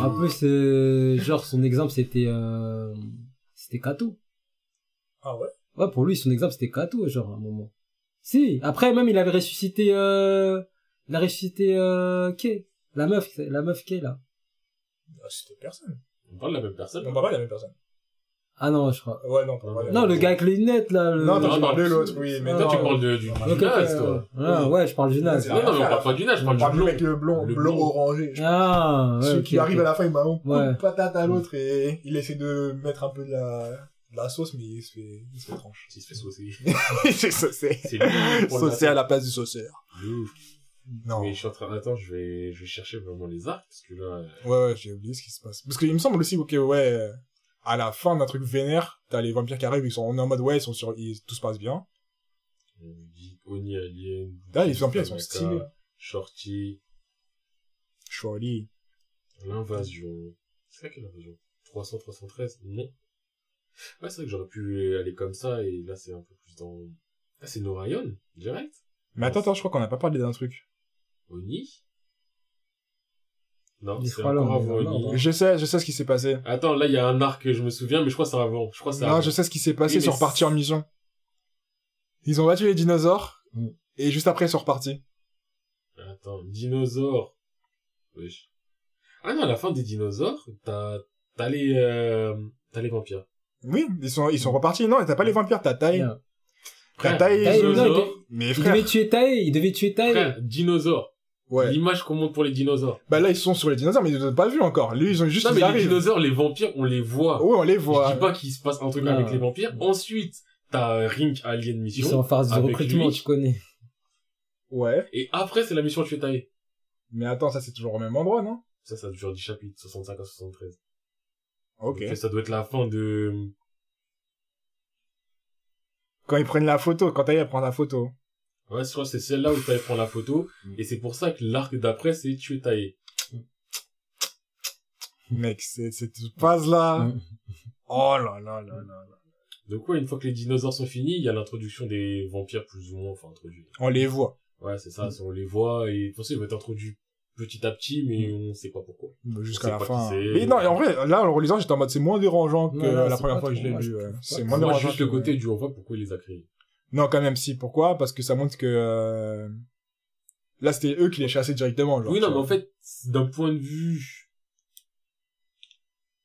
En plus, euh, genre, son exemple, c'était, euh, c'était Kato. Ah ouais? Ouais, pour lui, son exemple, c'était Kato, genre, à un moment. Si. Après, même, il avait ressuscité, euh, il a ressuscité, euh, Kay. La meuf, la meuf Kay, là. Ah, C'était personne. On parle de la même personne. On parle pas de la même personne. Ah non, je crois. Ouais, non, pas la Non, le gars avec les lunettes, là. Le... Non, Non, toi, tu non, parles de l'autre, oui, mais non, Toi, non. tu parles de, du, du Ok, ok, naze, euh, toi. ah, ouais, je parle du naze. C'est Non, non, mais on parle pas du naze, je On parle du parle du blond. mec blond, Le blond blond. orangé. Ah, ouais, Celui ok, qui arrive ok. à la fin, il m'a un patate à l'autre et il essaie de mettre un peu de la, de la sauce, mais il se fait, il se fait tranche. S'il se fait saucer. c'est saucé. C'est lui. pour le Saucé à la place du sauceur. Non. Mais je suis en train, attends, je vais, je vais chercher vraiment les arcs, parce que là, euh, Ouais, ouais, j'ai oublié ce qui se passe. Parce qu'il me semble aussi que, ouais, à la fin d'un truc vénère, t'as les vampires qui arrivent, ils sont, en mode, ouais, ils sont sur, ils- tout se passe bien. on dit Oni Alien. Là, les vampires, ils sont stylés. Shorty, Chouali. l'invasion. C'est laquelle l'invasion? 300, 313? Non. Ouais, c'est vrai que j'aurais pu aller comme ça, et là, c'est un peu plus dans, ah, c'est Norayon, direct? Mais attends, attends, je crois qu'on n'a pas parlé d'un truc. Oni? Non, Il c'est encore avant Oni. là. Je sais, je sais ce qui s'est passé. Attends, là, il y a un arc que je me souviens, mais je crois que c'est avant. Je crois que c'est Non, avant. je sais ce qui s'est passé, Oui, ils sont repartis en mission. Ils ont battu les dinosaures, Mm. et juste après, ils sont repartis. Attends, dinosaures. Wesh. Ah non, à la fin des dinosaures, t'as, t'as les, euh, t'as les vampires. Oui, ils sont, ils sont repartis. Non, t'as pas les vampires, t'as Taï. T'as Taï. Mais Il frère, devait tuer Taï, il devait tuer Taï. Frère, dinosaures. Ouais. L'image qu'on montre pour les dinosaures. Bah là, ils sont sur les dinosaures, mais ils ont pas vus encore. Lui, ils ont juste, non, mais les arrivent. dinosaures, les vampires, on les voit. Ouais, on les Je voit. dis pas qu'il se passe un truc avec les vampires. Ensuite, t'as Ring Alien Ils Mission. sont en phase de recrutement, lui. tu connais. Ouais. Et après, c'est la mission Chuetae. Mais attends, ça c'est toujours au même endroit, non? Ça, ça dure 10 chapitres, 65 à 73. Ok. Donc, ça doit être la fin de, Quand ils prennent la photo, quand Taï prend la photo. Ouais, je crois que c'est celle-là où t'allais prendre la photo. Mm. Et c'est pour ça que l'arc d'après, c'est Chuetae. Mec, c'est, cette phase-là. Oh là là là là là. Donc ouais, une fois que les dinosaures sont finis, il y a l'introduction des vampires plus ou moins, enfin introduits. On les voit. Ouais, c'est ça, on les voit et de toute façon, ils vont être introduits petit à petit, mais Mm. on sait pas pourquoi. Bah, Jusqu'à la fin. Mais non, en vrai, là, en relisant, j'étais en mode, c'est moins dérangeant que là, la première fois que je l'ai lu. C'est moins Moi, dérangeant. juste le côté du on voit pourquoi il les a créés. Non, quand même, si. Pourquoi? Parce que ça montre que, euh... là, c'était eux qui les chassaient directement, genre. oui, non, mais en fait, d'un point de vue,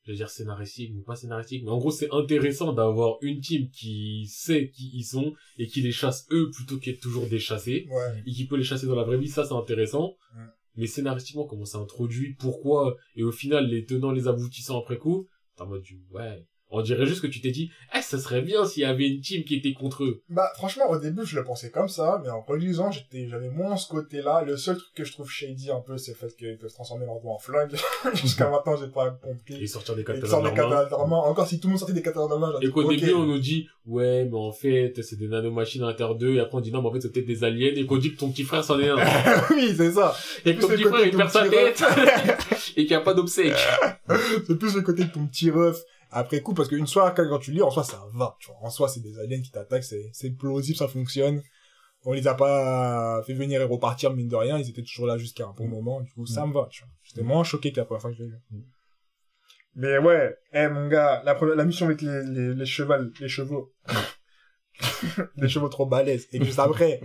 je vais dire scénaristique, mais pas scénaristique, mais en gros, c'est intéressant d'avoir une team qui sait qui ils sont et qui les chasse eux plutôt qu'être toujours des chassés. Ouais. et qui peut les chasser dans la vraie vie, ça c'est intéressant. Ouais. Mais scénaristiquement, comment c'est introduit, pourquoi, et au final, les tenants, les aboutissants après coup, t'es en mode du, ouais. On dirait juste que tu t'es dit, eh, ça serait bien s'il y avait une team qui était contre eux. Bah, franchement, au début, je le pensais comme ça, mais en relisant, j'étais, j'avais moins ce côté-là. Le seul truc que je trouve shady un peu, c'est le fait qu'ils peuvent se transformer leur en flingue. Jusqu'à maintenant, j'ai pas compris. Et sortir des catalogues des. Encore si tout le monde sortait des catalogues j'aurais Et qu'au début, on nous dit, ouais, mais en fait, c'est des nanomachines à l'intérieur d'eux, et après on dit, non, mais en fait, c'est peut-être des aliens, et qu'on dit que ton petit frère c'en est un. oui, c'est ça. et que ton petit frère, il perd sa tête, et qu'il n'y a pas d'obsèque. C'est plus le côté de ton petit ref après coup, parce qu'une fois, quand quand tu lis, en soi, ça va, tu vois. En soi, c'est des aliens qui t'attaquent, c'est, c'est plausible, ça fonctionne. On les a pas fait venir et repartir, mine de rien, ils étaient toujours là jusqu'à un bon moment, du coup, ça me va, tu vois. J'étais moins choqué que la première fois que je l'ai lu. Mais ouais, eh, mon gars, la, la mission avec les, les, les chevals, les chevaux. les chevaux trop balèzes. Et juste après.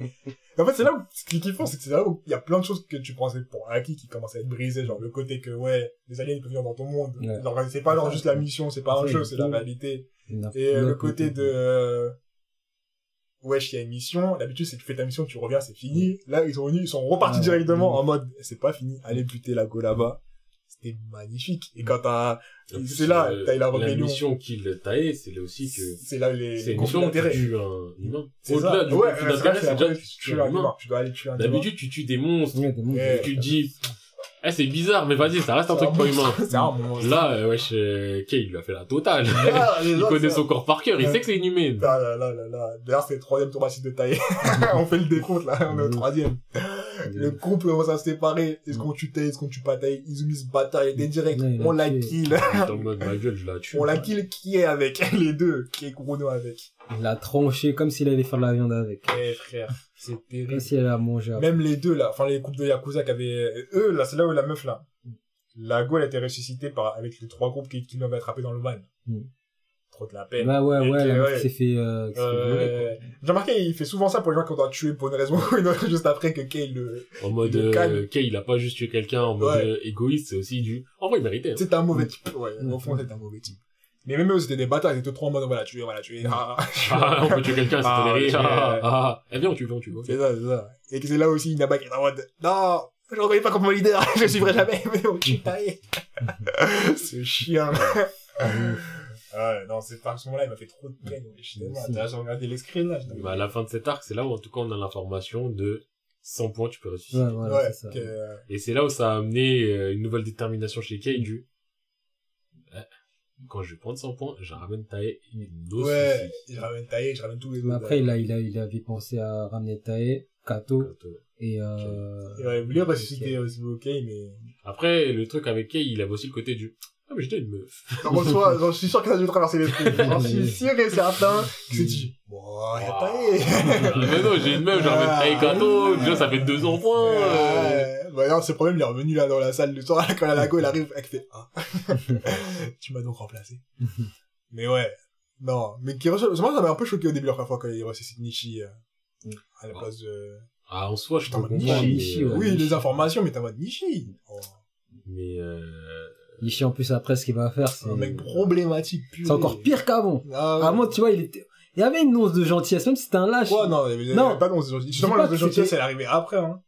En fait, c'est là où, ce qui est kiffant, c'est que c'est là où il y a plein de choses que tu pensais pour acquis qui commencent à être brisées, genre le côté que, ouais, les aliens ils peuvent venir dans ton monde. Ouais. Genre, c'est pas genre juste la mission, c'est pas un jeu, c'est la réalité. Et euh, le côté de, euh, wesh, il y a une mission. D'habitude, c'est que tu fais ta mission, tu reviens, c'est fini. Là, ils sont venus, ils sont repartis directement en mode, c'est pas fini, allez buter la go là-bas. C'était magnifique. Et quand t'as, c'est là, t'as eu la La rébellion. mission qu'il taillait, c'est là aussi que C'est là les, c'est les une mission où tu tues un humain. C'est Au-delà du ouais, conflit d'intérêt, c'est la déjà que tu tu tues un humain. Tu dois aller tuer un humain. D'habitude, tu tues des monstres. Ouais, des monstres. Ouais. Tu te dis, eh, c'est bizarre, mais vas-y, ça reste un truc pas humain. C'est un monstre. Là, euh, wesh, euh, Kay, il lui a fait la totale. Ah, les il connaît son corps par cœur, il sait que c'est. Ah là là là là. D'ailleurs, c'est le troisième tour de taille. on fait le décompte, là. On est au troisième. Le couple commence à se séparer. Est-ce qu'on tue Taï, est-ce qu'on tue pas Taï Izumi se bataille, des directs. On la kill. On la kill qui est avec? Les deux. Qui est Kurono avec? Il l'a tranché comme s'il allait faire de la viande avec. Eh, frère. C'est Comme terrible. s'il allait la manger. après. Même les deux, là. Enfin, les couples de Yakuza qui avaient, eux, là, c'est là où la meuf, là. la go, elle a été ressuscitée par, avec les trois groupes qui, qui l'avaient attrapé dans le van. Mm. Trop de la peine. Bah ouais, Et ouais, que, ouais. s'est fait, euh, fait j'ai remarqué, il fait souvent ça pour les gens qu'on doit tuer pour une raison ou une autre, juste après que Kay le, En mode, euh, calme. Kay, il a pas juste tué quelqu'un en mode Ouais. euh, égoïste, c'est aussi du... En vrai, il méritait. Hein. c'est un mauvais type. Ouais, Mm. au fond, c'est un mauvais type. Mais même eux, c'était des bâtards, ils étaient trop en mode, on va la tuer, on va la tuer. Ah, Ah, on peut tuer quelqu'un, c'est Ah, toléré. tu- Ah, ah, ah. Eh bien, on tue, viens, on tue. c'est ça, c'est ça. Et que c'est là aussi, Inaba qui est en mode, non, je ne reconnais pas comme mon leader, je le suivrai jamais, mais on tue. Ce chien. Ouais, non, c'est à ce moment-là, il m'a fait trop de peine. J'ai regardé les screens, là. Bah, à la fin de cet arc, c'est là où, en tout cas, on a l'information de 100 points, tu peux ressusciter. Ouais, voilà, Ouais, c'est ça. que- Et c'est là où ça a amené euh, une nouvelle détermination chez Kay du... Quand je vais prendre 100 points, je ramène Tae nos ouais, soucis. je ramène taillé, je ramène tous les autres. Mais après, il a, il a, il avait pensé à ramener Tae, Kato, Quand, euh, et euh... Il aurait voulu ressusciter aussi ok, mais... Après, le truc avec Kay, il avait aussi le côté du... Ah, mais j'étais une meuf. En soi, j'en suis sûr que ça a dû traverser l'esprit. J'en suis sûr et certain qu'il s'est dit, bon, il y a taillé. Ah, mais non, j'ai une meuf, j'ai ramène Tae Kato, déjà ça fait 200 points. euh. Bah non, c'est problème, il est revenu là dans la salle le soir, quand la Lago, il arrive, elle fait, ah. tu m'as donc remplacé. mais ouais. Non, mais qui reçoit, moi, ça m'a un peu choqué au début la première fois quand il ressuscite Nishi, euh, à la Ah. place de, Ah, en soi, je te Dans ma comprends, mais, Nishi, euh, oui, les informations, mais t'es en mode Nishi. Oh, mais euh, Nishi, en plus, après, ce qu'il va faire, c'est... un mec problématique. C'est encore pire qu'avant. Ah, ouais. Avant, tu vois, il était... Il y avait une once de gentillesse, même si c'était un lâche. Quoi, non, il avait Non. pas d'once de gentillesse. Justement, l'once de gentillesse, elle est arrivée après, hein.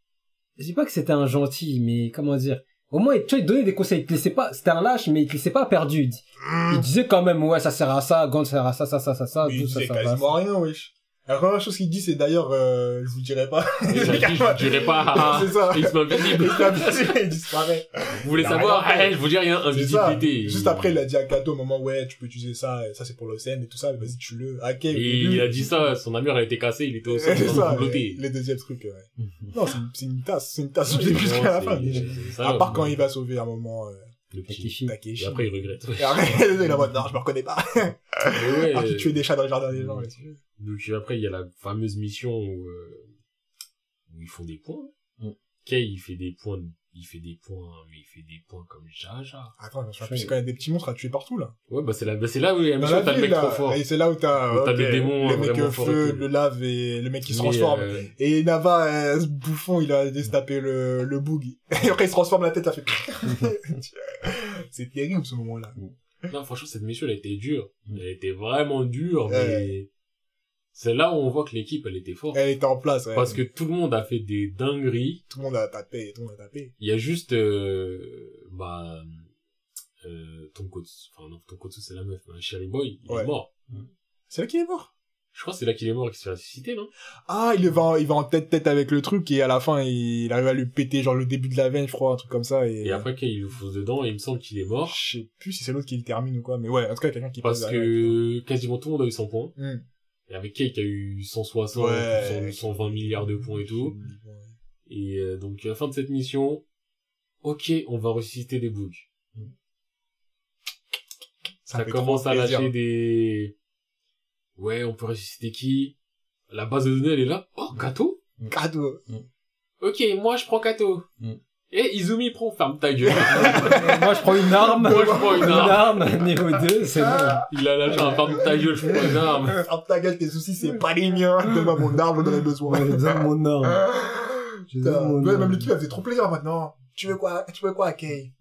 Je dis pas que c'était un gentil, mais comment dire? Au moins, tu vois, il donnait des conseils. Il te laissait pas... C'était un lâche, mais il te laissait pas perdu. Il, il disait quand même, ouais, ça sert à ça, Gant sert à ça, ça, ça, ça, ça, Mais il tout ça, disait ça, ça. quasiment rien, wesh. La première chose qu'il dit, c'est d'ailleurs, euh, je vous dirai pas. je dirais pas, ah, c'est ça. il se met invisible. Il se met invisible, il disparaît. Vous voulez savoir? fait. Eh, je vous dis rien, invisibilité. Juste après, il a dit à Kato au moment, ouais, tu peux utiliser ça, ça c'est pour le scène et tout ça, vas-y, tu le. Au Et début, il a dit ça, son armure a été cassée, il était au train de les deuxième truc, ouais. Non, c'est une- tasse, c'est une tasse du début jusqu'à la fin. À part quand il va sauver un moment, euh, Le petit. Takeshi. Takeshi. Et après, il regrette. Et après, il est en mode, non, je me reconnais pas. Mais ouais, Alors qu'il tuait des chats dans le jardin des gens, c'est- Donc après, il y a la fameuse mission où, euh, où ils font des points. Mm. Kay, il fait des points, il fait des points, mais il fait des points comme Jaja. Attends, souviens plus, c'est quand même des petits monstres à tuer partout, là. Ouais, bah c'est là, bah, c'est là où il y a t'as le mec là, trop fort. Et c'est là où t'as, Où t'as ok, le le mec vraiment euh, fort feu, le lave et le mec qui se Mais, transforme. euh, Et Nava, euh, ce bouffon, il a destapé le, le boug. Et après, il se transforme la tête, ça fait... c'est terrible, ce moment-là. Non, franchement, cette mission, elle a été dure. Elle a été vraiment dure, mais c'est là où on voit que l'équipe, elle était forte. Elle était en place, ouais. Parce que tout le monde a fait des dingueries. Tout le monde a tapé, tout le monde a tapé. Il y a juste, euh, bah, euh, Tonkotsu, enfin non, Tonkotsu c'est la meuf, mais Cherry Boy, il Ouais. est mort. C'est là qu'il est mort? Je crois que c'est là qu'il est mort et qu'il se fait ressusciter, non? Ah, il va, en- il va en tête-tête avec le truc et à la fin, il arrive à lui péter, genre, le début de la veine, je crois, un truc comme ça. Et, Et après, Kay, il le fonce dedans et il me semble qu'il est mort. Je sais plus si c'est l'autre qui le termine ou quoi, mais ouais, en tout cas, quelqu'un qui Parce derrière. que quasiment tout le monde a eu 100 points. Hmm. Et avec qui a eu 160, Ouais. 100, 120 milliards de points et tout. Et euh, donc, à la fin de cette mission, ok, on va ressusciter des bugs. Ça, commence à plaisir. lâcher des... Ouais, on peut ressusciter qui? La base de données, elle est là? Oh, Kato? Cadeau. Ok, moi je prends Kato. Mm. Et Izumi prend ferme ta gueule. Moi, je prends une arme. Moi, je prends une arme. niveau 2, c'est bon. Il a lâché un ferme ta gueule, je prends une arme. Ferme ta gueule, tes soucis, c'est pas les miens. Donne-moi mon arme, j'en ai besoin. Ouais, j'ai besoin de mon arme. J'ai besoin de mon ouais, arme. même l'équipe, elle faisait trop plaisir maintenant. Tu veux quoi, tu veux quoi, Kay?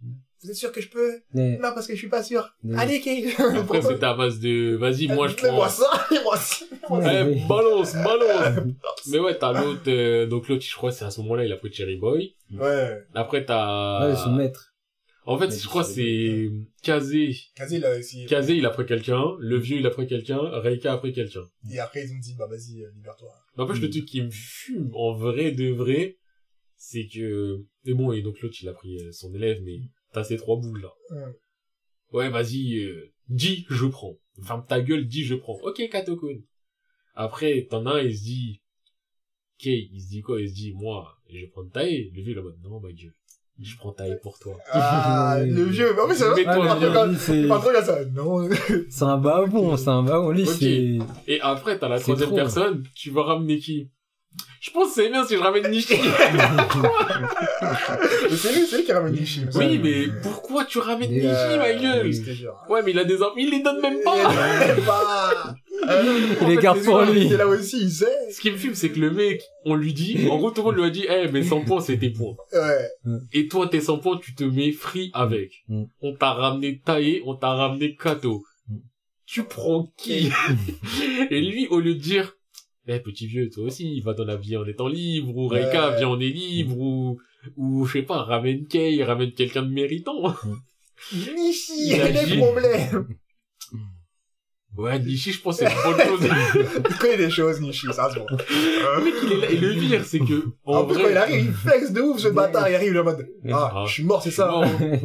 Vous êtes sûr que je peux? Mais- Non, parce que je suis pas sûr. mais- Allez, Kay. Après, c'était à base de, vas-y, moi je prends. Mets-moi ça, mets-moi ça. Ouais, Eh, balance, balance. Mais ouais, t'as l'autre, euh, donc l'autre, je crois, c'est à ce moment-là, il a pris Cherry Boy. Ouais. Après, t'as... Ouais, son maître. En fait, Mais je crois c'est- c'est Kazé. Kazé, là, aussi. Kazé, il a pris quelqu'un. Le vieux, il a pris quelqu'un. Reika a pris quelqu'un. Et après, ils ont dit, bah, vas-y, euh, libère-toi. N'empêche, le truc qui me fume, en vrai de vrai, c'est que... Et bon, et donc l'autre, il a pris euh, son élève, mais t'as ces trois boules, là. Ouais. Ouais, vas-y, euh, dis, je prends. Ferme ta gueule, dis, je prends. Ok, Katokun. Après, t'en as un, il se dit... Kay, il se dit quoi? Il se dit, moi, je vais prendre Tae. Le vieux, il est en mode, non, ma gueule. Je prends Tae pour toi. Ah, le vieux. Mais en fait, c'est vrai. a ça. Non. c'est un babon, c'est un babon. Lui, Ok. c'est, Et après, t'as la troisième trop. personne, tu vas ramener qui? Je pense que c'est bien si je ramène Nishi. Mais c'est lui, c'est lui qui ramène Nishi. me oui, mais pourquoi tu ramènes Mais, Nishi, Euh, ma gueule. Ouais, mais il a des enfants, il les donne même pas Eh, bah. Il les garde pour lui. Il est là aussi, il sait. Ce qui me fume, c'est que le mec, on lui dit, en gros, tout le monde lui a dit, eh, mais 100 points, c'est tes points. Ouais. Et toi, tes 100 points, tu te mets free avec. Mm. On t'a ramené Tae, on t'a ramené Kato. Mm. Tu prends qui? Et lui, au lieu de dire, eh, petit vieux, toi aussi, va dans la vie en étant libre, ou Reika, Ouais. viens, on est libre, ou, ou, je sais pas, ramène Kei, ramène quelqu'un de méritant. Nishi, Il il a des problèmes. Ouais, Nishi, je pense que c'est une bonne chose. Il connaît des choses, Nishi, ça se voit. le mec, il est là, et le pire, c'est que, en, En plus, vrai, quand il arrive, il flex de ouf, ce bâtard. Il arrive, il est en mode, ah, Ah, je suis mort, c'est ça.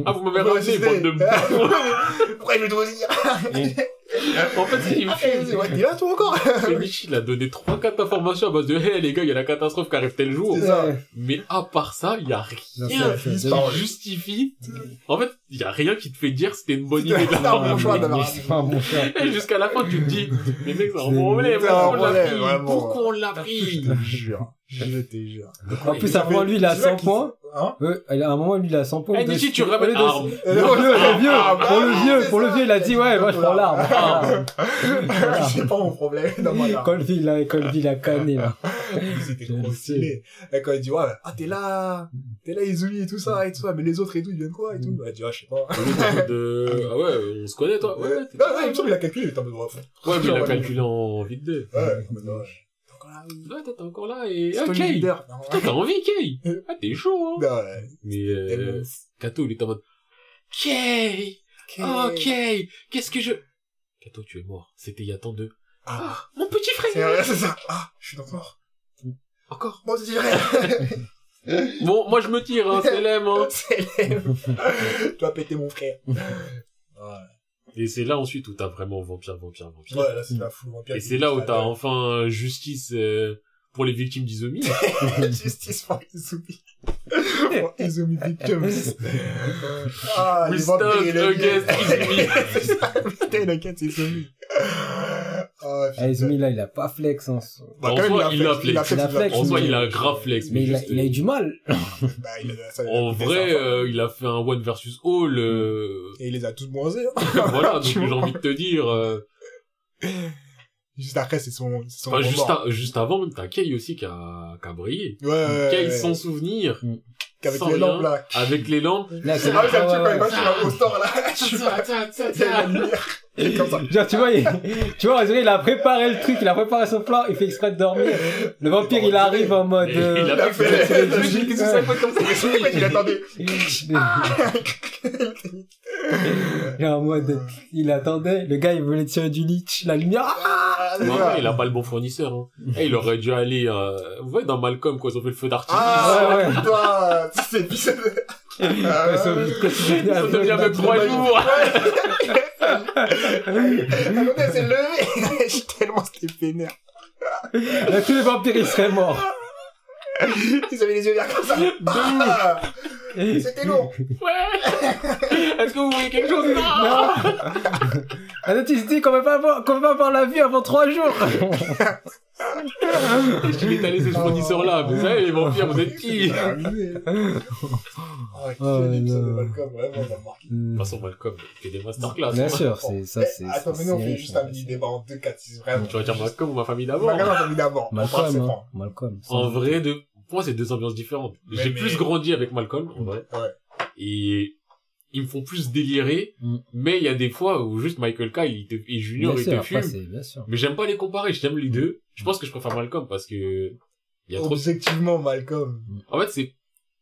Ah, vous m'avez ramené, bande de Pourquoi il veut tout dire? En fait, qui me fume, Ouais, t'es là, toi, encore? c'est Nishi, il a donné 3-4 informations à base de, hey, les gars, il y a la catastrophe qui arrive tel jour. C'est ça. Mais à part ça, il y a rien c'est- il c'est- qui justifie. En fait, il y a rien qui te fait dire c'était une bonne idée C'était d'avoir un bon choix d'avoir C'est pas un bon choix. Et jusqu'à la fin, tu te dis, mais mec, c'est un C'est- problème. c'est Pourquoi on l'a pris. Pourquoi on l'a pris Je te jure. Je te jure. En plus, à un moment, lui, il a C'est vrai 100 qu'il- points. Hein? Euh, à un moment, lui, il a 100 points. Eh, de- Nishi, tu ramènes de- arme. Le, vieux, Ah, pour le bah, vieux, c'est pour le vieux, il a dit, ouais, moi, je prends l'arme. Ah. C'est pas mon problème. Colville, là, Colville a canné, là. C'était trop stylé. Et quand il dit, ouais, ah, t'es là, t'es là, Izumi et tout ça, et tout ça, mais les autres et tout, ils viennent quoi, et tout? Elle dit, ah, je sais pas. De... Ah ouais, on se connaît, toi. Ouais, Ouais, il me semble qu'il a calculé, il était en mode, ouais, Ouais, mais il a calculé en vite deux. Ouais, ouais. T'es encore là, oui. Ouais, toi, t'es encore là et... C'est Ah, leader. Non, Toi, t'as envie, Kei Ah, t'es chaud, hein Non, ouais. Mais, euh. Kato, il est en mode, Kei Oh, Kei Qu'est-ce que je... Kato, tu es mort. C'était il y a tant de... Ah, Mon petit frère c'est ça. Ah, je suis encore. Encore Bon, c'est vrai. Bon, moi je me tire, hein, c'est l'aime, hein. C'est l'aime. Tu vas péter mon frère. Ouais. Et c'est là ensuite où t'as vraiment vampire, vampire, vampire. Ouais, là, c'est la foule vampire. Et c'est là où t'as enfin justice euh, pour les victimes d'Izumi. Justice for Izumi. For Izumi Victims. Ah, les vampires against Izumi. Putain, t'inquiète, c'est Izumi. Ah, Ah, Izumi, là, il a pas flex, hein. Bah, En quand même, soi, il a flex. Il a flex, En soi, il a un grave flex. Mais il a, il a eu du mal. Bah, il a- ça, il a En vrai, euh, il a fait un one versus all. Euh... Et il les a tous bronzés. hein. voilà, donc j'ai envie de te dire. Euh... Juste après, c'est son, c'est son Enfin, juste, à- juste avant, même t'as Kei aussi qui a, qui a brillé. Ouais, ouais, Kei ouais. sans souvenir, Qu'avec sans les lampes, là. avec les lampes. Là, c'est- Ah, oui, c'est un petit ouais, peu, ouais. quand tu vas au store, là. Tu. Et comme ça. Genre, vois, il, tu vois, il a préparé le truc, il a préparé son plan, il fait exprès de dormir. Le vampire, il arrive en mode, euh, il a il a fait fait- fait- il a Qu'est-ce que ça fait comme ça Mais c'est vrai qu'il attendait. genre en mode, il attendait, le gars, il voulait tirer du leech, la lumière, ah Ah, ouais, il a pas le bon fournisseur. Hein. Eh, il aurait dû aller. Euh... Vous voyez dans Malcolm quand ils ont fait le feu d'artifice. Ah, Ouais, ouais. putain, c'est. Ouais, ça devient même trois jours. Attendez, c'est levé. Je suis tellement c'était pénère. Tous les vampires, ils seraient morts. Ils avaient les yeux verts comme ça. Ah, C'était lourd. Ouais. Est-ce que vous voyez quelque chose? Non. Non. Il se dit qu'on va pas avoir, qu'on va pas avoir la vue avant trois jours. Il est allé ce fournisseur-là. Mais ça, les vampires, vous êtes qui? De Ah, Oh, quel épisode de non. Malcolm, vraiment, on va marquer. toute façon, Malcolm, il fait des masterclass. Bien sûr, c'est, ça, Eh, c'est, Attends, mais nous, on fait juste un mini débat en deux, quatre, six, vraiment. Tu vas dire Malcolm ou ma famille d'abord Malcolm, on a envie d'abord. Malcolm, c'est hein. Malcolm. En vrai, de... pour moi, c'est deux ambiances différentes. Mais- J'ai mais- plus grandi avec Malcolm, en vrai. Ouais. Et ils me font plus délirer. Mm. Mais il y a des fois où juste Michael Kyle il te... et Junior, Bien il sûr, te après, fume. c'est, bien sûr. Mais j'aime pas les comparer, j'aime les deux. Je pense que je préfère Malcolm parce que il y a trop Objectivement, Malcolm. En fait, c'est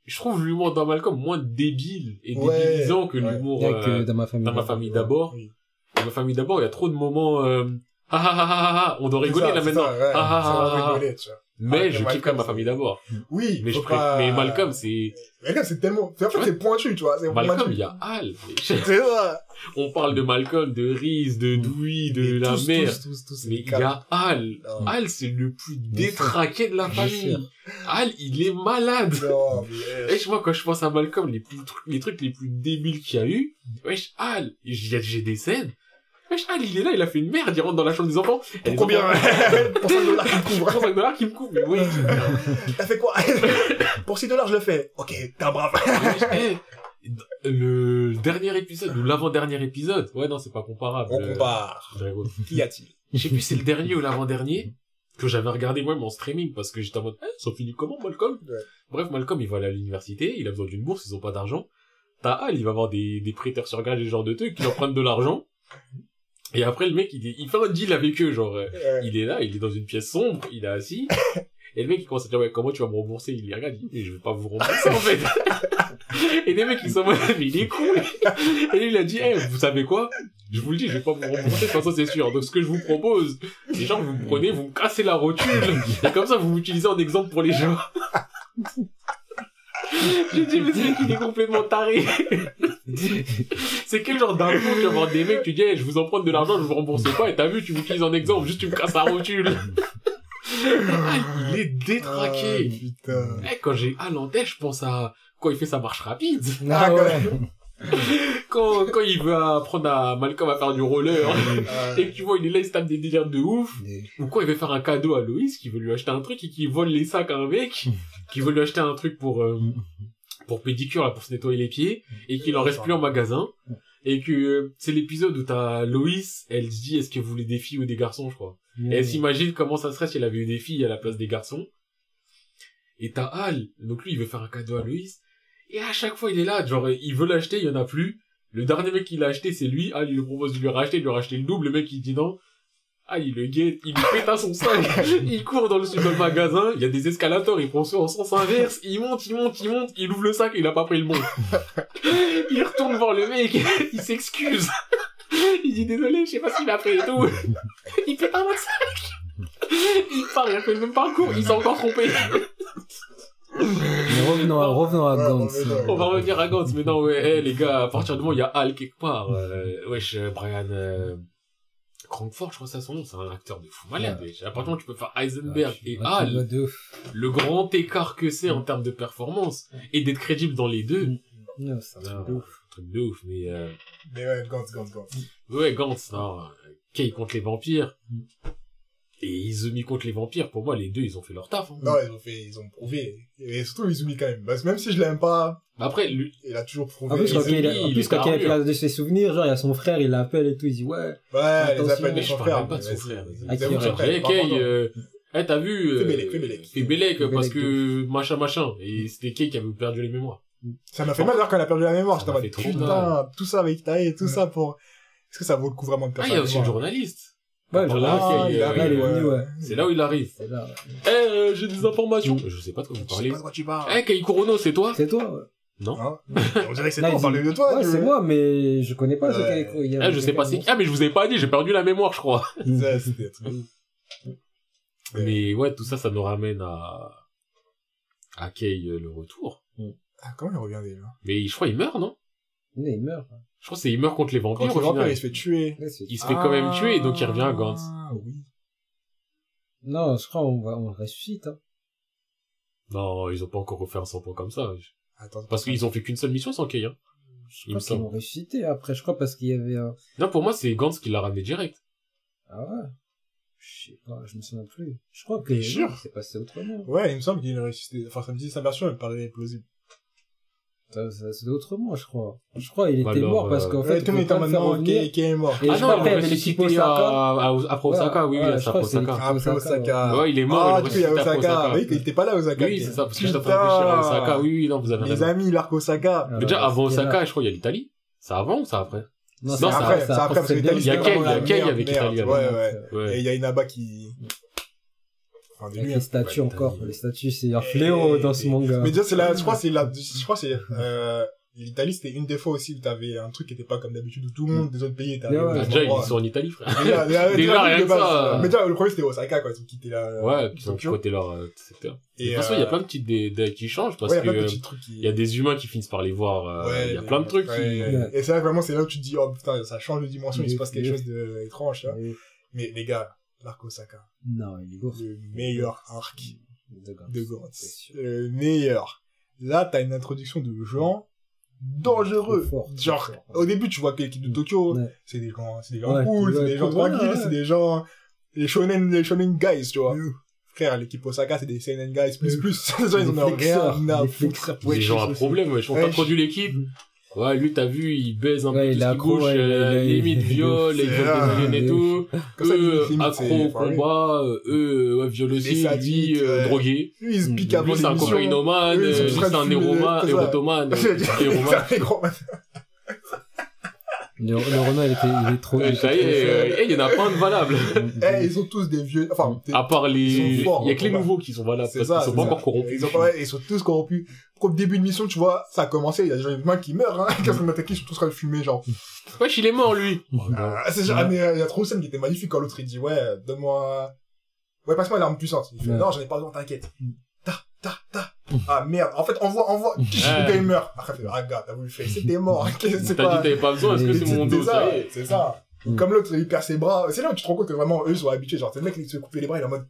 je trouve l'humour dans Malcolm moins débile et Ouais, débilisant que ouais. l'humour euh, dans ma famille. dans ma famille d'abord. Oui. Dans ma famille d'abord, il y a trop de moments euh, ah ah ah ah ah, on doit rigoler là ça, c'est maintenant. ça, ouais. Ah, ah, ah, ah. Mais Ah, je kiffe quand même ma famille d'abord. Oui, Mais je pas- mais Malcolm c'est Malcolm, c'est tellement, en fait, c'est pointu, tu vois, c'est Malcolm, il y a Al. C'est ça. On parle de Malcolm, de Reese, de Dewey, de la tous, mère. tous, tous, tous, Mais il y a Al. Non. Al, c'est le plus détraqué de la famille. Al, il est malade. Non, mais, quand je pense à Malcolm, les, plus, trucs- les trucs les plus débiles qu'il y a eu, wesh, Al, j'ai des scènes. Ali, il est là, il a fait une merde, il rentre dans la chambre des enfants. Pour combien Pour 5 dollars qui me couvre. 35 dollars qui me mais oui. T'as fait quoi? Pour 6 dollars, je le fais. Ok, t'es un brave. Le dernier épisode, ou l'avant-dernier épisode, ouais, non, c'est pas comparable. On compare. Qui a-t-il? Je sais plus c'est le dernier ou l'avant-dernier que j'avais regardé moi en streaming parce que j'étais en mode eh, ça finit comment Malcolm? Ouais. Bref Malcolm il va aller à l'université il a besoin d'une bourse ils ont pas d'argent t'as Al il va avoir des, des prêteurs sur gage et genre de trucs qui leur prennent de l'argent et après le mec il, il fait un deal avec eux genre euh, il est là il est dans une pièce sombre il est assis. Et le mec il commence à dire ouais comment tu vas me rembourser? Il les regarde il dit je vais pas vous rembourser en fait. Et les mecs ils sont mais il est cool et lui il a dit eh vous savez quoi? Je vous le dis, je vais pas vous rembourser, de toute façon, c'est sûr. Donc, ce que je vous propose, c'est genre, vous me prenez, vous me cassez la rotule, et comme ça, vous m'utilisez en exemple pour les gens. J'ai dit, mais ce mec, il est complètement taré. c'est quel genre d'info tu vas voir des mecs, tu dis, hey, je vous en prends de l'argent, je vous rembourse pas, et t'as vu, tu m'utilises en exemple, juste tu me casses la rotule. Ah, il est ah, détraqué. putain. Eh, quand j'ai Al en tête, je pense à quand il fait sa marche rapide. Ah ouais. Quand, quand il veut apprendre à Malcolm à faire du roller. Et que tu vois, il est là, il se tape des délires de ouf. Ou quoi, il veut faire un cadeau à Loïs, qui veut lui acheter un truc et qui vole les sacs à un mec, qui veut lui acheter un truc pour, euh, pour pédicure, là, pour se nettoyer les pieds, et qu'il en reste plus en magasin. Et que euh, c'est l'épisode où t'as Loïs, elle se dit, est-ce que vous voulez des filles ou des garçons, je crois. Et elle s'imagine comment ça serait si elle avait eu des filles à la place des garçons. Et t'as Al, donc lui, il veut faire un cadeau à Loïs. Et à chaque fois, il est là, genre, il veut l'acheter, il y en a plus. Le dernier mec qui l'a acheté, c'est lui. Al, il lui propose de lui racheter, de lui racheter le double. Le mec, il dit non. Ah, il le guette, il lui pète à son sac. il court dans le, dans le magasin, il y a des escalators, il prend ça en sens inverse. Il monte, il monte, il monte, il ouvre le sac, il a pas pris le bon. il retourne voir le mec, il s'excuse. Il dit désolé, je sais pas ce qu'il a fait et tout. Il pète un sac. Il part, il a fait le même parcours, il s'est encore trompé. Mais revenons à, revenons à Gantz. revenons. On va revenir à Gantz, mais non, ouais, eh, les gars, à partir du moment où il y a Al quelque part, euh, wesh, euh, Brian, euh, Crankford, je crois que c'est son nom, c'est un acteur de fou malade, Ouais. wesh. À partir du moment où tu peux faire Heisenberg et Ah, tu vois Al, de ouf. le grand écart que c'est en termes de performance, et d'être crédible dans les deux, Non, c'est un truc non, de ouf. un truc de ouf, mais euh, Mais ouais, Gantz, Gantz, Gantz. ouais, Gantz, non, euh, Kay contre les vampires, Mm. Et Izumi contre les vampires, pour moi, les deux, ils ont fait leur taf. hein. Non, ils ont fait, ils ont prouvé. Et surtout, Izumi quand même. Parce que même si je l'aime pas, Après, lui, il a toujours prouvé. En plus, quand Izumi, il, a- en il plus, quand il a perdu ses souvenirs, genre, il y a son frère, il l'appelle et tout, il dit, ouais, Ouais, Attention, appels de son parle frère. pas de son frère. Ah, son aurait- frère, Eh, pardon. euh, eh, t'as vu, euh, Fais Bélec, fais Bélec. Fais Bélec, Fais parce que machin machin. Et c'était Kay qui avait perdu les mémoires. Ça m'a fait mal d'ailleurs quand elle a perdu la mémoire. Ça J'étais en mode, putain, tout ça avec Taï et tout ça pour... Est-ce que ça vaut le coup vraiment de Ah, perdre il y a aussi le mémoire? journaliste. Ouais, il arrive, là, il ouais. C'est là où il arrive. Eh, euh, j'ai des informations. Je sais pas de quoi vous Je sais parlez. pas de quoi tu parles. Eh, Kei Kurono, c'est toi? C'est toi, ouais. Non. Hein? On dirait que c'est toi, on parlait de toi. Ouais, c'est moi, mais je connais pas ce Ouais. qu'il y a. Eh, je sais pas c'est qui. Ah, mais je vous ai pas dit, j'ai perdu la mémoire, je crois. Ça, c'était. Mais ouais, tout ça, ça nous ramène à, à Kei, euh, le retour. Ah, comment il revient déjà? Mais je crois il meurt, non? Mais il meurt. Je crois que c'est il meurt contre les vampires, Quand au le vampire, final. il se fait tuer. Il se fait quand même tuer, et donc il revient à Gantz. Ah, oui. Non, je crois on va, on le ressuscite, hein. Non, ils ont pas encore refait un 100 points comme ça. Attends. Parce qu'ils ont fait qu'une seule mission sans Kei, hein. Je crois qu'ils l'ont ressuscité après, je crois, parce qu'il y avait un... Non, pour moi, c'est Gantz qui l'a ramené direct. Ah ouais? Je sais pas, je me souviens plus. Je crois que c'est passé autrement. Ouais, il me semble qu'il a ressuscité. Enfin, ça me dit sa version, elle me paraît plausible. C'est autrement, je crois. Je crois il était Alors, mort parce euh, qu'en fait, tout le monde est maintenant, qui qui est mort. Et ah je non, il ressuscité à, Osaka. à, après Osaka, oui, je après Osaka. Après. Ouais, il est mort, Ah, il est ressuscité après Osaka. Oui, il était pas là, Osaka. Oui, c'est ça, parce que réfléchir à Osaka. Oui, oui, non, vous avez Les amis, l'arc Osaka. Ah, Mais déjà, avant c'était Osaka, je crois, il y a l'Italie. C'est avant ou c'est après? Non, C'est après, c'est après, parce que c'est l'Italie, Il y a c'était Kay, vraiment il y a la Kay merde, avec merde. Italie, Ouais, alors. ouais. Et il y a Inaba qui... Enfin, de Avec lui, les statues Ouais, encore. Les statues, c'est un fléau Et- dans ce et- manga. Mais déjà, c'est la, je crois, c'est la, je crois, c'est, euh, l'Italie, c'était une des fois aussi où t'avais un truc qui était pas comme d'habitude, où tout le monde des autres pays était Ouais, arrivé. ouais. Ah, Déjà, ils sont en Italie, frère. Déjà, déjà, Déjà, rien de que ça. Mais déjà, le premier, c'était Osaka, quoi, qui était là. Ouais, qui sont Tokyo. côté leur euh, secteur. De Et, toute façon, il y a euh, plein de petites des, des- qui changent parce ouais, y a que de qui... il y a des humains qui finissent par les voir. euh, Ouais, il y a des- plein de trucs ouais, qui. ouais. Et c'est là que vraiment, c'est là où tu te dis, oh putain, ça change de dimension, il se passe quelque chose d'étrange, Mais les gars, l'arc Osaka, Non, il est lourd. le meilleur arc De Gantz. de. Le meilleur. Là, t'as une introduction de gens dangereux. Fort, Genre, fort. au début, tu vois que l'équipe de Tokyo, Ouais. c'est des gens, c'est des gens Ouais, cool, c'est des gens tranquilles, ouais. c'est des gens, les shonen, les shonen guys, tu vois. Frère, l'équipe Osaka, c'est des seinen guys plus plus. Les gens, ils en ont rien à foutre. flexeurs. Ouais, des gens je à sais. problème, wesh. On Ouais, t'introduit l'équipe. Ouais, lui, t'as vu, il baise un Ouais, peu il tout ce qui bouge, ouais, euh, il limite viol, il des aliens et tout. Comme ça, Eux, limite, accro au combat, euh, eux, ouais, viol aussi, lui, euh, drogué. Lui, ils se piquent avant Lui, c'est un cocaïnomane, euh, c'est un fumer, éroma- c'est ça. érotomane, euh, Renault, il était, il est trop, il Ouais, était ça y trop est, euh, eh, il y en a pas de valables. Eh, ils sont tous des vieux, enfin, À part les, il y a que les nouveaux qui sont valables, c'est parce ça. qu'ils sont pas ça. encore corrompus. Ils sont tous corrompus. Au début de mission, tu vois, ça a commencé, il y a des gens humains qui meurent, hein. Quand on attaqué, ils sont tous en train de fumer, genre. Wesh, il est mort, lui. Ah, c'est genre, mais euh, il y a trop de scènes qui étaient magnifiques quand l'autre il dit, ouais, donne-moi, ouais, passe-moi l'arme puissante. Il fait, Ouais. non, j'en ai pas besoin, t'inquiète. Mm. Ta, ta, ta. Ah, merde. En fait, envoie, envoie. Le gars, il meurt. Après, il fait, ah, gars, t'as voulu faire, c'était mort. c'est T'as dit pas, t'avais pas besoin, est-ce que c'est mon dos, c'est ça. Mm. Comme l'autre, il perd ses bras. C'est là où tu te rends compte que vraiment, eux, ils sont habitués. Genre, c'est le mec, il se fait couper les bras, il est en mode,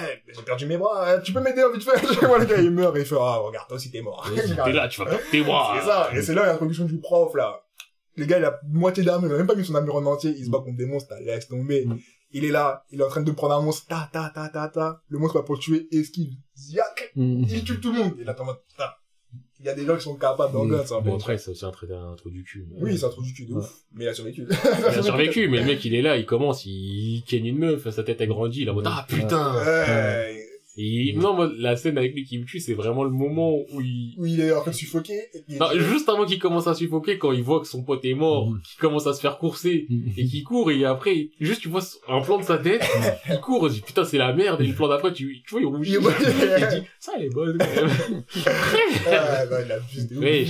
eh, j'ai perdu mes bras, euh, tu peux m'aider, vite fait. Vois le gars, il meurt, et il fait, ah, regarde, toi aussi, t'es mort. T'es là, tu vas perdre tes bras. C'est ça. Et c'est là l'introduction du prof, là. Le gars, il a moitié d'armure, il a même pas mis son armure en entier, il se bat contre des monstres, laisse tomber. Mm. Il est là, il est en train de prendre un monstre, ta, ta, ta, ta, ta. Le monstre va pour le tuer, esquive, ziac, Mm. il tue tout le monde. Et là, t'es en mode, putain. Il y a des gens qui sont capables le gun, ça. Bon, après, c'est aussi un trait d'un trou du cul. mais- Oui, c'est un trou du cul de ouf. Mais il a survécu. Il a survécu, mais le mec, il est là, il commence, il ken une meuf, sa tête a grandi, il en mode, ah putain! Ouais. Et non, moi, la scène avec lui qui me tue, c'est vraiment le moment où il... Où il est en train de suffoquer. Non, juste avant qu'il commence à suffoquer, quand il voit que son pote est mort, Mhm. qu'il commence à se faire courser, et qu'il court, et après, juste tu vois un plan de sa tête, il court, il dit, putain, c'est la merde, et le plan d'après, tu, tu vois, il rougit, Il- il dit, ça, elle est bonne, quand même. Ah, non, il a abusé de ouf. Ouais.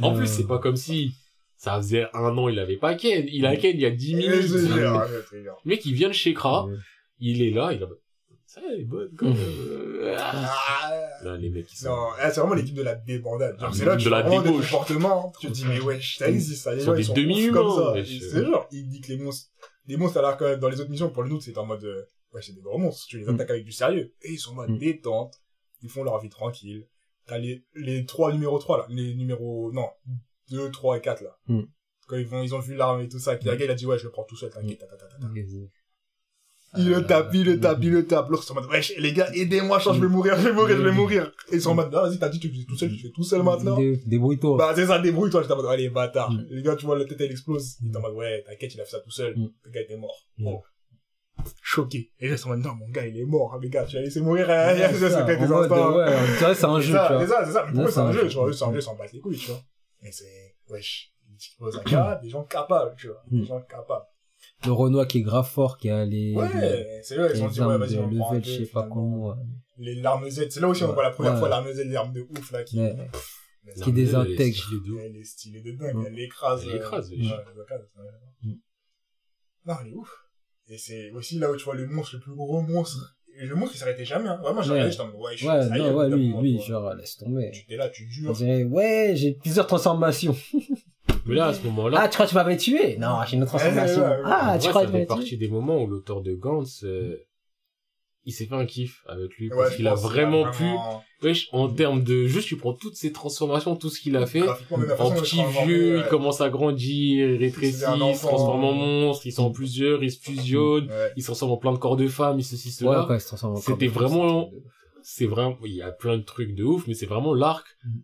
En plus, c'est pas comme si ça faisait un an, il avait pas Ken. Il a Ken il y a 10 Je te minutes. Le mec, il vient de chez Kra, il est là, il a, ça, elle est bonne, quand même. Ah. Ah. Là, les mecs, ils sont, Non, là, c'est vraiment l'équipe de la débandade. Genre, Ah, c'est là que de tu vraiment des comportements. Tu te dis, mais wesh, ça existe, ça. Les Ils gens, sont ils des sont demi-humains, ouf comme ça. C'est genre, il dit que les monstres, les monstres, alors que dans les autres missions, pour le nôtre, c'est en mode, euh, ouais, c'est des gros monstres. Tu les Mm. attaques avec du sérieux. Et ils sont en mode Mm. détente. Ils font leur vie tranquille. T'as les, les trois numéros 3, là. Les numéros, non, 2, 3 et 4, là. Quand ils vont, ils ont vu l'arme et tout ça. Puis la gars, il a dit, ouais, je le prends tout seul, t'inquiète, ta, ta, ta, ta, ta. Il le tape, il le tape, il le tape. L'autre, c'est en mode, wesh, les gars, aidez-moi, je vais mourir, je vais mourir, je vais mourir. Et ils sont en mode, vas-y, t'as dit, tu le fais tout seul, tu le fais tout seul maintenant. Dé- Débrouille-toi. Bah, c'est ça, débrouille-toi, j'étais en mode, allez, bâtard. Mm. Les gars, tu vois, la tête, elle explose. Il est en mode, ouais, t'inquiète, il a fait ça tout seul. Mm. Le gars était mort. Mm. Oh. Choqué. Et là, ils sont en mode, non, mon gars, il est mort, les gars, tu l'as laissé mourir, hein, Ouais, c'est ça, des instants. Ouais, c'est un C'est jeu, c'est ça, c'est ça. Mais pourquoi c'est un c'est un jeu, tu vois, c'est un jeu, s'en battent les couilles, tu vois. Et c'est, wesh, pause à cas, des gens capables, tu vois. Des gens capables. Le Renoir qui est grave fort, qui a les, les, Ouais, c'est vrai, ils les ont dit, ouais, vas-y, on prend je sais pas comment. ouais. Les larmes Z, c'est là aussi on voit la première Ouais. fois l'arme Z, les armes de ouf, là, qui, Qui désintègre. elle est stylée de dingue, elle l'écrase. Elle l'écrase, euh. Mm. Non, elle est ouf. Et c'est aussi là où tu vois le monstre, le plus gros monstre. Et le monstre, il s'arrêtait jamais, hein. Vraiment, regardé, j'étais en mode, ouais, je Ouais, non, ouais, lui, lui, genre, laisse tomber. Tu t'es là, tu On jures. dirait, ouais, j'ai plusieurs transformations. Mais là, à ce moment-là, Ah, tu crois que tu vas me tuer? Non, j'ai une autre transformation. Ouais, ouais, ouais. Ah, en tu vrai, crois ça que tu vas fait me tuer? partie des moments où l'auteur de Gantz, euh, il s'est fait un kiff avec lui, Ouais, parce qu'il a vraiment pu, wesh, en termes de, juste, tu prends toutes ces transformations, tout ce qu'il a fait, en petit vieux, ouais. il commence à grandir, il rétrécit, il se transforme en monstre, ils sont plusieurs, ils se fusionnent, ils se transforment en plein de corps de femmes, ils ceci, Ouais, cela. ouais, il se transforme en C'était vraiment- C'est vraiment, il y a plein de trucs de ouf, mais c'est vraiment l'arc Mm.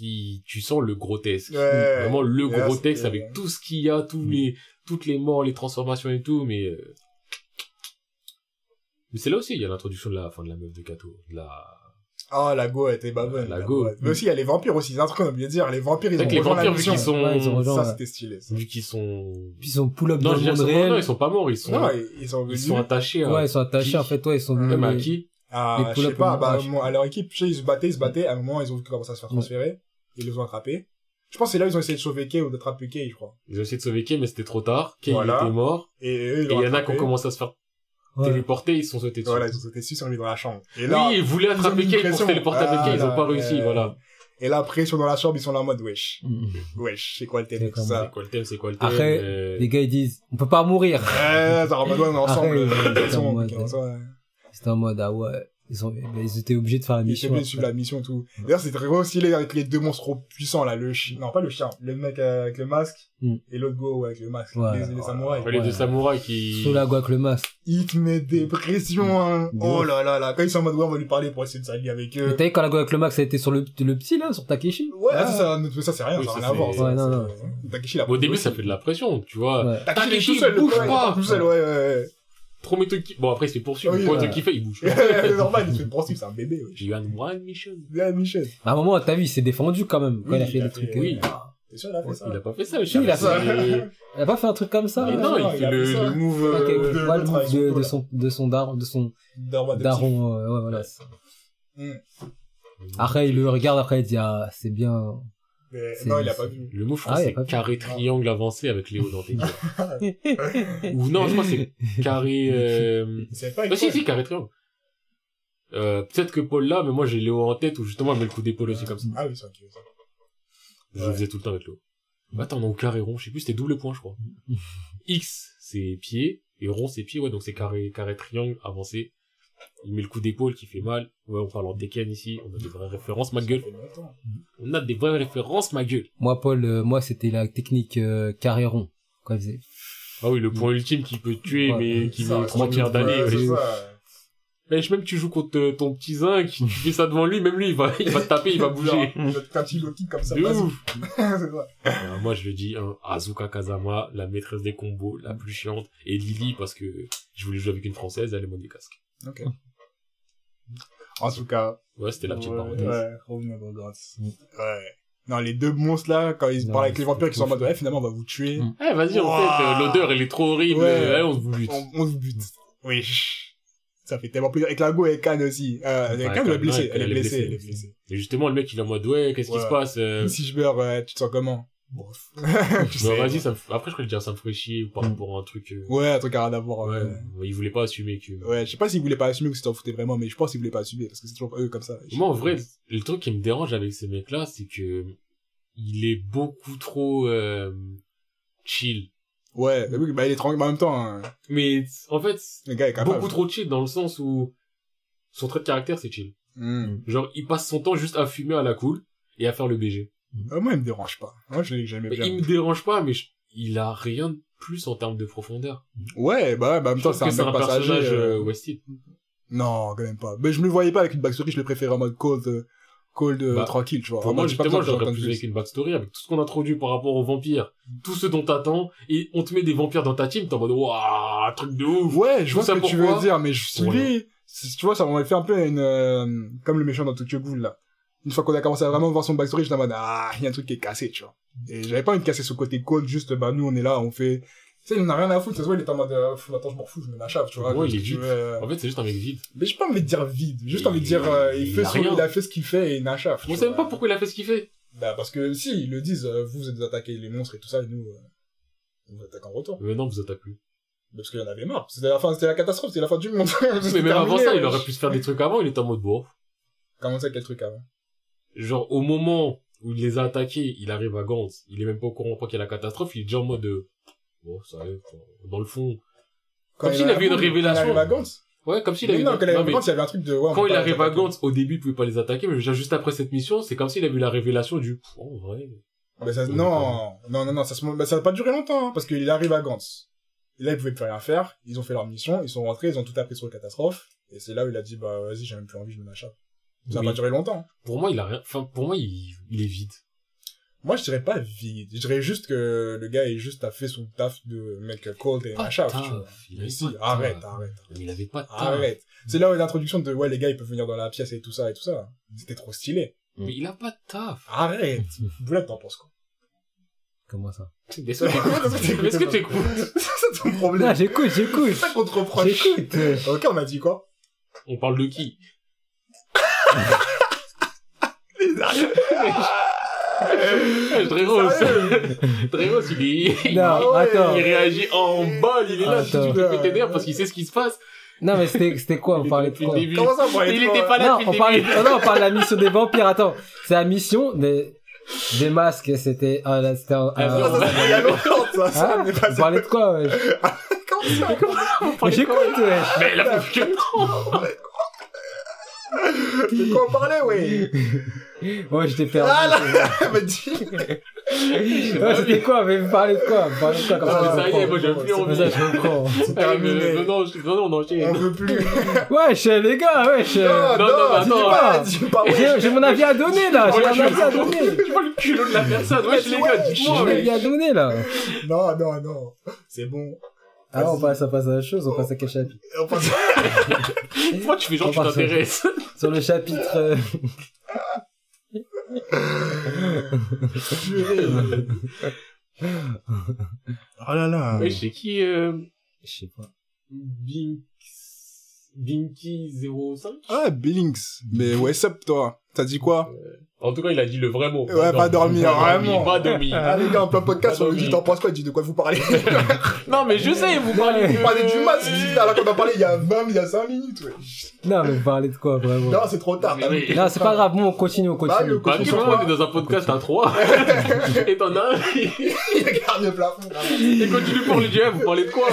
Qui, tu sens le grotesque. Ouais. Vraiment le grotesque avec tout ce qu'il y a, tous Mm. les, toutes les morts, les transformations et tout, mais, euh, mais c'est là aussi, il y a l'introduction de la, fin de la meuf de Kato. de La, Ah, la go, était pas bonne. La La go. go. Mais aussi, il y a les vampires aussi. C'est un truc qu'on a oublié de dire. Les vampires, ils ont les la vampires, vu qu'ils sont, Ouais, ils ont rejoint. Ça, c'était stylé. ça. vu qu'ils sont, Puis ils sont pull-up non, dans je le veux dire, monde ils sont pas- non, réel. ils sont pas morts, ils sont, Non, ils, ils sont ils venus. sont attachés à, Ouais, ils sont attachés, qui en fait, ouais, ils sont même venus. à les- qui? Ah, je sais pas, bah, à leur équipe, sais, ils se battaient, ils se battaient, à un moment, ils ont vu comment ça se faire transférer, ils les ont attrapés. Je pense que c'est là, ils ont essayé de sauver Kay ou d'attraper Kay, je crois. Ils ont essayé de sauver Kay, mais c'était trop tard. Kay, Voilà. il était mort. Et ils il y en a qui ont commencé à se faire Ouais. téléporter, ils se sont sautés dessus. Voilà, ils ont sauté dessus, ils sont mis dans la chambre. Et là, oui, ils voulaient ils attraper Kay pour se téléporter avec Kay, ils ont pas réussi, euh, voilà. et là, pression dans la chambre, ils sont là en mode, wesh. Mm. Wesh, c'est quoi le thème C'est et tout comme ça? C'est quoi le thème, c'est quoi le thème? Après, euh, Les gars, ils disent, on peut pas mourir. Ouais, ça on est ensemble. Euh. C'était en mode, ah ouais. Ils ont, bah, ils étaient obligés de faire la Il était mission. obligé de suivre la mission et tout. D'ailleurs, c'est très gros stylé avec les deux monstres trop puissants, là, le chien, non, pas le chien, le mec avec le masque, Hmm. et l'autre go avec le masque, Ouais. les, les samouraïs. Ouais, les deux samouraïs qui... Solago avec le masque. Il te met des pressions, hein. De Oh là là là, quand ils sont en mode, ouais, on va lui parler pour essayer de s'allier avec Mais eux. t'as vu quand la go avec le max a été sur le, le petit, là, sur Takeshi? Ouais, ah, ça, ça, mais ça, c'est rien, Oui, ça n'a ça, rien à voir. ça, Ouais, non, non. Takeshi, il a Au début, aussi. ça fait de la pression, tu vois. Ouais. Takeshi, Takeshi, tout seul, bouge pas. tout seul, ouais, ouais, Premier truc qui... Bon, après, il se fait poursuivre. Oui, Le premier ouais. truc qu'il fait, il bouge. c'est normal, il se fait poursuivre, c'est un bébé, ouais. You had one mission. Bien, Michel. À un moment, t'as vu, il s'est défendu quand même, quand Oui, il a fait il a le fait- truc. oui. euh, T'es sûr, il a fait ça? Il a pas fait ça, Si, il a fait- Il a pas fait un truc comme ça? Mais non, il fait a le, fait ça. le move... Euh, de- pas de son, de son daron, de son daron, euh, ouais, voilà. Après, il le regarde, après, il dit, ah, c'est bien. Mais non, il a pas vu. Le je crois, Ah, carré triangle avancé avec Léo dans tes Ou non, je crois que c'est carré... Euh... C'est pas Ah, si, si, carré triangle. Euh, peut-être que Paul là, mais moi j'ai Léo en tête où justement elle met le coup d'épaule aussi comme ça. Ah oui, c'est ok. ça. Je Ouais. le faisais tout le temps avec Léo. Bah, attends, non, carré rond, je sais plus, c'était double point, je crois. X, c'est pied, et rond, c'est pied, ouais, donc c'est carré, carré triangle avancé. Il met le coup d'épaule qui fait mal. Ouais, on parle en Tekken ici, on a des vraies références, ma gueule. On a des vraies références, ma gueule. Moi, Paul, euh, moi, c'était la technique euh, carré rond. Quand il faisait. Ah oui, le point ultime qui peut tuer, Ouais. mais qui met 3 moi, milliards tu- d'années. Mais même tu joues contre euh, ton petit zinc, tu fais ça devant lui, même lui, il va, il va te taper, il va bouger. Quand tu le kick comme ça, ouf. Euh, moi, je le dis, hein, Azuka Kazama, la maîtresse des combos, la plus chiante, et Lily, parce que je voulais jouer avec une française, elle est mon casque. Ok. En tout cas. Ouais, c'était la petite ouais, parenthèse. Ouais, Grâce. Mm. Ouais. Non, les deux monstres là, quand ils Non, parlent avec les vampires qui sont en mode, ouais, finalement, on va vous tuer. Mm. Eh, vas-y, en fait, euh, l'odeur, elle est trop horrible, Ouais. euh, ouais, on se vous bute. On, on se bute. Oui. Ça fait tellement plaisir. Avec la go et Khan aussi. Euh, Ouais, Khan, elle est blessée. Elle est blessée. Elle est blessée. Et justement, le mec, il est en mode, ouais, qu'est-ce qui se passe, euh... Si je meurs, ouais, tu te sens comment? Bof. sais. vas-y, ça me... après, je crois que dire, ça me ferait chier par Mm. rapport à un truc, euh... Ouais, un truc à rien à voir. ouais, Ouais. il voulait pas assumer que... Ouais, je sais pas s'ils voulaient pas assumer ou s'ils s'en foutaient vraiment, mais je pense qu'ils voulaient pas assumer, parce que c'est toujours eux comme ça. Moi, en vrai, le truc qui me dérange avec ces mecs-là, c'est que il est beaucoup trop euh, chill. Ouais, mais oui, bah il est tranquille, mais en même temps, hein, Mais en fait, le gars est capable. beaucoup trop chill dans le sens où son trait de caractère, c'est chill. Hmm. Genre, il passe son temps juste à fumer à la cool et à faire le BG. Euh, moi, il me dérange pas. Moi, je l'ai- j'aimais Mais bien. il me dérange pas, mais je- il a rien de plus en termes de profondeur. Ouais, bah, bah, en même Je temps, c'est un un personnage euh, euh, Wested. Non, quand même pas. Mais je me le voyais pas avec une backstory, je le préférais en mode cold, euh, cold, euh, Bah, tranquille, tu vois. Pour moi, mode, j'ai pas justement, j'aurais plus avec une backstory, avec tout ce qu'on a introduit par rapport aux vampires, tout ce dont t'attends, et on te met des vampires dans ta team, t'es en mode, waouh, truc de ouf. Ouais, je vois ce que tu veux dire, mais je suis tu vois, ça m'aurait fait un peu une, euh, comme le méchant dans Tokyo Ghoul, là. Une fois qu'on a commencé à vraiment voir son backstory, j'étais en mode, ah, il y a un truc qui est cassé, tu vois. Et j'avais pas envie de casser ce côté cold, juste, bah, nous, on est là, on fait, tu sais, il en a rien à foutre, ça se voit, il est en mode, euh, attends, je m'en fous, je me chave, tu vois. Ouais, il est vide. veux, euh, En fait, c'est juste un mec vide. Mais j'ai pas envie de dire vide, j'ai juste envie de dire, euh, il, il fait a son, rien. il a fait ce qu'il fait et il n'achave. On sait même pas pourquoi il a fait ce qu'il fait. Bah, parce que si, ils le disent, euh, vous êtes attaqués les monstres et tout ça, et nous, euh, on vous attaque en retour. Mais non, vous attaquez plus. Parce qu'il y en avait marre. C'était la fin, c'était la catastrophe, c'était la fin du monde. Mais même avant ça, il aurait pu se faire des trucs avant, il était en mode, bon. Comment ça, quel truc avant? Genre, au moment où il les a attaqués, il arrive à Gantz, il est même pas au courant qu'il y a la catastrophe, il est déjà en mode, euh, bon, ça arrive, dans le fond. Comme il s'il avait une quand il révélation. arrive à Gantz. Ouais, comme s'il avait non, quand il arrive non, à mais Gantz, il y avait un truc de, ouais, on quand il pas arrive à. Gantz, au début, il pouvait pas les attaquer, mais déjà juste après cette mission, c'est comme s'il avait eu la révélation du, en vrai. Mais ça, Ouais, non, non, non, non, ça se, bah, ça a pas duré longtemps, hein, parce qu'il arrive à Gantz. Et là, ils pouvaient plus rien faire. Ils ont fait leur mission, ils sont rentrés, ils ont tout appris sur la catastrophe. Et c'est là où il a dit, bah, vas-y, j'ai même plus envie, je me m'achète. Ça a Oui. pas duré longtemps. Pour moi, il a rien, enfin, pour moi, il, il est vide. Moi, je dirais pas vide. Je dirais juste que le gars est juste a fait son taf de mec cold et machin, taf, tu vois. il Mais avait si, pas taf. arrête, arrête. Mais il avait pas de taf. Arrête. C'est là où l'introduction de, ouais, les gars, ils peuvent venir dans la pièce et tout ça et tout ça. C'était trop stylé. Mais il a pas de taf. Arrête. Boulette, t'en penses quoi? Comment ça? Est-ce que Est-ce que t'écoutes? C'est ton Non, problème. j'écoute, C'est j'écoute. ça qu'on te reproche. J'écoute. Ok, on a dit quoi? On parle de qui? Dreyros, Dreyros, il est, Non, Ah ouais. attends. il réagit en balle, il est là, si Attends. tu peux d'air parce qu'il sait ce qui se passe. Non, mais c'était, c'était quoi? On Il parlait de quoi? Comment ça, on parlait de Il quoi, était pas là Non, on parlait, oh non, on parle de la mission des vampires. Attends. C'est la mission des, des masques. C'était, ah, là, c'était un, Ah, un- Ça, ça, c'est il y a longtemps, ça. Ça, Ah, on parlait de quoi, ouais? Comment ça? Mais j'écoute, ouais. Mais là, faut que non. De quoi on parlait, ouais Ouais, j'étais perdu. Ah là Mais dis Ouais, c'était quoi Mais vous parlez de quoi? Vous parlez de quoi comme Ah, ça ça y est, je moi, j'ai plus envie. Ça, je comprends. Non, je- non, non, on veut plus. Wesh, les gars, wesh. Non, non, non, non, dis attends. pas, dis pas, ouais. J'ai mon avis à donner là, j'ai Ouais, mon avis à donner. Tu vois le culot de la personne. Wesh, les gars, Ouais, J'ai mon avis à donner là. Non, non, non. C'est bon. Alors on passe, on passe à la chose, on passe à quel chapitre On passe- Pourquoi tu fais genre, On tu t'intéresses Sur le chapitre... euh, Oh là là. Wesh, c'est qui, euh, Je sais pas. Binks... Binky05? Ah, Billings. Mais what's up, toi T'as dit quoi? En tout cas, il a dit le vrai mot. Ouais, pas dormir, vraiment. Pas dormir. Ah, les gars, en plein podcast, on lui dit t'en penses quoi Il dit de quoi vous parlez Non, mais je sais, vous parlez. Vous parlez du match, alors qu'on a parlé il y a 20, il y a 5 minutes, ouais. Non, mais vous parlez de quoi vraiment? Non, c'est trop tard. Non, c'est pas grave, bon, on continue, on Bah, continue. Bah, Continue tu vois, on est dans un podcast à trois. Et t'en as un. Il regarde le plafond. Et continue pour lui dire, vous parlez de quoi?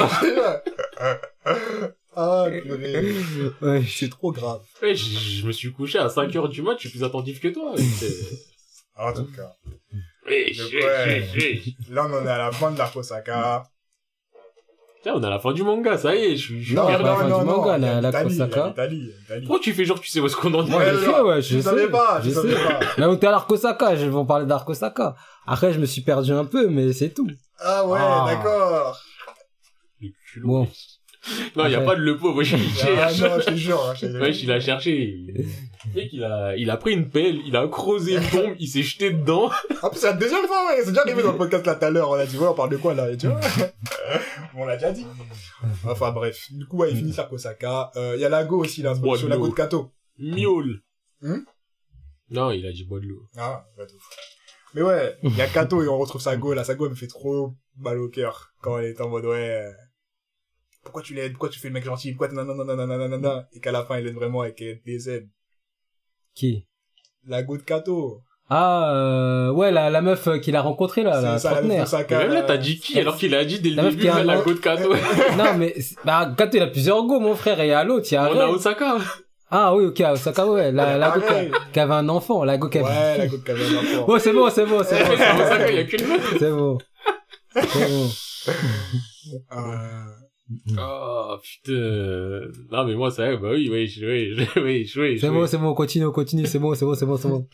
Ah, purée. Ouais, C'est trop grave. Ouais, je, je me suis couché à 5 heures du match, je suis plus attentif que toi. En tout cas. Ouais, Ouais. Là, on en est à la fin de la Kosaka. Tiens, on est à la fin du manga, ça y est, je suis Non, perdu. la non, fin non, du non. manga, la- la Kosaka. Pourquoi tu fais genre tu sais où est-ce qu'on en est? Moi, je sais, ouais, je Je savais pas, je Je savais pas. Là où t'es à l'Arkosaka, je vais en parler d'Arkosaka. Après, je me suis perdu un peu, mais c'est tout. Ah ouais, Ah. d'accord. Le culot. Bon. Non, il y a pas de le pauvre, je Ah non, je te jure. hein, Wesh, il a cherché. Mec, il a, il a pris une pelle, il a creusé une tombe, il s'est jeté dedans. En plus, c'est la deuxième fois, ouais. C'est déjà arrivé dans le podcast là tout à l'heure. On a dit, ouais, on parle de quoi là Et tu vois On l'a déjà dit. Enfin, bref. Du coup, ouais, il finit sa Kosaka. Euh, Il y a Lago aussi, là, Bois sur Lago de Kato. Miaule. Hmm? Non, il a dit bois de l'eau. Ah, de ouf. Mais ouais, il y a Kato et on retrouve Sago. La Sago, elle me fait trop mal au cœur quand elle est en mode, ouais. Euh, Pourquoi tu l'aides? Pourquoi tu fais le mec gentil? Pourquoi nanana, nanana Et qu'à la fin, il aide vraiment et qu'elle aides. Qui? Lago de Kato. Ah, euh, ouais, la, la meuf euh, qu'il a rencontrée, là, la C'est ça, la meuf de Mais Osaka, même là, t'as dit qui alors qu'il a dit dès le La meuf début, qui a la un- côte Kato. non, mais, c'est- bah, Kato, il a plusieurs go, mon frère, et il y a l'autre, il y a On a. Osaka. Ah oui, ok, à Osaka, ouais, la, la go qui, qui avait un enfant, la go qui avait... Ouais, Lago de Kato, l'enfant. Ouais, c'est bon, c'est bon, c'est bon, Mais à Osaka, il y a qu'une meuf. c'est bon. C'est bon. Oh, putain. Non, mais moi, ça, bah oui, oui, je- oui, je- oui, je- oui, C'est bon, c'est bon, on continue, on continue, c'est bon, c'est bon, c'est bon, c'est bon.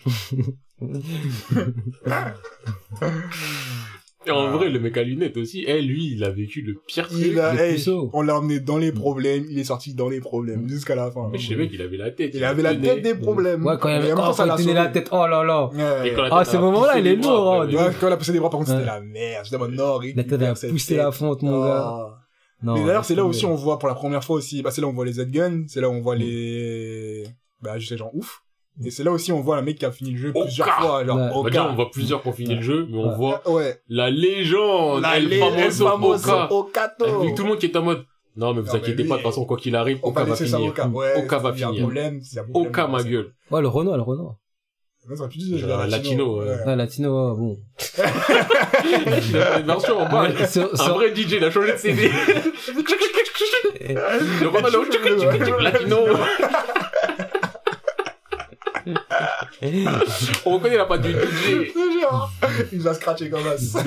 Et en vrai, le mec à lunettes aussi, eh, lui, il a vécu le pire truc. il a, le hey, puceau. on l'a emmené dans les problèmes, il est sorti dans les problèmes jusqu'à la fin. Mais je sais mec, il avait la tête. Il avait la tenait. tête des problèmes. Ouais, quand il avait, oh, temps, ça quand l'a il tenait la sauvé. tête, oh là là. Ouais. Et quand la Ah, ce moment-là, il est lourd, hein, après, de Ouais, quand on a poussé les bras, par contre, Ouais. c'était la merde. J'étais en mode, non, La tête, a poussé la fonte, mon gars. Ah. Non. Mais d'ailleurs, c'est là aussi, on voit pour la première fois aussi, bah, c'est là où on voit les Z-Guns, c'est là où on voit les, bah, juste les gens ouf. Et c'est là aussi, on voit un mec qui a fini le jeu Oka. plusieurs fois, genre, Ouais. Bah, déjà, on voit plusieurs qui ont fini le jeu, mais on Ouais. voit Ouais. la légende, La El lé- Famoso El famoso Oka. Okato. Avec tout le monde qui est en mode, non, mais vous Non, mais inquiétez lui, pas, de toute façon, quoi qu'il arrive, Oka va ça finir. Oka. Ouais. Oka va finir. problème, problème, Oka, ma gueule. Ouais, le Renault, le Renault. Non, ça aurait pu dire, Genre un latino, ouais. Latino, ouais, bon. Il a une version en bas. Sur- Un sur- vrai DJ, il a changé de CD. Le Ronaldo, latino. On reconnaît la patte du DJ. Il va scratcher comme ça.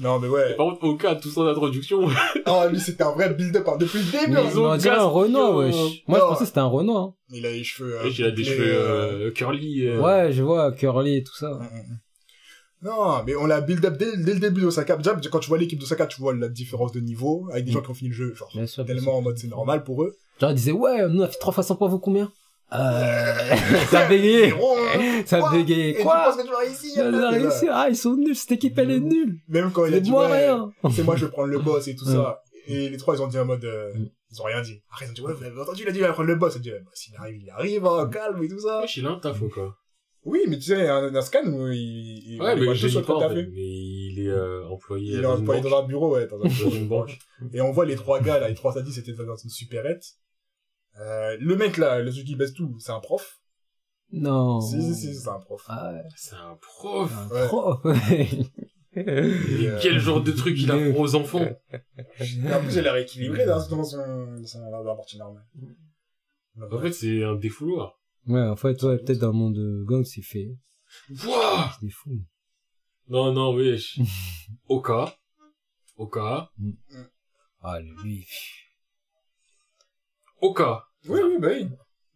Non, mais ouais. Par contre, Oka, tout son introduction. Oh, lui, c'était un vrai build-up, hein. depuis le début. Ils ont on dirait un Renault, euh, wesh. Moi, je pensais que c'était un Renault, hein. Il a les cheveux. euh, Il a des cheveux euh, curly. euh. Ouais, je vois, curly et tout ça. Mm, mm, mm. Non, mais on l'a build up dès, dès le début d'Osaka. Déjà, quand tu vois l'équipe d'Osaka, tu vois la différence de niveau avec des gens qui ont fini le jeu, genre, Bien sûr, tellement en mode c'est normal pour eux. Genre, ils disaient, ouais, nous, on a fait trois fois 100 points, vous combien? Euh, ça bégayait. Hein. Ça Quoi bégayait. Et tu Quoi? penses que tu vas réussir Ils ont réussi. Ah, ils sont nuls, cette équipe, elle est nulle. Même quand il a dit, moi ouais, rien. c'est moi, je vais prendre le boss et tout ça. Et les trois, ils ont dit en mode, euh, Mm. ils ont rien dit. Après, ils ont dit, ouais, vous avez entendu, il a dit, il va prendre le boss. Il a dit, bah, s'il arrive, il arrive, hein, calme et tout ça. Wesh, il a un taf, Oka. Oui, mais tu sais, un, un scan où il, il, Ouais, mais voit je tout sur le t'as fait. Mais il est euh, employé Il est dans une employé banque. dans un bureau, ouais, dans un bureau. Dans une banque. Et on voit les trois gars, là, les trois sadistes, c'était dans une supérette. Euh, le mec, là, le truc qui baisse tout, c'est un prof. Non. Si, si, si, c'est un prof. Ah ouais. C'est un prof. Un Ouais. pro. Et euh, quel genre de truc il a Mais- pour aux enfants en plus, il a rééquilibré dans, dans son, dans la partie normale. En fait, c'est un défouloir. Ouais, en fait, ouais, peut-être dans le monde de gang, c'est fait. Wouah C'est fou. Non, non, wesh. Oka. Oka. Ah, lui. Oka. Oui, oui, bah oui.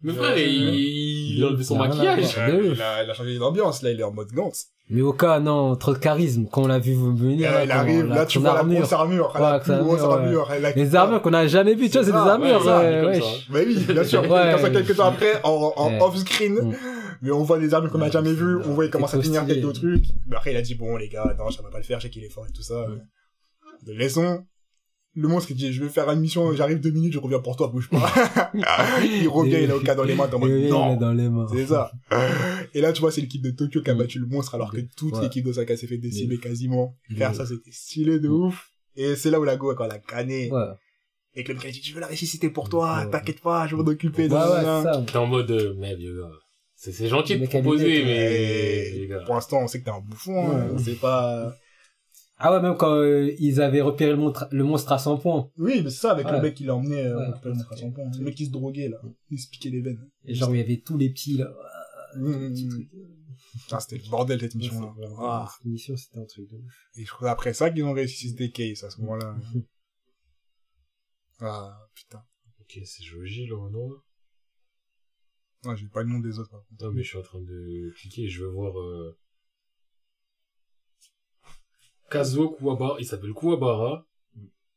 Mais frère, il, il a enlevé son Il a rien à maquillage. voir. Il, a, il a changé d'ambiance, là, il est en mode Gantz. Mais au cas, non, trop de charisme. Quand on l'a vu venir, là, il quand arrive, là, tu son vois la grosse armure, Ouais, la plus grosse armure, ouais. Les armures qu'on a jamais vues, tu vois, C'est des armures, ouais. Bah oui, bien sûr. Ouais. Comme ça, quelques temps après, en, en Ouais. off-screen. Mm. Mais on voit des armures qu'on n'a Ouais, jamais vues. On voit il commence à finir quelques trucs. Mais après, il a dit, bon, les gars, non, ça va pas le faire, je sais qu'il est fort et tout ça. Mm. De laissons. Le monstre, il dit, je vais faire une mission, j'arrive deux minutes, je reviens pour toi, bouge pas. il revient, il a au cas dans les mains, t'es en mode, non. est dans les mains. C'est ça. Et là, tu vois, c'est l'équipe de Tokyo qui a battu le monstre, alors que toute Ouais. l'équipe d'Osaka s'est fait décimer quasiment. Faire ça, c'était stylé de ouf. Et c'est là où la go, quand elle a canné. Ouais. Et que le mec a dit, je veux la ressusciter pour toi, Ouais. t'inquiète pas, je vais m'en occuper. Ouais, ouais, nanana. c'est ça. T'es en mode, euh, mais vieux gars. C'est, gentil de proposer, mais, pour l'instant, on sait que t'es un bouffon, hein. Ouais. c'est pas... Ah ouais, même quand euh, ils avaient repéré le monstre, le monstre à 100 points. Oui, mais c'est ça, avec Ouais. le mec qui l'a emmené, euh, Ouais. le monstre à son point. Le mec qui se droguait, là. Il se piquait les veines. Et genre, il y avait tous les petits, là. Mmh. Petits trucs. Ah, c'était le bordel, cette mission-là. Ah. Cette mission, c'était un truc de ouf. Et je crois après ça qu'ils ont ressuscité Case, à ce moment-là. Ah, putain. Ok, c'est Joji, le Renault. Ah, j'ai pas le nom des autres, par contre. Non, mais je suis en train de cliquer, je veux voir, euh... Kazuo Kuwabara, il s'appelle Kuwabara.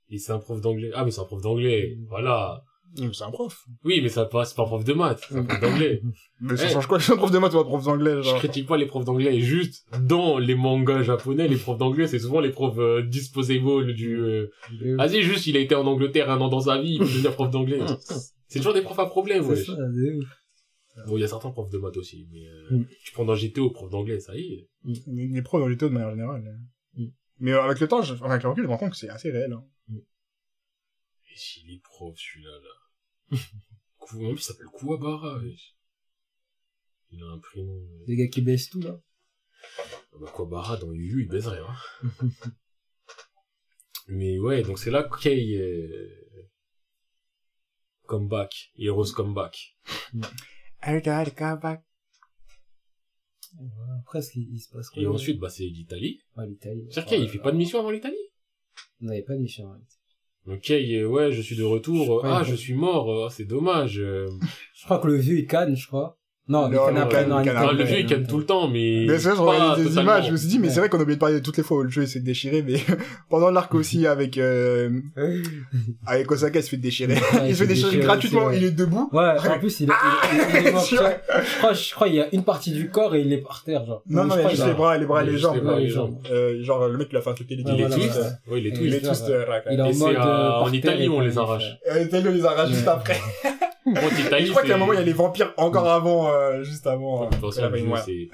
Et c'est un prof d'anglais. Ah, mais c'est un prof d'anglais. Voilà. Mais C'est un prof. Oui, mais ça passe pas un prof de maths, c'est un prof d'anglais. Mais ça Eh. change quoi, c'est un prof de maths ou un prof d'anglais, Je critique pas les profs d'anglais, juste dans les mangas japonais, les profs d'anglais, c'est souvent les profs euh, disposable du... Euh... Vas-y, juste, il a été en Angleterre un an dans sa vie, il peut devenir prof d'anglais. C'est toujours des profs à problème, C'est wesh. ça, de ouf. Bon, il y a certains profs de maths aussi, mais euh, Mm. tu prends dans GTO, prof d'anglais, ça y est. Les les pros dans taux de manière générale. Mm. Mais euh, avec le temps, je, enfin, avec le recul, je me rends compte que c'est assez réel. Hein. Et s'il est prof, celui-là, là. Plus, il s'appelle Kuwabara, wesh. Il a un prénom... euh, Les gars qui baissent tout, là. Ah Bah, Kuwabara, dans Yu Yu, il baiserait, hein. Mais ouais, donc c'est là que Kei euh... comeback, Heroes comeback. Voilà. Après, ce qui il se passe quoi Et ensuite, bah, c'est l'Italie. Ah, l'Italie. C'est-à-dire Kei, il fait pas de mission avant l'Italie? On n'avait pas de mission. ouais. Donc Kei, euh, ouais, je suis de retour. Ah, je suis mort. euh, Ah, c'est dommage. euh. Je crois que le vieux, il canne, je crois. Non, il Non, canne non, Ah, après, le vieux, il ouais. tout le temps, mais. Mais c'est vrai, je pas regardais des totalement. images, je me suis dit, mais Ouais. c'est vrai qu'on a oublié de parler de toutes les fois où le jeu il s'est déchiré, mais pendant l'arc aussi avec, euh, avec Osaka, il se fait déchirer. Ouais, il se fait déchirer gratuitement, aussi, ouais. il est debout. Ouais, en plus, il est, il est- il est mort, tu vois. Je crois, je crois, il y a une partie du corps et il est par terre, genre. Non, non, il y a je crois juste les bras, les bras, a les les jambes. les les. Euh, genre, le mec, il a fait un truc Il est twist. Ouais, il est Et Il twist. est twist, euh. Il est en Et c'est mode. à- euh, en Italie et où on les arrache. fait- Euh, Taylor les arrache juste après. Je crois qu'à un moment, il y a les vampires encore avant, euh, juste avant. euh, le jeu, ouais. c'est,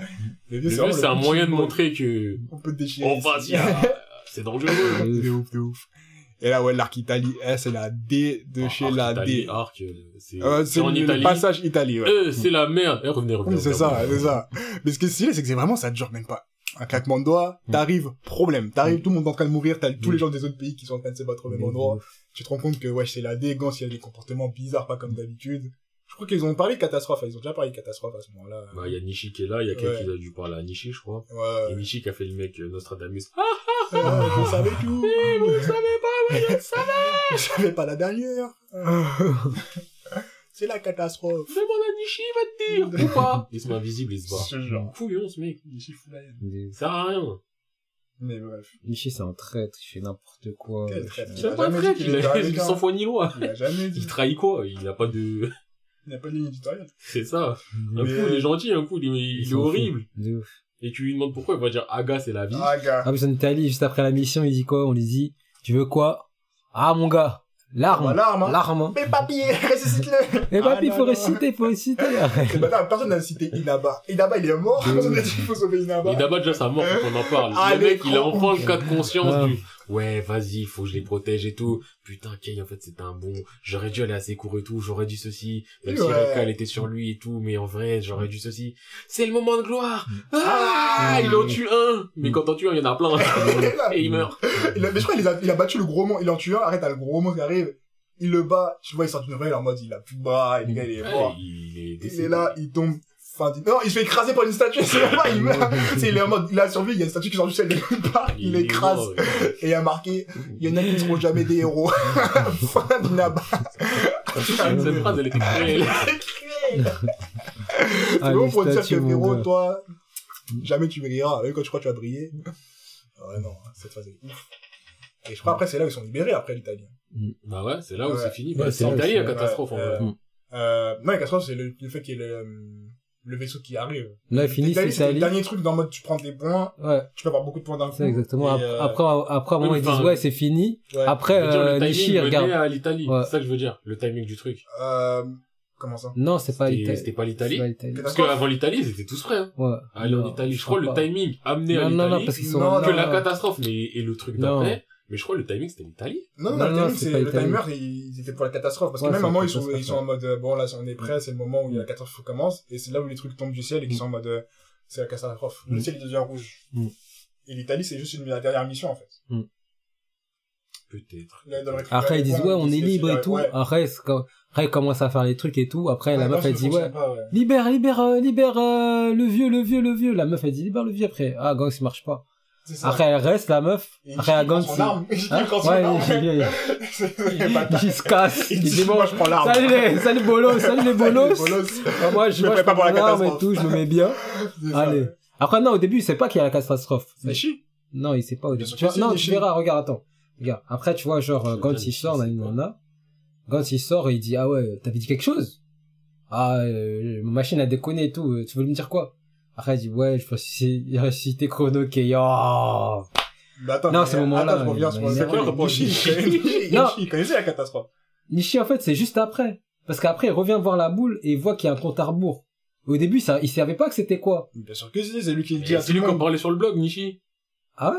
Le jeu, c'est un moyen de montrer que, On peut déchirer. y a- c'est dangereux. De ouf, de ouf. Et là, ouais, l'arc Italie, eh, c'est la D de chez Arc la Italie, D. Arc, euh, c'est, Euh, en le, Italie. passage Italie, ouais. Euh, c'est la merde. Eh, revenez, revenez. Oui, c'est ça, c'est ça. Mais ce qui est stylé, c'est que c'est vraiment, ça dure même pas. Un claquement de doigts, Mm. t'arrives, problème. T'arrives, tout le monde est en train de mourir, t'as tous Mm. les gens des autres pays qui sont en train de se battre au même endroit. Tu te rends compte que, ouais, c'est la D, Gans, il y a des comportements bizarres, pas comme d'habitude. Je crois qu'ils ont parlé de catastrophe, ils ont déjà parlé de catastrophe à ce moment-là. Bah, il y a Nishi qui est là, il y a quelqu'un Ouais. qui a dû parler à Nishi, je crois. Et Ouais. Nishi qui a fait le mec euh, Nostradamus. Euh, je savais tout. vous savez pas, mais je le savais. Je savais pas la dernière. c'est la catastrophe. Demande à Nishi, il va te dire. Ou pas. Il se met invisible, il se bat. Ce genre. Couillon, ce mec. Nishi fout la haine. Il Ça sert à rien. Mais bref. Nishi, c'est un traître, il fait n'importe quoi. Quel traître. C'est Il pas qu'il était a américain. sans foi ni loi. Il a jamais dit. Il trahit quoi? Il a pas de... Il a pas de ligne éditoriale. C'est ça. Un Mais- coup, il est gentil, un coup, il est, il Ils est horrible. foutent. De ouf. Et tu lui demandes pourquoi, il va dire Aga, c'est la vie. Ah. Ah, en Italie, juste après la mission, il dit quoi? On lui dit, tu veux quoi? Ah, mon gars, l'arme. Bah, l'arme, hein. L'arme. Mais papy, ressuscite-le Eh Ah, bah, il faut réciter, il faut réciter. Non, personne n'a cité Inaba. Inaba, il est mort. Personne n'a dit qu'il faut sauver Inaba. D'abord, déjà, sa mort, faut qu'on en parle. Ah, le mec, les il a cons. enfin le cas de conscience Ouais. du, ouais, vas-y, faut que je les protège et tout. Putain, Kay, en fait, c'était un bon, j'aurais dû aller à ses cours et tout, j'aurais dû ceci, même si elle était sur lui et tout, mais en vrai, j'aurais dû ceci. C'est le moment de gloire! Ah. Ah, il en tue un! Mais quand t'en tues un, il y en a plein. et il meurt. Il a- mais je crois qu'il a, il a battu le gros monstre. Il en tue un. Arrête, t'as le gros monstre qui arrive. il le bat, tu vois, il sort d'une nouvelle en mode, il a plus de bras, et le gars, il est Ouais, mort. il est Il est là, il tombe, fin du... Non, il se fait écraser par une statue, c'est même pas, il meurt. C'est, il est en mode, il a survécu, il y a une statue qui sort du ciel de nulle part, il est écrase. mort. Et il y a marqué, il y en a qui ne seront jamais des héros. fin du Naba. Cette phrase, elle était cruelle. C'est Ah, bon les pour dire que gars. toi, jamais tu brilleras. Eux, quand tu crois que tu vas briller. Ouais, non, cette phase est ouf. Et je crois après, c'est là où ils sont libérés après l'Italie. Bah ouais, c'est là où Ouais. c'est fini. Bah, c'est c'est l'Italie, c'est- la catastrophe, en vrai. euh, euh, non, la catastrophe, c'est le, le fait qu'il y ait le, le vaisseau qui arrive. Là, fini, c'est L'Italie, le dernier truc dans le mode, tu prends des points, Ouais, tu peux avoir beaucoup de points d'un coup. c'est exactement. Et, euh, après, après, moment, ils disent, ouais, c'est fini. ouais. Après, euh, le timing Nishi, regarde. à l'Italie. Ouais. C'est ça que je veux dire. Le timing du truc. Euh, comment ça? Non, c'est pas C'était l'Italie. c'était pas l'Italie. L'Italie. Parce qu'avant l'Italie, ils étaient tous prêts. Hein. Ouais. Aller en Italie. Je crois le timing amené à Non, non, non, l'Italie. parce qu'ils sont, Que la catastrophe, mais, et le truc d'après. Mais je crois le timing, c'était l'Italie. Non, non, Non, le timing, c'est le timer, ils étaient pour la catastrophe. Parce que Ouais, même à un moment, ils sont, catastrophe, ils sont en mode, euh, bon, là, on est prêt, c'est le moment où Mm. il y a la catastrophe commence. Et c'est là où les trucs tombent du ciel et qu'ils sont en mode, euh, c'est la catastrophe. Le Mm. ciel, il devient rouge. Mm. Et l'Italie, c'est juste une, la dernière mission, en fait. Peut-être. Après, ils disent, ouais, on est libre et tout. Après, après, ils commencent à faire les trucs et tout. Après, la meuf, elle dit, ouais, pas, ouais. libère, libère, euh, libère, euh, le vieux, le vieux, le vieux. La meuf, elle dit, libère le vieux après. Ah, gang, ça marche pas. Ça. Après, elle reste, la meuf. Et Après, il prend gang, son. Il il, il- il- il se casse. Il Il dit, moi, je prends l'arme. salut les, salut bolos, salut les bolos. Ah, moi, je, Je me moi, prépare pour la et catastrophe. tout, je me mets bien. Allez. Après, non, au début, il sait pas qu'il y a la catastrophe. C'est chi. Non, il sait pas au début. Tu vois, non, il tu verras, regarde, attends. Regarde. Après, tu vois, genre, sais il sort, pas. nani, nana. Gantz, il sort et il dit, ah ouais, t'avais dit quelque chose? Ah, euh, ma machine a déconné et tout, euh, tu veux me dire quoi? Après, il dit, ouais, je pense que c'est ressuscité Chrono qui oh. Mais attends, Non, mais ce moment-là, Attends, je reviens il sur Nishi, connaissait- la catastrophe. Nishi, en fait, c'est juste après. Parce qu'après, il revient voir la boule et il voit qu'il y a un compte à rebours. Au début, ça, il savait pas que c'était quoi. Bien sûr que si, c'est lui qui le dit C'est lui qu'on parlait sur le blog, Nishi. Ah ouais?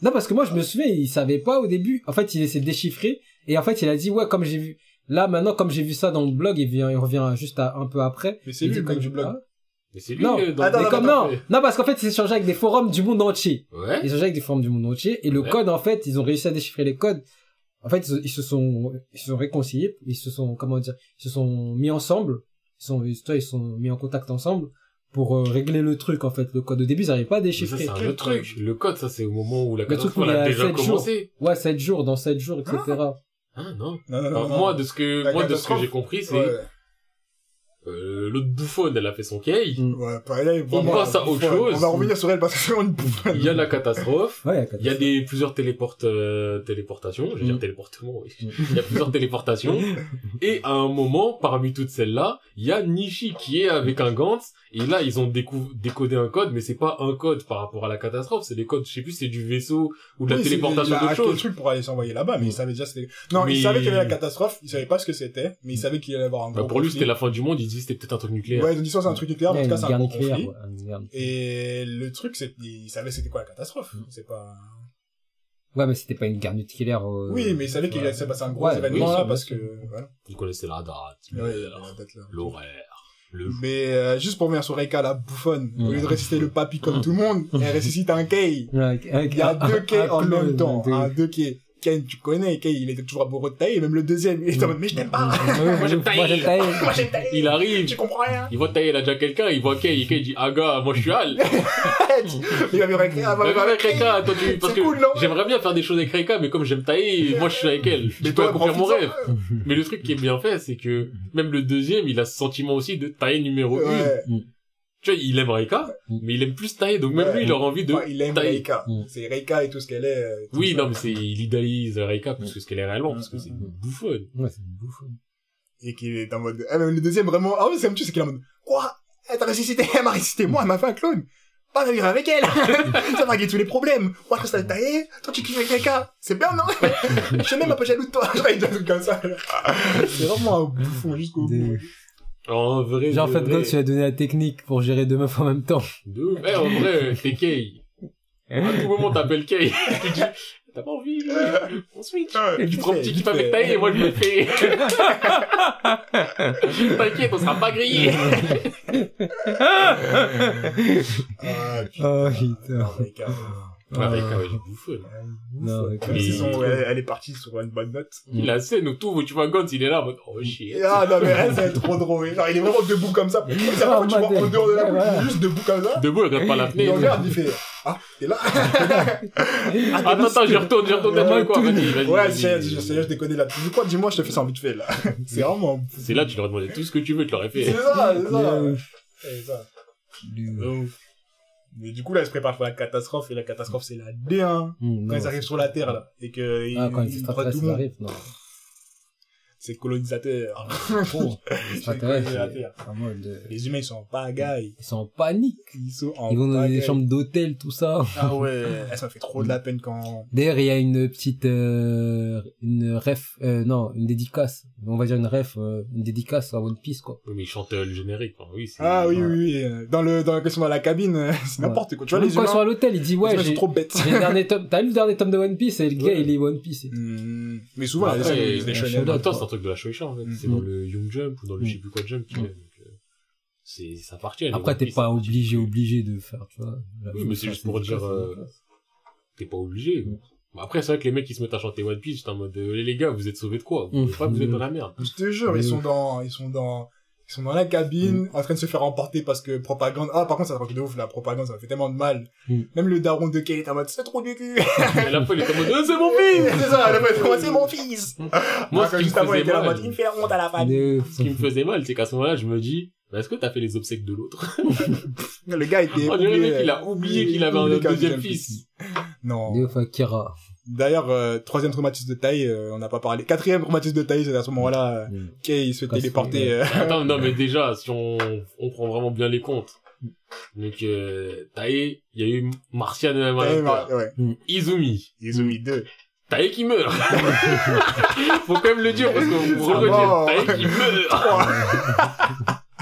Non, parce que moi, je me souviens, il savait pas au début. En fait, il essaie de déchiffrer. Et en fait, il a dit, ouais, comme j'ai vu, là, maintenant, comme j'ai vu ça dans le blog, il vient, il revient juste à- un peu après. Mais c'est lui le mec comme- du blog. Ah, Mais c'est lui, Non. euh, dans Attends, mais le comme attends, non, non, parce qu'en fait, il s'échangeait avec des forums du monde entier. Ouais. Ils s'échangeaient avec des forums du monde entier. Et le Ouais. code, en fait, ils ont réussi à déchiffrer les codes. En fait, ils se- ils se sont, ils se sont réconciliés. Ils se sont, comment dire, ils se sont mis ensemble. Ils sont, ils ils se sont mis en contact ensemble pour euh, régler le truc, en fait. Le code, au début, ils n'arrivaient pas à Mais ça, déchiffrer. c'est un autre truc. Le code, ça, c'est au moment où la truc catastrophe a a déjà sept jours. commencé. Ouais, 7 jours, dans 7 jours, etc. Ah, non. Non, non, non. Alors, non. moi, de ce que, La moi, de ce que j'ai compris, c'est, Ouais, euh, l'autre bouffonne, elle a fait son key. Mm. ouais, pareil, On vraiment, passe à autre bouffonne. chose. On va revenir sur elle parce que c'est vraiment une bouffonne. Il y a la catastrophe. Ouais, Il y a des, plusieurs téléportes, euh, téléportations. Je vais dire Mm. téléportements, oui. Mm. Il y a plusieurs téléportations. Et à un moment, parmi toutes celles-là, il y a Nishi qui est avec un Gantz. Et là, ils ont décou- décodé un code, mais c'est pas un code par rapport à la catastrophe. C'est des codes, je sais plus, c'est du vaisseau ou de la Oui, téléportation il a d'autre chose. truc pour aller s'envoyer là-bas, mais Mm. il savait déjà c'était... Non, Mais- il savait qu'il y avait la catastrophe, il savait pas ce que c'était, mais il savait qu'il allait avoir un Bah, gros pour lui, c'était la fin du monde. Il disait c'était peut-être un truc nucléaire. Ouais, ils ont dit soit c'est un truc nucléaire, mais en tout cas c'est un gros nucléaire. conflit. ouais. Et le truc, c'est qu'il savait c'était quoi la catastrophe. Mm. C'est pas... Ouais, mais c'était pas une guerre nucléaire. euh, Oui, mais il savait qu'il allait passer un gros Ouais, événement oui, là parce que, voilà. Il connaissait la date, Ouais, l'heure, la date, là. l'horaire, le. Mais euh, juste pour revenir sur Reika, la bouffonne, au lieu de ressusciter le papy comme tout le monde, elle ressuscite un Kei. Il y a deux Kei en même temps. Un deux Kei. Ken, tu connais, Kei, il était toujours amoureux de Taï, et même le deuxième, il était en mode, mais je t'aime pas. Moi, j'aime Moi, Taï. j'aime Taï. Moi, j'aime Taï. Il arrive, Tu comprends rien. il voit Taï, il a déjà quelqu'un, il voit Kay, Kay dit, ah gars, moi je suis Al. Il va venir avec Reika, Mais va avec Reika, toi, tu, parce C'est que cool, non j'aimerais bien faire des choses avec Reika, mais comme j'aime Taï, moi je suis avec elle. Je Mais peux accomplir mon rêve. Mais le truc qui est bien fait, c'est que même le deuxième, il a ce sentiment aussi de Taï numéro 1. Tu vois, il aime Reika, Mm. mais il aime plus Taï, donc même Ouais. lui, il aura envie de Ouais, il aime. Reika. Mm. C'est Reika et tout ce qu'elle est. euh, Oui, ça. non, mais c'est, il idéalise Reika plus que ce qu'elle est réellement, parce que c'est une Mm. bouffonne. Ouais, c'est une bouffonne. Et qu'il est en mode, ah, même le deuxième vraiment, ah oui, c'est un petit, c'est qu'il est en mode, quoi? Elle t'a ressuscité, elle m'a ressuscité, moi, elle m'a fait un clone. Pas vivre avec elle. ça va régler tous les problèmes. Moi, je reste taillé. Toi, tu kiffes avec Reika. C'est bien, non? je suis même un peu jaloux de toi. Je vais dire un truc comme ça. c'est vraiment un bouffon jusqu'au bout. En vrai, Genre, en fait, God, tu as donné la technique pour gérer deux meufs en même temps. de ouf. Eh, en vrai, t'es Kay. À tout moment, t'appelles Kay. tu dis, t'as pas envie, on switch. Ouais, Tu vite prends fait, petit kiff avec fait. Taï et moi je me fais. T'inquiète, on sera pas grillé. Ah, putain. Oh, putain. Ouais, avec Ah. Kawaii bouffonne. Non, Ouf. ok. Même Mais- si son- elle, elle est partie sur une bonne note. Il a scène où tout, tu vois Gantz, il est là, en mode, oh shit. Ah non mais elle c'est trop drôle. Genre il est vraiment debout comme ça. C'est la fois tu vois en dehors de la bouche, il est juste debout comme ça. Debout, il regarde pas la Il fenêtre. regarde, il fait Ah, t'es là? Attends, attends, j'y retourne, j'y retourne, Ouais, quoi, vas-y, vas-y. Ouais, c'est je je déconne là. Du coup, dis-moi, je te fais ça en vite fait là. C'est vraiment. C'est là, tu leur demandais tout ce que tu veux, tu l'aurais C'est fait. ça, c'est ça. C'est ça. Mais du coup, là, ils se préparent pour la catastrophe, et la catastrophe, c'est la D1. Hmm, Quand non. ils arrivent sur la Terre, là, et que, Ah, quand les ils extraterrestres tout le monde. C'est colonisateur. Bon, les humains, ils sont en pagaille. ils sont en panique. Ils sont en Ils vont dans des chambres d'hôtel, tout ça. Ah ouais, eh, ça me fait trop de la peine quand... D'ailleurs, il y a une petite, euh, une ref, euh, non, une dédicace. On va dire une ref, euh, une dédicace à One Piece, quoi. Oui, mais ils chantent euh, le générique, quoi. Oui, c'est... Ah oui, Ouais. oui, oui. Dans le, dans la question dans la cabine, euh, c'est Ouais. n'importe quoi. Tu vois, Même les quand ils sont humains, à l'hôtel, il dit, les ouais, humains sont j'ai, trop bêtes. j'ai le dernier tome, t'as lu le dernier tome de One Piece? Et le gars, Ouais. il lit One Piece. Hmm, Mais souvent, Après, dessins, euh, ils truc de la Shueisha, en fait. Mm. C'est dans le Young Jump ou dans le Mm. je sais plus quoi Jump qu'il Mm. euh, c'est, ça appartient. Après, t'es pas obligé, obligé de faire, tu vois. la Oui, mais c'est juste pour dire, euh. T'es pas obligé. Mm. Après, c'est vrai que les mecs qui se mettent à chanter One Piece, j'étais en mode, euh, les gars, vous êtes sauvés de quoi? Vous Mm. pouvez pas, vous êtes dans la merde. Je te jure, ils sont dans, ils sont dans, ils sont dans la cabine, en train de se faire emporter parce que propagande. Ah, par contre, ça truc de ouf, la propagande, ça me fait tellement de mal. Mm. Même le daron de Kay est en mode, c'est trop du cul. Et la fois, il était en mode, euh, c'est mon fils! c'est ça, est en mode, c'est mon fils. Moi, ce quand qui juste me avant, il faisait était là en mal, mode, il me fait la honte à la famille. Ce qui me faisait mal, c'est qu'à ce moment-là, je me dis, bah, est-ce que t'as fait les obsèques de l'autre? Le gars était On dirait qu'il a oublié qu'il avait un deuxième fils. Non. D'ailleurs, euh, troisième traumatisme de taille, euh, on n'a pas parlé. Quatrième traumatisme de taille, c'est à ce moment-là, euh, Mm. Kay, il se fait que, téléporter. euh, Attends, non, mais déjà, si on, on prend vraiment bien les comptes. Donc, euh, Tae, il y a eu Martian et Tae, Manata. ouais. Izumi. Izumi 2. Tae qui meurt. Faut quand même le dire parce qu'on vous. Tae qui meurt.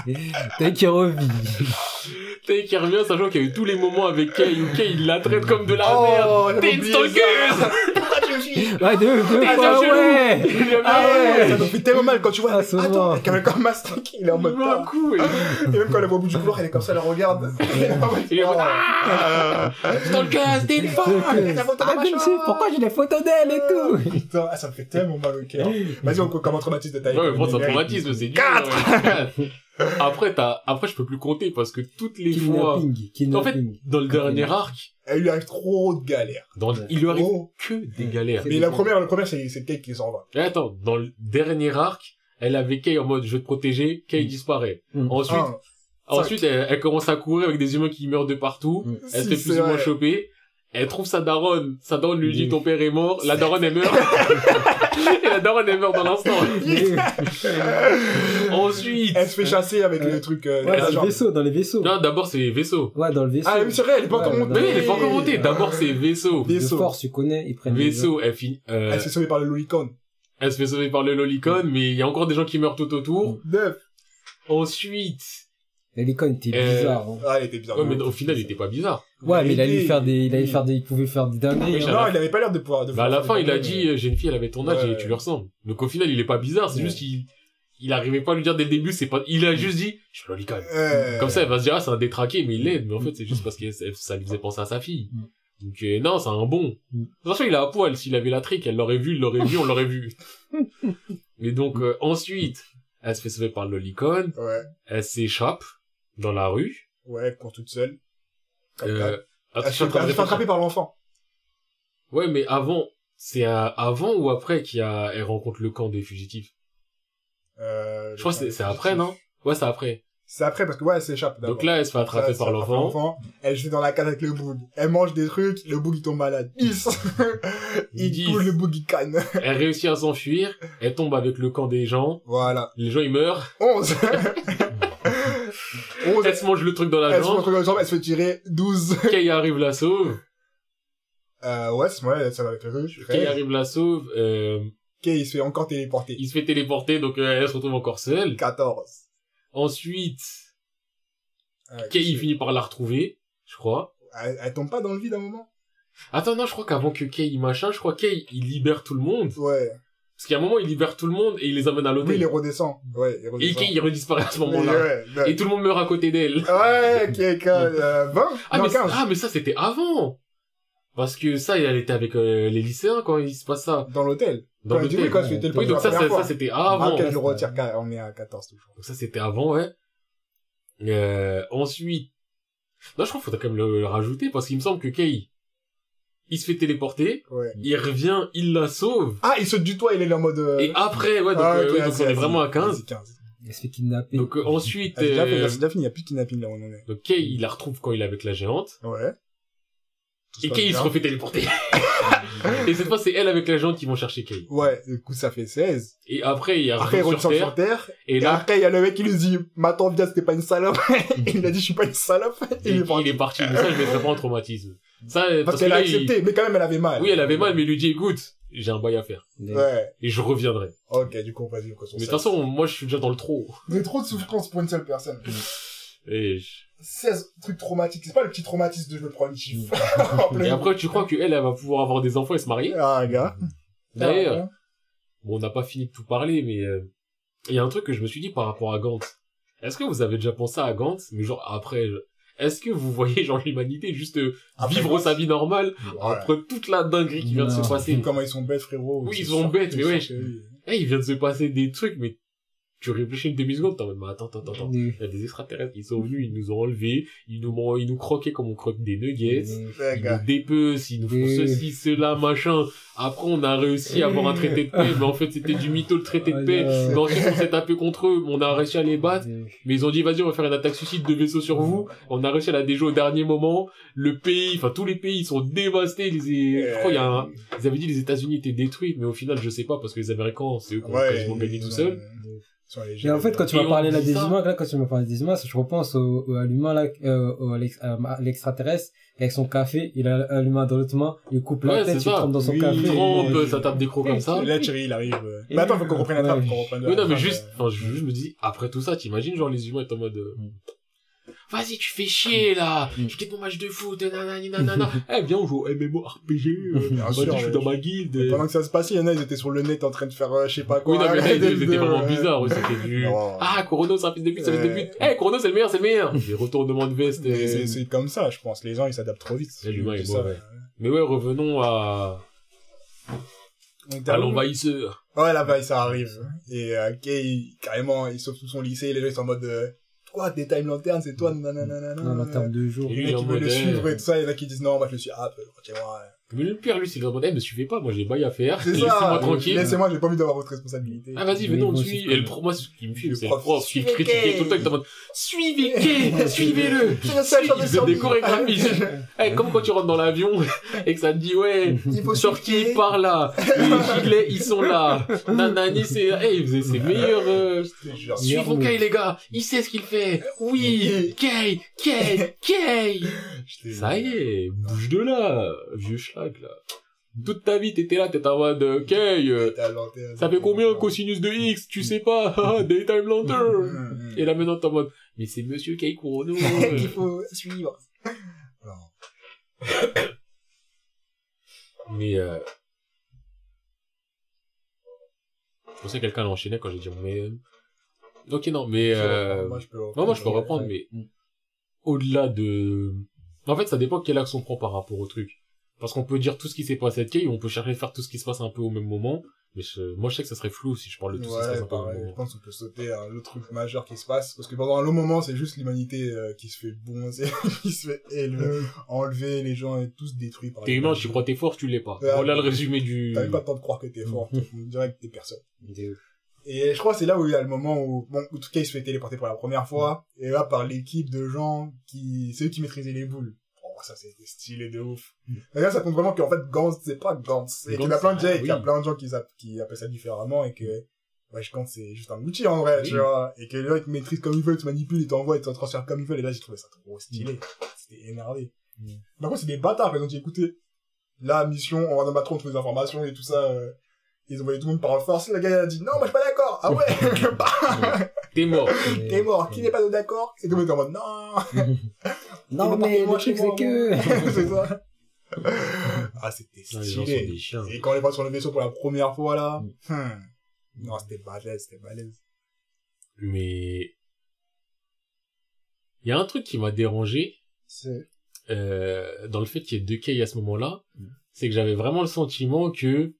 T'as qui revit. T'es qui revient, sachant qu'il y a eu tous les moments avec Kay, où Kay il la traite comme de la oh, merde. T'es une stalker! Ouais, de, de, ah, ah, ouais. ah ouais. Ça nous fait tellement mal quand tu vois. Ah, attends, quand même stalking, il est en mode. Bah, cool. Et même quand elle voit au bout du couloir, elle est comme ça, elle regarde. Il est en mode. Ah! ah stalker, c'était une femme! Ah, ah, pourquoi j'ai des photos d'elle et tout? Putain, ça me fait tellement mal au cœur. Vas-y, on commence traumatisme de taille. Ouais, mais bon, ça traumatisme, c'est dur. 4! Après, t'as, après, je peux plus compter parce que toutes les fois, Kidnapping. En fait, dans le dernier arc, Elle lui arrive trop de galères. dans, il lui arrive Oh. que des galères. Mais la première, la première, c'est, c'est Kay qui s'en va. Et attends, dans le dernier arc, elle avait Kay en mode je vais te protéger, Kay Mm. disparaît. Mm. Ensuite, Un. ensuite elle, elle commence à courir avec des humains qui meurent de partout. Mm. Elle se Si, fait plus ou moins choper. Elle trouve sa daronne. Sa daronne lui dit Mm. ton père est mort. La daronne elle meurt. Et la daronne elle meurt dans l'instant. Ensuite, Elle se fait chasser avec Ouais. le truc, euh, Ouais, dans le jambe. vaisseau, dans les vaisseaux. non, d'abord c'est vaisseau. Ouais, dans le vaisseau. Ah, oui, c'est vrai, elle est pas Ouais, encore montée. Mais oui, elle est pas encore montée. D'abord c'est vaisseau. De Vaisseau. force, tu connais, ils prennent Vaisseau, elle finit, euh, Elle se fait sauver par le lolicon. elle se fait sauver par le lolicon, mais il y a encore des gens qui meurent tout autour. Neuf. Ensuite, gens. L'hélicon était Euh, bizarre. hein. Ah, elle était bizarre. ouais, mais au final il était pas bizarre. Ouais, mais il allait faire des, il allait faire des, il pouvait faire des dingueries. Hein. Non, il avait pas l'air de pouvoir, de Bah, à la fin, il a dit, euh, j'ai une fille, elle avait ton âge Ouais. et tu lui ressembles. Donc au final, il est pas bizarre, c'est Ouais. juste qu'il, il arrivait pas à lui dire dès le début, c'est pas, il a juste dit, je suis lolicon. Euh, Comme ça, elle va se dire, ah, c'est un détraqué, mais il l'aide, mais en fait, c'est juste parce que ça lui faisait penser à sa fille. Mm. Donc, euh, non, c'est un bon. Mm. De toute façon, il a à poil, s'il avait la trique, elle l'aurait vu, il l'aurait vu, on l'aurait vu. Mais donc, euh, ensuite, elle se fait sauver par le lolicon, Ouais, elle s'échappe dans la rue, ouais, elle court toute seule. Euh, ça. attends, Elle je se suis en train de fait réfléchir. attraper par l'enfant. Ouais, mais avant, c'est avant ou après qu'il y a, elle rencontre le camp des fugitifs? Euh, Je crois que c'est après, non? Ouais, c'est après. C'est après parce que ouais, elle s'échappe. Donc là, elle se fait attraper par l'enfant. Elle joue dans la case avec le boug. Elle mange des trucs, le boug il tombe malade. 10. il coule le boug il canne. Elle réussit à s'enfuir. Elle tombe avec le camp des gens. Voilà. Les gens, ils meurent. 11. 11. Elle se mange le truc dans la Elle se jambe. retrouve dans la jambe, elle se fait tirer 12. Kay arrive la sauve. Euh, ouais, c'est moi, ça va avec le truc. Kay arrive la sauve. Euh, Kay, il se fait encore téléporter. il se fait téléporter, donc euh, elle se retrouve encore seule. 14. Ensuite, Euh, Kay, il finit par la retrouver, je crois. elle, elle tombe pas dans le vide à un moment? Attends, non, je crois qu'avant que Kay, machin, je crois que Kay, il libère tout le monde. Ouais. Parce qu'à un moment, il libère tout le monde et il les amène à Oui, l'hôtel. il les redescend. Ouais, il et redescend. Kay, il redisparaît à ce moment-là. ouais, ouais. Et tout le monde meurt à côté d'elle. Ouais, Kay, Kay, euh, 20? Ah, non, mais, 15. ah, mais ça, c'était avant. Parce que ça, elle était avec euh, les lycéens quand il se passe ça. Dans l'hôtel. Dans du coup, quand le Oui, donc ça, ça, ça, c'était avant. Ah, je le retire, on est à 14 toujours. Donc ça, c'était avant, ouais. Euh, ensuite, non, je crois qu'il faudrait quand même le, le rajouter parce qu'il me semble que Kay, il se fait téléporter, Ouais. il revient, il la sauve. Ah, il saute du toit, il est là en mode... euh, Et après, ouais, donc, ah, euh, oui, donc on est vraiment à 15. Vas-y, 15. Il se fait kidnapper. Donc euh, ensuite, Ah, euh, il n'y a plus de kidnapping là où on en est. donc Kay, il la retrouve quand il est avec la géante. Ouais. Tout Et Kay, il se refait téléporter. et cette fois, c'est elle avec la géante qui vont chercher Kay. Ouais, du coup, ça fait 16. Et après, il y a Après, il retour redescend sur sur Terre. Terre. Et Et là, après, il y a le mec qui lui dit, m'attends bien, c'était pas une salope. Et il a dit, je suis pas une salope. Et il, il est parti. il est parti. Mais ça, je mettrais pas en traumatisme. Ça, parce, Parce que qu'elle a il- accepté, mais quand même, elle avait mal. Oui, elle avait mal, mais il lui dit, écoute, j'ai un bail à faire. Ouais. Et je reviendrai. Ok, du coup, vas-y, continue. Mais de toute façon, moi, je suis déjà dans le trop. Mais trop de souffrance pour une seule personne. Et, je- 16 trucs traumatiques. C'est pas le petit traumatisme de je me prends une chiffre. Et après, tu crois que elle, elle va pouvoir avoir des enfants et se marier? Ah, gars. D'ailleurs, bon, on n'a pas fini de tout parler, mais euh, il y a un truc que je me suis dit par rapport à Gantz. Est-ce que vous avez déjà pensé à Gantz, mais genre après, je- est-ce que vous voyez genre l'humanité juste euh, Après vivre sa vie normale Ouais. après toute la dinguerie qui vient de se passer? Comment ils sont bêtes, frérot. Oui, ils sont bêtes, mais ouais. oui. Eh, il vient de se passer des trucs, mais tu réfléchis une demi-seconde, t'es en mode, mais attends, attends, attends. Mais- Il y a des extraterrestres qui sont venus, ils nous ont enlevés, ils nous, ils nous croquaient comme on croque des nuggets. Ouais, Ils nous dépecent, ils nous font Oui. ceci, cela, machin. Après, on a réussi à avoir un traité de paix, mais en fait, c'était du mytho, le traité de Ah, paix. Mais ensuite, on s'est tapé contre eux, on a réussi à les battre. mais- ils ont dit, vas-y, on va faire une attaque suicide de vaisseaux sur vous. On a réussi à la déjouer au dernier moment. Le pays, enfin, tous les pays, ils sont dévastés. Les, je crois, il y a un, ils avaient dit les États-Unis étaient détruits, mais au final, je sais pas, parce que les Américains, c'est eux qui ont Ouais, quasiment gagné tout seuls. Mais en fait, quand tu Et m'as parlé là des ça. humains, là, quand tu m'as parlé des humains, je repense au, au- à l'humain là, euh, au- à à l'extraterrestre, avec son café, il a un humain dans l'autre main, il coupe la Ouais, tête, il trempe dans son Oui, café. Il Et- trempe, et- ça tape des crocs comme ça. Et là, Thierry, il arrive. euh. Et- Mais attends, faut qu'on reprenne la Ouais. qu'on reprenne Oui, non, mais trappe, juste, euh. enfin, je, me dis, après tout ça, t'imagines, genre, les humains étaient en mode, euh, vas-y, tu fais chier, là, Mm. je quitte mon match de foot, nanani, nanana. eh, viens, on joue au MMORPG, euh, Bien sûr, je suis ouais. dans ma guilde. Et Pendant que ça se passait, il y en a, ils étaient sur le net en train de faire, euh, je sais pas quoi. Oui, non, mais là, c'était de- vraiment bizarre, oui, c'était du, ah, Corono, c'est un fils de pute, c'est un fils de pute. Eh, Corono, c'est le meilleur, c'est le meilleur. Des retournements de veste. Euh, c'est comme ça, je pense. Les gens, ils s'adaptent trop vite. L'humain est mauvais. Mais ouais, revenons à, à l'envahisseur. Ouais, là-bas, ça arrive. Et euh, Kay, carrément, il sauve tout son lycée, les gens ils sont en mode, euh, quoi, des time lanternes, c'est toi, nanana. Non, en termes de jours. Et Les lui, qui veulent le suivre et tout ça, il y en a qui disent non, moi je le suis, ah, peu, moi Mais le pire, lui, c'est mode, eh, me suivez pas, moi, j'ai bail à faire. C'est Laissez-moi tranquille. laissez-moi, j'ai pas envie d'avoir votre responsabilité. Ah, vas-y, Mais venez, on bon, le c'est suit. pas- Et le pro, moi, ce qui me fume, Le c'est le prof, qui suivez critiquait tout le temps, il était en mode, suivez Kay, suivez-le. C'est Il faisait des chorégraphies. Eh, comme quand tu rentres dans l'avion et que ça te dit, ouais, suivre Kay. par là, les gilets, ils sont là. Nanani, c'est, eh, il faisait ses meilleurs, euh, suivons Kay, les gars. Il sait ce qu'il fait. Oui, Kay, Kay, Kay. Ça y est, bouge de là, vieux là. Toute ta vie, t'étais là, t'étais en mode, euh, Kay, euh, ça fait combien cosinus de X Tu sais pas Daytime Lantern Mmh, Et là maintenant t'es en mode Mais c'est Monsieur Kei Kurono Il faut suivre. Mais euh... Je pensais que quelqu'un l'enchaînait quand j'ai dit mais... euh, Ok non mais... Euh... Moi, je peux Non moi je peux reprendre mais... Au-delà de... En fait ça dépend quel axe on prend par rapport au truc. Parce qu'on peut dire tout ce qui s'est passé à Kei, on peut chercher à faire tout ce qui se passe un peu au même moment. Mais je- moi je sais que ça serait flou si je parle de tout ce qui se passe Ouais, un peu au même pareil. Je pense qu'on peut sauter à le truc majeur qui se passe. Parce que pendant un long moment, c'est juste l'humanité euh, qui se fait bonzer, qui se fait élever, enlever, les gens et tous détruits par T'es humain, tu crois t'es fort, tu l'es pas. Ouais. Voilà le résumé du... T'avais pas le temps de croire que t'es fort, on dirait que t'es personne. Et je crois que c'est là où il y a le moment où, bon, en tout cas, il se fait téléporter pour la première fois, et là, par l'équipe de gens qui, c'est eux qui maîtrisaient les boules. Oh, ça, c'était stylé de ouf. Et là, ça compte vraiment qu'en fait, Gantz, c'est pas Gantz. Et qu'il y a plein de gens, ah qu'il y a oui. plein de gens qui, app- qui appellent ça différemment, et que, ouais, je pense c'est juste un outil, en vrai, tu Oui. vois. Et que les gens, ils te maîtrisent comme ils veulent, ils te manipulent, ils t'envoient, ils te transfèrent comme ils veulent, et là, j'ai trouvé ça trop stylé. C'était énervé. Mm. Par contre, c'est des bâtards, ils ont dit, écoutez, la mission, on va en battre contre les informations et tout ça, euh, ils ont envoyé tout le monde par force. Le gars il a dit non, moi je suis pas d'accord. Ah ouais, Bah, T'es mort. t'es mort. Qui n'est pas d'accord Et tout le monde était en mode non. Non, est mais le truc, c'est que... c'est ça. Ah, c'était stylé. Et quand on les voit sur le vaisseau pour la première fois là, Mm. hmm. non, c'était balèze, c'était balèze. Mais... Il y a un truc qui m'a dérangé, C'est. euh, dans le fait qu'il y ait deux Kay à ce moment-là, Mm. c'est que j'avais vraiment le sentiment que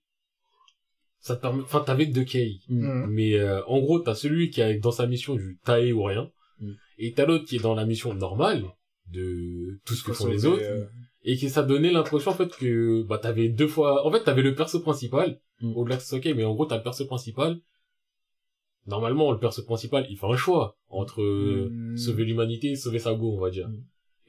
ça te permet, enfin, t'avais deux Kay. Mm. Mais euh, en gros, t'as celui qui est dans sa mission du tailler ou rien, Mm. et t'as l'autre qui est dans la mission normale de tout ce que font les autres, euh, et qui ça donnait l'impression en fait que bah t'avais deux fois, en fait t'avais le perso principal, Mm. au-delà de ça ok, mais en gros t'as le perso principal. Normalement, le perso principal, il fait un choix entre euh, Mm. sauver l'humanité et sauver sa go, on va dire.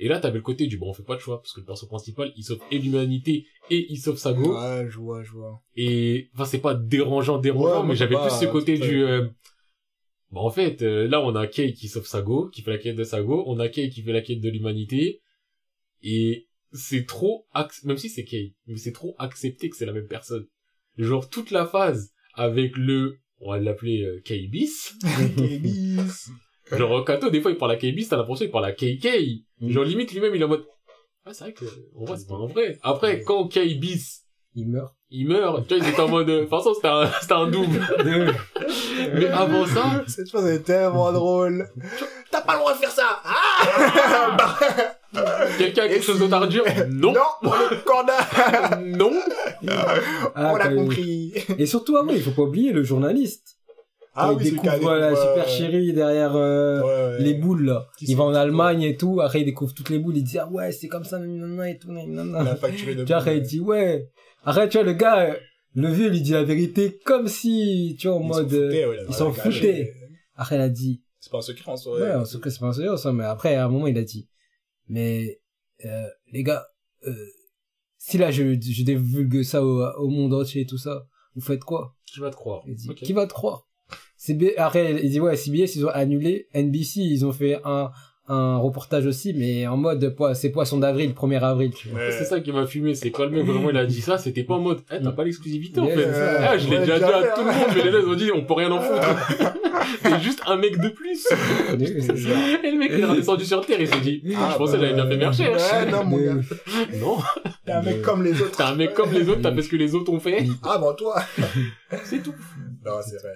Et là, t'avais le côté du bon, on fait pas de choix parce que le perso principal, il sauve et l'humanité et il sauve sa go. Ouais, je vois, je vois. Et enfin, c'est pas dérangeant, dérangeant, Ouais, mais mais j'avais plus ce côté du. euh, Bah en fait, euh, là on a Kay qui sauve sa go, qui fait la quête de sa go, on a Kay qui fait la quête de l'humanité, et c'est trop, ac- même si c'est Kay, mais c'est trop accepté que c'est la même personne. Genre toute la phase avec le, on va l'appeler euh, Kay bis. Genre Kato des fois il parle à Kay bis, t'as l'impression qu'il parle à Kay Kay. Mm. Genre limite lui-même il est en mode, ah c'est vrai que en vrai c'est pas un vrai. Après quand Kay bis Il meurt. il meurt, tu vois, ils étaient en mode, euh, de toute façon, c'était un, c'était un double. Mais avant ça, Cette chose est tellement drôle. T'as pas le droit de faire ça. Ah quelqu'un a quelque chose d'autre à redire? Non. Non, on. Non. Ah, on l'a compris. Et surtout, ah ouais, il faut pas oublier le journaliste. Ah oui, il découvre la super chérie derrière euh, Ouais, ouais. les boules, là. Il va en Allemagne et tout. Après, il découvre toutes les boules. Il dit, ah ouais, c'est comme ça, nanana et tout, Il a nanana. facturé de Tu vois, il dit, ouais. Après, tu vois, le gars, le vieux, lui dit la vérité comme si, tu vois, en Ils mode, la- ils s'en la- la- foutaient. après, il a dit, C'est pas un secret en soi. ouais, en tout cas, c'est pas un sérieux, ça, mais après, à un moment, il a dit, mais, euh, les gars, euh, si là, je, je divulgue ça au, au monde entier et tout ça, vous faites quoi? Qui va te croire? Il dit, qui va te croire? CB... Après, il dit, ouais, CBS, ils ont annulé. NBC, ils ont fait un, un reportage aussi, mais en mode, c'est poisson d'avril, 1er avril, tu vois. Ouais. C'est ça qui m'a fumé, c'est quand le mec vraiment il a dit ça, c'était pas en mode, eh, t'as pas l'exclusivité en fait. Ah, je l'ai déjà dit à tout le hein. monde, mais les gens ils ont dit, on peut rien en foutre. c'est juste un mec de plus. Et le mec il est redescendu sur terre, il s'est dit, Ah, je pensais que j'avais bien fait mes recherches. Ouais, non, mon gars. Non, T'es un mec comme les autres. t'es un mec comme les autres, t'as fait ce que les autres ont fait. Ah, bon, toi. C'est tout. Non, c'est vrai.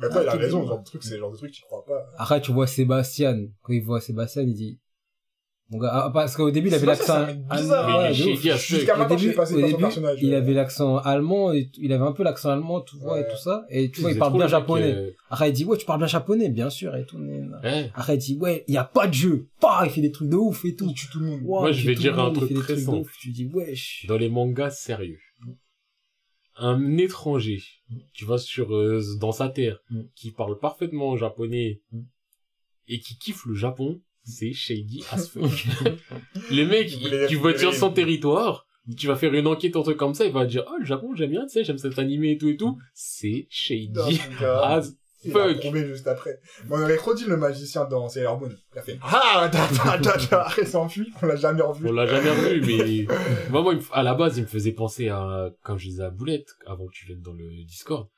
Mais toi, il a Ah, raison, genre de truc, c'est le genre de truc, tu crois pas. Après, tu vois Sébastien. Quand il voit Sébastien, il dit, mon gars, ah, parce qu'au début, il avait l'accent bizarre, Mais ouais, il Jusqu'à maintenant, début, au début, avait l'accent allemand, et il avait un peu l'accent allemand, tu vois, et tout ça. Et tu vois, il parle bien japonais. euh, Après, il dit, ouais, tu parles bien japonais, bien sûr, et tout. Après, il dit, ouais, il y a pas de jeu. Pas, il fait des trucs de ouf et tout. Il tue tout le monde. Moi, je vais dire un truc très simple. ouf. Tu dis, wesh. dans les mangas sérieux. Un étranger, tu vas sur euh, dans sa terre, Mm. qui parle parfaitement japonais Mm. et qui kiffe le Japon, c'est shady as fuck. le mec, tu vas sur son territoire, tu vas faire une enquête un truc comme ça, il va dire, oh, le Japon, j'aime bien, tu sais, j'aime cet animé et tout et tout. C'est shady as Il a juste après. Bon, on avait trop dit le magicien dans Sailor Moon. Il a fait, ah, ta, ta, ta, ta, après, il s'enfuit. On l'a jamais revu. On l'a jamais revu, mais moi, moi, à la base, il me faisait penser à, quand je disais à Boulette, avant que tu viennes dans le Discord,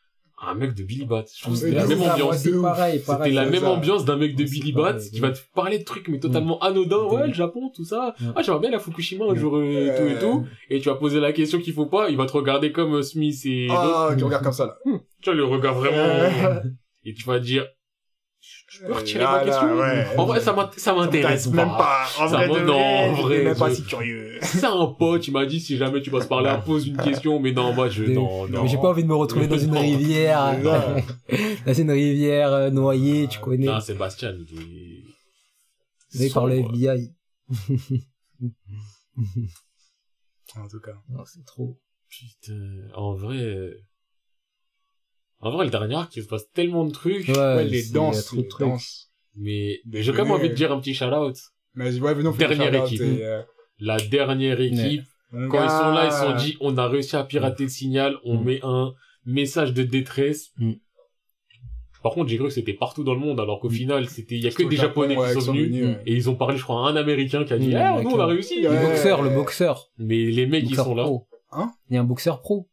à un mec de Billy Bat. Je trouve que c'était la même ah, ambiance. C'était la même ça. ambiance d'un mec de Billy Bat qui va te parler de trucs mais totalement anodins. Ouais. Le Japon, tout ça. Ouais. Ah, j'aimerais bien la Fukushima un jour, euh, Ouais. tout et tout. Et tu vas poser la question qu'il faut pas, il va te regarder comme euh, Smith et. Ah, qui regarde comme ça, là. Tu vois le regard vraiment. et tu vas dire, je peux retirer ma Là, là, question. ouais. En vrai, ça m'int- ça m'intéresse même pas. En Ça vrai, de non, en vrai, même pas si curieux. C'est un pote, il m'a dit si jamais tu vas se parler, pose une question, mais non, moi je, De- non, non. Mais j'ai pas envie de me retrouver dans une rivière. C'est dans une rivière euh, noyée, tu connais. Non, Sébastien, il est... Là, il parle sombre. FBI. En tout cas. Non, c'est trop. Putain, en vrai... euh, En vrai, le dernier arc, il se passe tellement de trucs. Ouais, Ouais, les danses, trop de les danses. Mais Des j'ai quand même envie de euh, dire un petit shout-out. Mais vas-y, ouais, venez, on fait Dernière équipe. et, euh, La dernière équipe, quand ils sont là, ils se sont dit, on a réussi à pirater le signal, on Mm. met un message de détresse. Mm. Par contre, j'ai cru que c'était partout dans le monde, alors qu'au Mm. final, c'était, il y a que des Japon, japonais ouais, qui sont venus. ouais. Et ils ont parlé, je crois, à un américain qui a dit, eh, nous, on a réussi. Le boxeur, le boxeur. Mais les mecs, ils sont là. Hein? Il y a un boxeur pro.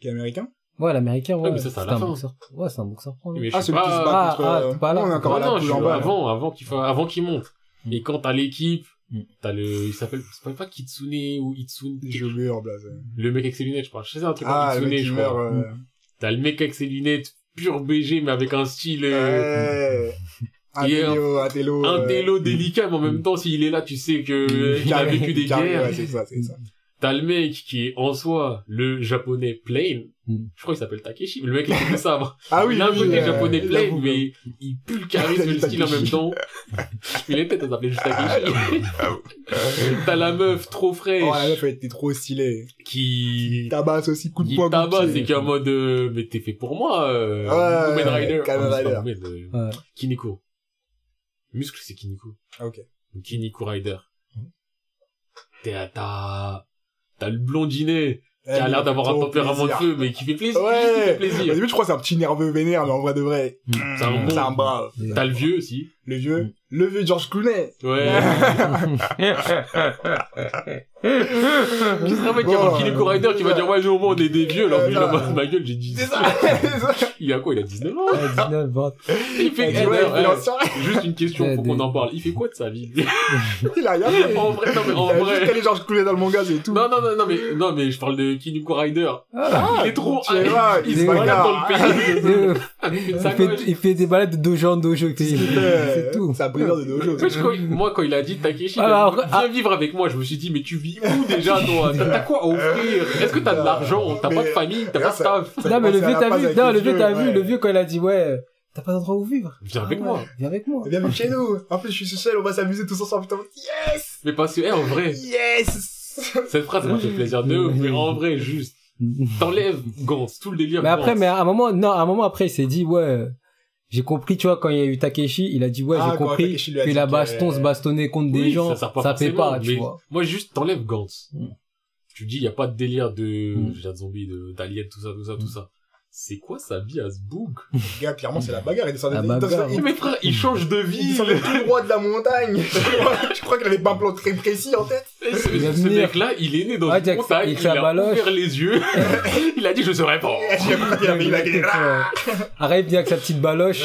Qui est américain? Ouais, l'américain, ouais. Ouais, mais ça, c'est à la un fin. boxeur. Ouais, c'est un boxeur pro. Mais je Ah, sais celui qui se pas- bat Ah, contre, ah, euh, t'es pas là. on est encore Non, là, en avant, avant qu'il fa... avant qu'il monte. Mm. Et quand t'as l'équipe, Mm. t'as le, il s'appelle, c'est pas Kitsune ou Itsune. J'ai oublié en blaze. Le mec avec ses lunettes, je crois. Je sais un truc Ah, comme le Itsune, mec qui je meurt, crois. euh, T'as le mec avec ses lunettes, pur BG, mais avec un style, euh, ouais. Il est un télo. un euh, télo délicat, mais en même temps, s'il est là, tu sais que euh, il a carré, vécu des carré, guerres. Ouais, c'est ça, c'est ça. T'as le mec qui est en soi le japonais plain. Mm. Je crois qu'il s'appelle Takeshi, mais le mec il fait ça. moi. Ah oui, il a un oui, côté euh, japonais plain, mais il pue le charisme et le style en même temps. Il est peut-être à s'appeler juste Takeshi. T'as la meuf trop fraîche Oh, la meuf, elle était trop stylée. qui Tabasse aussi, coup de poing. tabasse et qui est en mode euh, mais t'es fait pour moi euh, Ouais, Woman Rider Kamen Ah, c'est Rider. Ouais. Kiniko muscle c'est Kiniko Ah, ok. Kiniko Rider t'es à t'as t'as le blondinet qui a l'air d'avoir un tempérament de feu mais qui fait plaisir qui Ouais. Au début, je crois que c'est un petit nerveux vénère, mais en vrai de vrai, c'est un bon c'est un brave. t'as le vieux aussi Le vieux, Mm. le vieux George Clooney. ouais qui serait vrai qu'il y a Bon, un Kiniko Rider qui va dire ouais au moins on est des vieux alors que il a ça. ma, ma gueule j'ai dit C'est ça, c'est ça. il a quoi il a 19 ans? Ouais, 19, 20. il fait Il eh, ouais, il eh, juste une question faut qu'on en parle il fait quoi de sa vie? Il a rien fait. en vrai, non mais en Il a juste vrai. calé George Clooney dans le manga, c'est tout. Non non non non mais non mais je parle de Kiniko Rider. Ah, il est trop là, il il se balade bagarre. dans le pays il, il fait des balades de dojo en dojo. C'est tout. C'est un briseur de dojo. Moi quand il a dit Takeshi Ah, viens- viens vivre avec moi je me suis dit mais tu vis où déjà toi? T'as t'as quoi à offrir? Est-ce que t'as de l'argent? T'as pas de Mais- famille? T'as pas de ça- staff? Non, mais le vieux, t'as vu, non, le vieux, t'as vu, le vieux, quand il a dit, ouais, t'as pas d'endroit où vivre. Viens avec Ah moi. Viens avec moi. Viens chez nous. En plus, je suis seul, on va s'amuser tous ensemble. Putain, yes! Mais parce que eh, en vrai Yes! cette phrase m'a fait plaisir de ouf mais en vrai juste t'enlèves Gantz tout le délire Mais après, Gantz. mais à un moment, non, à un moment après, il s'est dit, ouais, j'ai compris, tu vois, quand il y a eu Takeshi, il a dit, ouais, Ah, j'ai quand compris que la que- baston, se bastonner contre des gens, ça ça fait pas, tu vois. Moi, juste, t'enlèves Gantz. Mm. Tu dis, il y a pas de délire de, Mm. de zombies, de, tout ça, tout ça, tout ça. C'est quoi sa vie à ce bouc? Le gars, clairement, c'est la bagarre. Il descendait, La il Mais frère, il change de il vie. descendait tout droit de la montagne. Je crois qu'il avait pas un plan très précis en tête. Et Ce, Il mec-là, il est né dans Ah, une montagne, avec il sa a baloche. ouvert les yeux, il a dit, je serai pas. J'ai compris qu'il avait, il a gagné. Arrive bien avec sa petite baloche.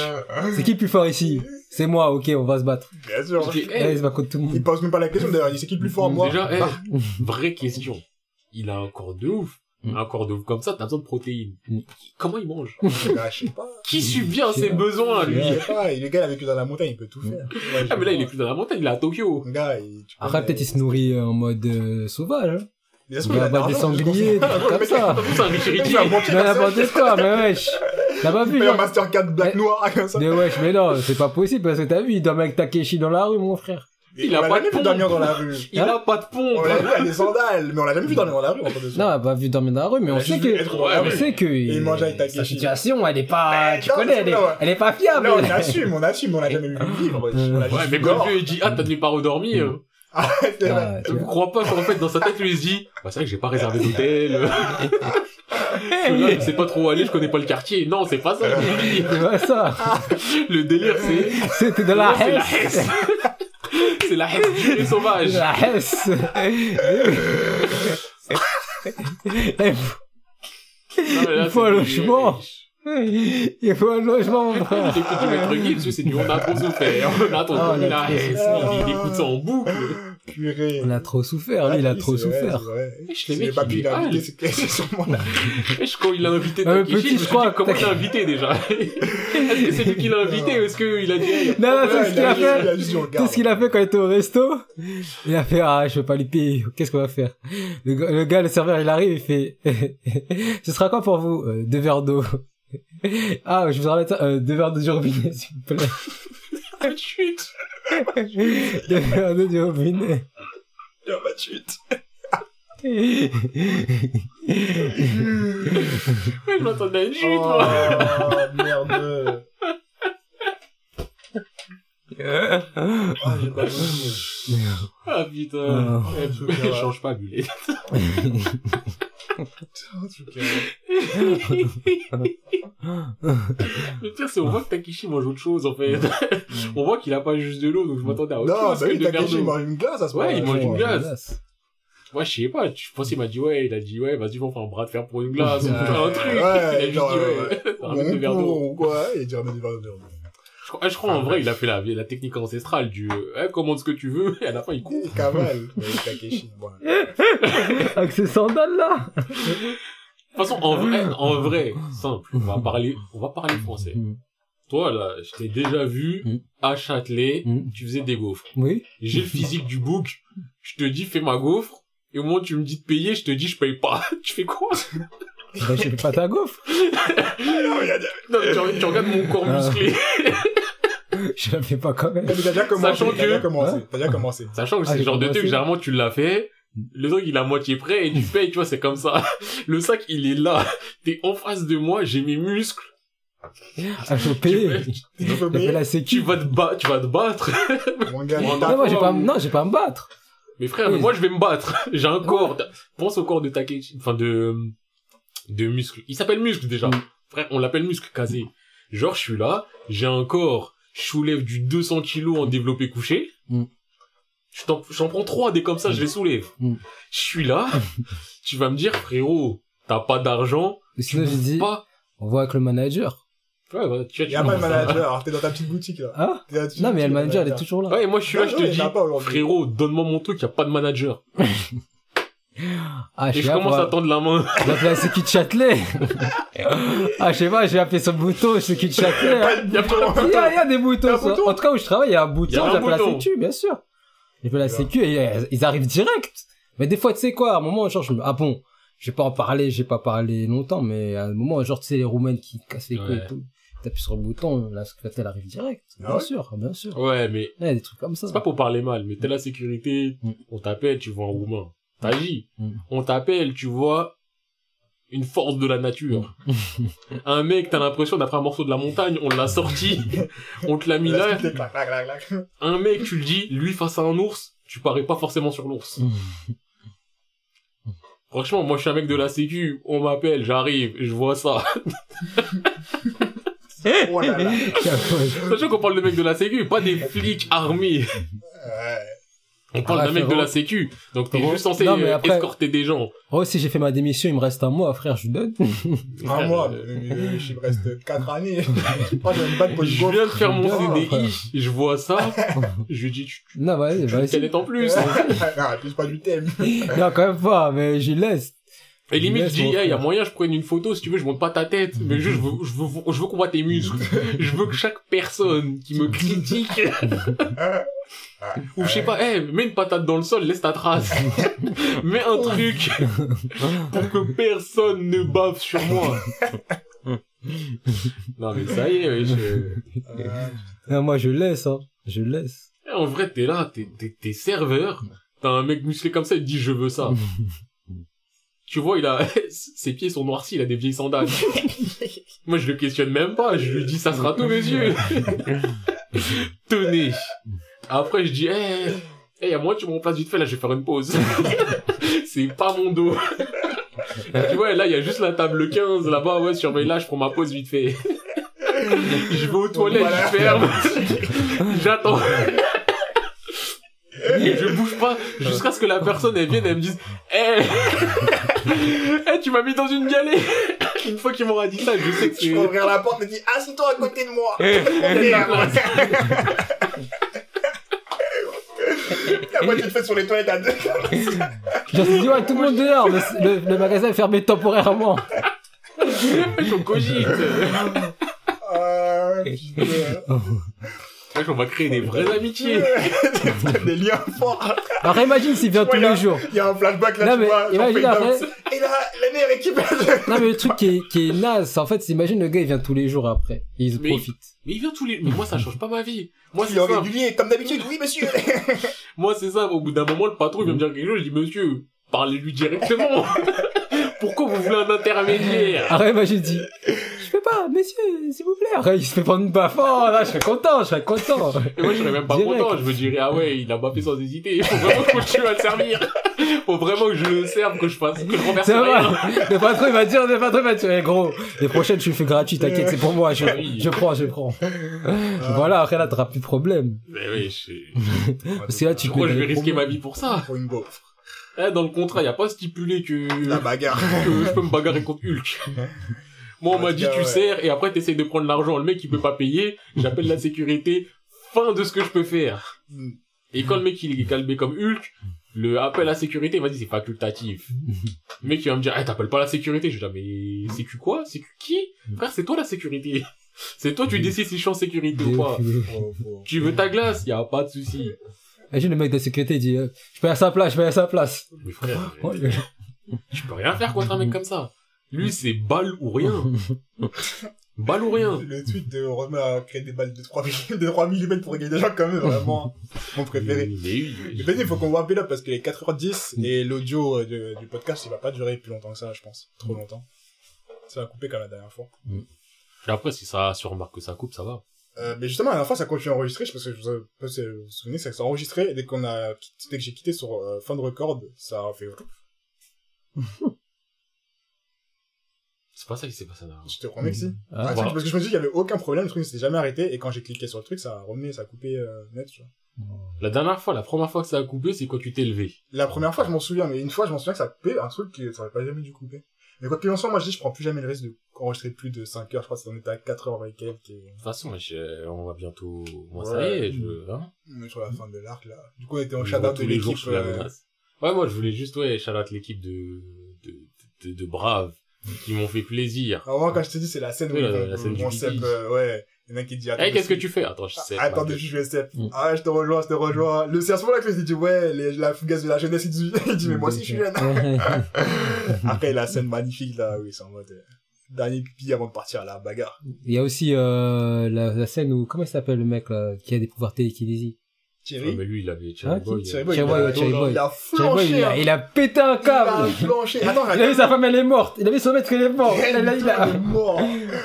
C'est qui le plus fort ici? C'est moi, ok, on va se battre. Bien sûr. Ok, eh, il se bat contre tout le Il monde. pose même pas la question d'ailleurs. Il dit, c'est qui le plus fort, moi? Déjà, eh, Ah, vraie question. Il a un corps de ouf. Mm. Un corps de ouf comme ça, t'as besoin de protéines. Mm. Comment il mange? bah, je sais pas. Qui subvient à Je sais ses pas. besoins, lui? Je sais pas. Le gars, il a vécu dans la montagne, il peut tout faire. Ouais, Ah, mais là, il est plus dans la montagne, il est à Tokyo. Le gars, il, tu Après, peut-être il se nourrit euh, en mode euh, sauvage. Hein. Mais ça se Il va des sangliers, des trucs comme ça. C'est un Richie Il n'importe quoi, mais wesh. T'as pas vu, Il fait un genre. Master 4 Black. Noir, comme ça. Mais wesh, mais non, c'est pas possible parce que t'as vu, il dormait avec Takeshi dans la rue, mon frère. Il a l'a pas de vu pompe. dormir dans la rue. Il a pas de pompe. On l'a vu des sandales, mais on l'a jamais vu dormir dans la rue. Non, on a pas vu dormir dans la rue, mais On l'a sait que, la on sait que, il mange avec sa situation, elle est pas, Mais tu connais, elle est, pas fiable. On assume, on assume, on l'a jamais vu vivre. On l'a Ouais, mais vu quand dehors. le vieux il dit, ah, t'as pas redormi, euh, C'est vrai. Ah, tu je vois. crois pas qu'en fait, dans sa tête, lui, il se dit, bah, c'est vrai que j'ai pas réservé d'hôtel. je sais pas trop où aller, je connais pas le quartier. Non, c'est pas ça, qu'il dit. C'est pas ça. Le délire, c'est, C'était de la la Hesse. C'est la du sauvage. La là, Il faut un logement. Il faut un logement, mon Il frère. écoute du maître Gibbs, c'est du on a trop souffert. On a trop connu la souffert. Il écoute ça en boucle. Purée. On a trop souffert, lui, il a Oui, trop c'est vrai, souffert. c'est vrai. Wesh, C'est les mecs, pas il pu est l'inviter, c'est c'est sûrement là. Wesh, quand il a invité Ah, petit, je crois comment l'a invité déjà Est-ce que c'est lui qui l'a invité ou est-ce qu'il a dit Non, non, c'est ce il qu'il a fait. regarde. ce qu'il a fait quand il était au resto, il a fait, ah, je peux pas lui payer. Qu'est-ce qu'on va faire? Le, gars- le serveur, il arrive, il fait, ce sera quoi pour vous? Euh, deux verres d'eau? ah, je vous ramène ça, euh, deux verres d'eau du robinet, s'il vous plaît. Chut deux verres d'eau du robinet. Il y a pas de chute. Ouais, je m'attendais à une chute, moi Oh, merde. Ah, j'ai pas compris. Ah putain. Eh, Change pas, Bullet. Tout cas. Le pire, c'est on voit que Takeshi mange autre chose, en fait. on voit qu'il a pas juste de l'eau, donc je m'attendais à autre Non, chose bah que oui, Takeshi, mange une glace à ce Ouais, il moment-là, mange une glace. Moi, je sais pas, je pense qu'il m'a dit, ouais, il a dit, ouais, vas-y, on fait un bras de fer pour une glace, on Ouais, fait un truc. ouais, il a juste dit, ouais, ouais, ramène deux verres d'eau. Quoi, il a dit ramène des verres d'eau. Je crois, je crois, en vrai, il a fait la, la technique ancestrale du, euh, eh, commande ce que tu veux, et à la fin, il coupe. Il cavale. Mais Takeshi, bon. Avec ces sandales là. De toute façon, en vrai, en vrai, simple, on va parler, on va parler français. Toi, là, je t'ai déjà vu Mm. à Châtelet, Mm. tu faisais des gaufres. Oui. J'ai le physique du bouc, je te dis fais ma gaufre, et au moment où tu me dis de payer, je te dis je paye pas. tu fais quoi? Bah, je fais pas ta gaufre. Non, tu regardes mon corps Ah. musclé. Je la fais pas quand même. Mais t'as déjà commencé, Sachant t'as déjà que- commencé, Hein t'as déjà commencé. Sachant que Ah, c'est le genre de truc, généralement tu l'as fait, le truc il est à moitié prêt et tu payes, tu vois, c'est comme ça. Le sac il est là, t'es en face de moi, j'ai mes muscles, Ah, faut payer. Tu peux tu vas te battre, tu vas te battre. Mon gars, Non, moi, j'ai pas, non, j'ai pas à me battre. Mais frère, Oui. moi je vais me battre. J'ai un corps. Pense au corps de Takeshi, enfin de de muscle. Il s'appelle muscle déjà. Mm. Frère, on l'appelle muscle casé. Genre je suis là, j'ai un corps, je soulève du 200 kilos en développé couché. Mm. Je t'en- J'en prends trois des comme ça, je les soulève. Mm. Je suis là, tu vas me dire frérot, t'as pas d'argent, tu Sinon, bouffes dit, pas. on voit avec le manager. Ouais, bah, tu vois, tu Y a pas ça. manager, alors t'es dans ta petite boutique, là. Ah? Petite Non, mais le manager, il est toujours là. Ouais, moi je suis là, Non, je non, te dis, frérot, donne-moi mon truc, y a pas de manager. Ah, je Et je commence à tendre la main. J'ai appelé la sécu de Châtelet. ah, je sais pas, j'ai appelé bouton, sécu de Châtelet. hein. Y a pas Il y a, il y a des bouton En tout cas, où je travaille, il y a un un j'appelle la sécu, bien sûr. J'appelle la sécu et ils arrivent direct. Mais des fois, tu sais quoi, à un moment, genre, je me, ah bon, je vais pas en parler, j'ai pas parlé longtemps, mais à un moment, genre, tu sais, les Roumaines qui cassent les couilles Ouais. et tout. T'appuies sur le bouton, la secrétaire elle arrive direct. Ah bien ouais sûr, bien sûr. Ouais, mais Il y a des trucs comme ça. C'est pas pour parler mal, mais t'es la sécurité, Mm. on t'appelle, tu vois un roumain. T'agis. Mm. On t'appelle, tu vois une force de la nature. un mec, t'as l'impression d'après un morceau de la montagne, on l'a sorti, on te l'a mis là. Un mec, tu le dis, lui face à un ours, tu parais pas forcément sur l'ours. Franchement, moi je suis un mec de la sécu, on m'appelle, j'arrive, je vois ça. Oh là là. Sachant qu'on parle de mecs de la sécu, pas des flics armés. On parle d'un mec de frérot. la sécu. Donc t'es juste censé Non, mais après- escorter des gens. Oh, si j'ai fait ma démission, il me reste un mois, frère, je lui donne. Un mois, Euh, mais- je me reste 4 années. Je pour une Je gaufre. viens de faire mon Oh, CDI, je vois ça, je lui dis, tu, tu, non, vas-y, tu vas-y. connais en plus. non, plus pas du thème. Non, quand même pas, mais je laisse. Et limite, je dis, il y a moyen, je prenne une photo, si tu veux, je monte pas ta tête, mais juste, je veux, je veux, je veux qu'on voit tes muscles. Je veux que chaque personne qui me critique, ou je sais pas, eh, mets une patate dans le sol, laisse ta trace. mets un truc pour que personne ne bave sur moi. non, mais ça y est, je- Non, moi, je laisse, hein. Je laisse. En vrai, t'es là, t'es, t'es, t'es serveur, t'as un mec musclé comme ça, il te dit je veux ça. Tu vois, il a, ses pieds sont noircis, il a des vieilles sandales. Moi, je le questionne même pas, je lui dis ça sera tout, monsieur. Tenez. Après, je dis, eh, eh, à moi, tu me remplaces vite fait, là, je vais faire une pause. C'est pas mon dos. tu vois, là, il y a juste la table 15, là-bas, ouais, surveille là, je prends ma pause vite fait. je vais aux toilettes, Voilà. je ferme. J'attends. Et je bouge pas jusqu'à ce que la personne elle vienne et elle me dise Eh Eh, tu m'as mis dans une galère Une fois qu'il m'aura dit ça, je sais que Tu peux ouvrir la porte et dire, assis-toi à côté de moi. Et Après, tu te fais sur les toilettes à deux. Je me suis dit, ouais, tout le monde dehors, le, le, le magasin est fermé temporairement. Ah, putain. On va créer des vraies amitiés Des liens forts. Alors imagine s'il vient tous les jours. Il y a un flashback là, Non, tu mais vois. imagine après-. Et là, la meilleure équipe. Non, mais le truc qui est, qui est naze, en fait, c'est imagine le gars, il vient tous les jours après. Et il se Mais- profite. Mais il vient tous les... Mais moi, ça change pas ma vie Moi, Il c'est est ça régulier, comme d'habitude. Oui, monsieur. Moi, c'est ça. Au bout d'un moment, le patron, il vient me dire quelque chose. Je dis, monsieur, parlez-lui directement. Pourquoi vous voulez un intermédiaire? Après, imagine, il dit, je peux pas, messieurs, s'il vous plaît. Après, il se fait prendre une baffe. Oh, là, je serais content, je serais content. Et moi, je serais même pas Direct. content. Je me dirais, ah ouais, il a fait sans hésiter. Il faut vraiment que je continue à le servir. Faut vraiment que je le serve, que je fasse, que je vrai. rien. Le patron, il va dire, le patron, il va dire, eh, gros, les prochaines, je le fais gratuit, t'inquiète, c'est pour moi, je, prends, je prends. Voilà, après, là, t'auras plus de problème. Mais oui, je... Parce que là, tu Pourquoi peux je vais risquer ma vie pour ça Pour une gaufre. Eh, Dans le contrat, y a pas stipulé que, La bagarre. que je peux me bagarrer contre Hulk. Moi, on m'a dit, tu ouais. sers, et après, t'essayes de prendre l'argent. Le mec, il peut pas payer. J'appelle la sécurité. Fin de ce que je peux faire. Et quand le mec, il est calmé comme Hulk, le appel à sécurité, il m'a dit, c'est facultatif. Le mec, il va me dire, eh, t'appelles pas la sécurité. Je vais dire, mais sécu quoi? Sécu qui? Frère, c'est toi la sécurité. C'est toi, tu décides si je suis en sécurité ou pas. Tu veux ta glace, y a pas de souci. Imagine le mec de sécurité, il dit, euh, je paye à sa place, je paye à sa place. Mais frère, Oh, tu peux rien faire contre un mec comme ça. Lui, c'est balle ou rien. Balle ou rien. Le tweet de Romain a créé des balles de 3 mm, de 3 mm pour gagner des gens quand même, vraiment. Mon préféré. Mais oui. Mais vas-y, il faut qu'on voit un peu là parce qu'il est 4h10 et l'audio euh, du podcast, il va pas durer plus longtemps que ça, je pense. Trop longtemps. Ça va couper comme la dernière fois. Et après, si ça se remarque que ça coupe, ça va. Euh, mais justement, la dernière fois, ça continue à enregistrer, je pense que je vous, si vous vous souvenez, c'est que ça a enregistré, et dès qu'on a, dès que j'ai quitté sur euh, fin de record, ça a fait, C'est pas ça qui s'est passé là. je te promets que si. Ah, Ah, voilà. Parce que je me suis dit qu'il y avait aucun problème, le truc ne s'était jamais arrêté, et quand j'ai cliqué sur le truc, ça a remis, ça a coupé euh, net, tu vois. La dernière fois, la première fois que ça a coupé, c'est quand tu t'es levé. La première fois, je m'en souviens, mais une fois, je m'en souviens que ça a coupé un truc que ça aurait pas jamais dû couper. Mais quoi qu'il en soit, moi, je dis, je prends plus jamais le risque de enregistrer plus de 5 heures, je crois que on était à 4 heures et quelques, et De toute façon, je- on va bientôt... Moi, ça Ouais. y est, je... Hein on est sur la fin de l'arc, là. Du coup, on était en shadow de tous les jours l'équipe, euh, menace. Ouais, moi, je voulais juste, ouais, shout out l'équipe de, de, de, de braves qui m'ont fait plaisir. Alors, moi, quand je te dis, c'est la scène où la- la scène euh, ouais. Il y en a qui dit, Eh, attends, qu'est-ce que tu fais? Attends, je sais. Ah, Attends, je vais step. Mm. Ah, je te rejoins, je te rejoins. Le, c'est à ce moment-là que je me dit, ouais, les, la fougasse de la jeunesse, il dit, il dit, mais moi aussi, je suis jeune. Après, la scène magnifique, là, oui, c'est en mode, euh, dernier pipi avant de partir à la bagarre. Il y a aussi euh, la, la scène où, comment il s'appelle le mec là, qui a des pouvoirs télékinésés Ouais, Thierry, mais lui, il avait Ah, Cherry qui- Boy. Thierry euh, Boy, Cherry il a- Boy, Cherry Boy. il a Cherry Boy, flanché. il, a, hein. il a pété un Il a câble flanché. Attends, Il a vu sa femme, elle est morte Il a vu son maître, il est mort il a, mort.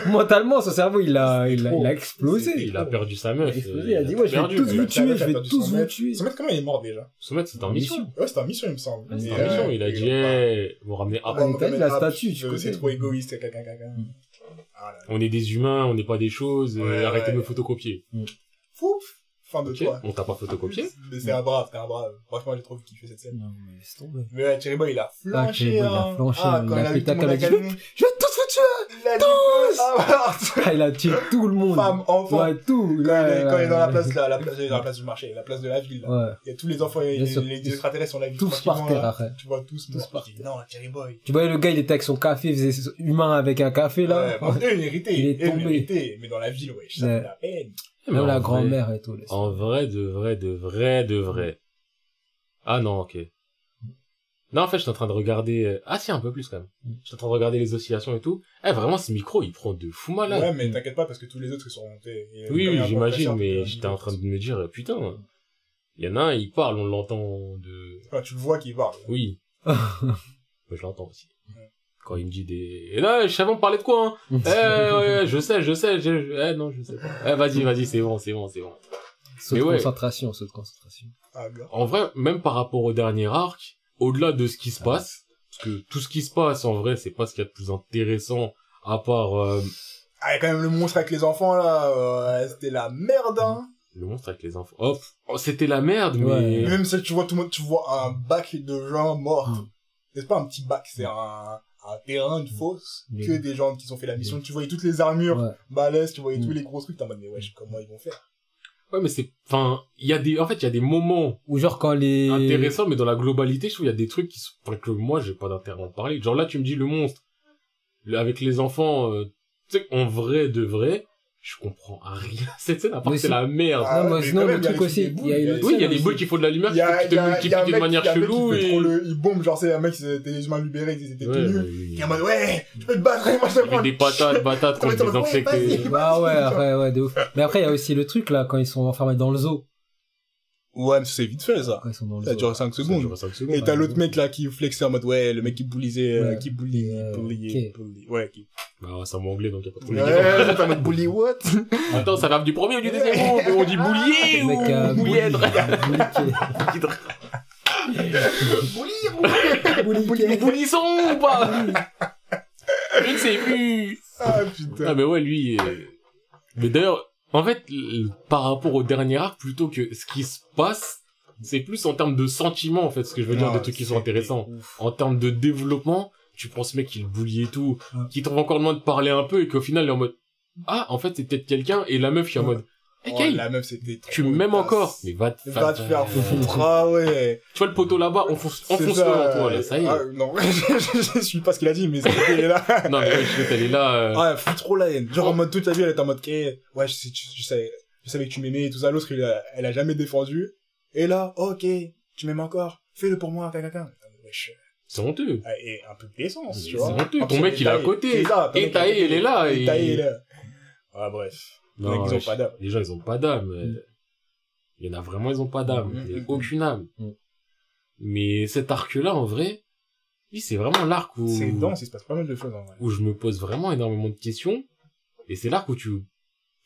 Mentalement, son cerveau, il a, il a, il a explosé Il a perdu sa Il meuf. a explosé, euh, il a dit, ouais, je vais tous vous tuer, je vais tous vous maître. tuer. Son maître, comment il est mort déjà Son maître, c'était en mission. Ouais, c'était en mission, il me semble. C'était en mission, euh, il a et dit, eh, vous ramenez Ah, vu va la statue, tu euh. C'est trop égoïste, quelqu'un, quelqu'un. Mm. Ah. On est des humains, on n'est pas des choses, euh, arrêtez de me photocopier. Fouf Fin de Ok toi. On t'a pas photocopié Mais c'est un brave, t'es un brave. Franchement, j'ai trop kiffé cette scène. Non, mais laisse tomber. Mais ouais, Thierry Boy, il a Ah, Thierry flanché, Boy, il a hein. flanché, Ah, il quand a il a vu tout le monde câble, a il a dit. Je vais tuer Il a dit, ah, voilà. Il a tué tout le monde Femme, enfant. Ouais, tout Quand là, il est- quand il est dans la là, place, là, la place, dans la place du marché, la place de la ville, là. Ouais, Il y a tous les enfants et les, les extraterrestres sont là. tous par terre après. Tu vois tous Tous par dis, Non, Thierry Boy. Tu voyais le gars, il était avec son café, il faisait humain avec un café là. Ouais, bon, il méritait. Il est tombé. méritait. Mais dans la ville, ouais, ça Ouais. fait la peine. Mais Même la vrai- grand-mère et tout. En vrai, de vrai, de vrai, de vrai. Ah non, ok. Non, en fait, je suis en train de regarder... euh, Ah si, un peu plus quand même. Je suis en train de regarder les oscillations et tout. Eh, vraiment, ce micro, il prend de fou malade. Ouais, mais t'inquiète pas parce que tous les autres ils sont montés. Et Oui, oui, j'imagine, mais j'étais en train de me dire, putain, il y en a un, il parle, on l'entend de... Enfin, tu le vois qu'il parle. Oui. Mais je l'entends aussi. Quand il me dit des... Et là, je savais on parlait de quoi, hein? Eh, ouais, ouais, je sais, je sais, je... Eh, non, je sais pas. Eh, vas-y, vas-y, c'est bon, c'est bon, c'est bon. Saut de mais ouais. concentration, saut de concentration. Ah. En vrai, même par rapport au dernier arc, au-delà de ce qui se passe, parce que tout ce qui se passe, en vrai, c'est pas ce qu'il y a de plus intéressant, à part euh, Ah, il y a quand même le monstre avec les enfants là. euh, C'était la merde, hein. le monstre avec les enfants. Oh, oh, c'était la merde, Ouais. mais... Même si tu vois tout le monde, tu vois un bac de gens morts. Mm. C'est pas un petit bac, c'est un, un terrain, une fosse, Mm. que des gens qui ont fait la mission. Tu voyais toutes les armures Ouais. balèzes, tu voyais Mm. tous les gros trucs, t'es en mode, mais wesh, comment ils vont faire? Ouais, mais c'est... Enfin, il y a des... En fait, il y a des moments Ou genre quand les... intéressants, mais dans la globalité, je trouve qu'il y a des trucs qui sont... enfin, que moi, j'ai pas d'intérêt à en parler. Genre là, tu me dis le monstre, avec les enfants, euh, tu sais, en vrai de vrai, je comprends rien. Cette scène, à part c'est la merde. Ah, Non, mais sinon, le même, il y a truc aussi, il y a boules, une il y a- autre Oui, il y a des boules qui font de la lumière, Il qui a, il te un d'une manière chelou qui et... trop le, il bombe, genre, c'est un mec, c'était des humains libérés, ils étaient Ouais, nus. Il est en mode, ouais, tu peux te battre, moi je te des patates, patates Attends, contre des ouais, infectés. vas-y. Ah ouais, ouais, ouais, de ouf. Mais après, il y a aussi le truc là, quand ils sont enfermés dans le zoo. Ouais, mais c'est vite fait, ça. Ça dure 5 Ça secondes. dure cinq secondes. Et t'as l'autre mec là qui flexait en mode ouais le mec qui bullisait euh, Ouais. qui bully Euh, bully ouais qui Bah, c'est en anglais, donc y a pas trop de ouais t'es en mode bully what? Attends, ça va du premier ou du deuxième mot On dit boulier Le mec a ou boulièdre bully Boulisson ou pas Je ne sais plus. Ah Ah putain mais ouais, lui... euh, Mais d'ailleurs, en fait, par rapport au dernier arc, plutôt que ce qui se passe, c'est plus en termes de sentiments, en fait, ce que je veux dire, Ah, des trucs qui sont intéressants. En termes de développement, tu prends ce mec qui le boulie et tout, qui trouve encore le moyen de parler un peu et qu'au final, il est en mode, ah, en fait, c'est peut-être quelqu'un, et la meuf qui est en Ouais. mode, Eh, Oh, Kay, la meuf, c'était trop tu m'aimes encore. Mais va te Va te faire foutre. Ah ouais. Tu vois le poteau là-bas, enfonce, C'est enfonce-le ça, en toi, là, ça y est. Ah, non, je, je suis pas ce qu'il a dit, mais c'était là. Non, mais ouais, je elle est là, euh, Ah, elle fout trop la haine. Genre, en mode, toute la vie, elle était en mode, Kay, ouais, je, sais- je, je savais, je savais que tu m'aimais et tout ça. L'autre, il a- elle a jamais défendu. Et là, ok, tu m'aimes encore. Fais-le pour moi, caca. Wesh. c'est honteux. Ah, Et un peu de décence, tu C'est vois. honteux. En Ton mec, il est à côté. c'est Et mec, il est à Taï, côté. elle est là, Et elle est là. Ah, bref. Ils ont pas d'âme. Les gens, ils ont pas d'âme. Mm. Il y en a vraiment, ils ont pas d'âme. Mm, Il y a mm, aucune âme. Mm. Mais cet arc-là, en vrai, oui, c'est vraiment l'arc où, C'est dense, il se passe pas mal de choses, en vrai. où je me pose vraiment énormément de questions. Et c'est l'arc où tu,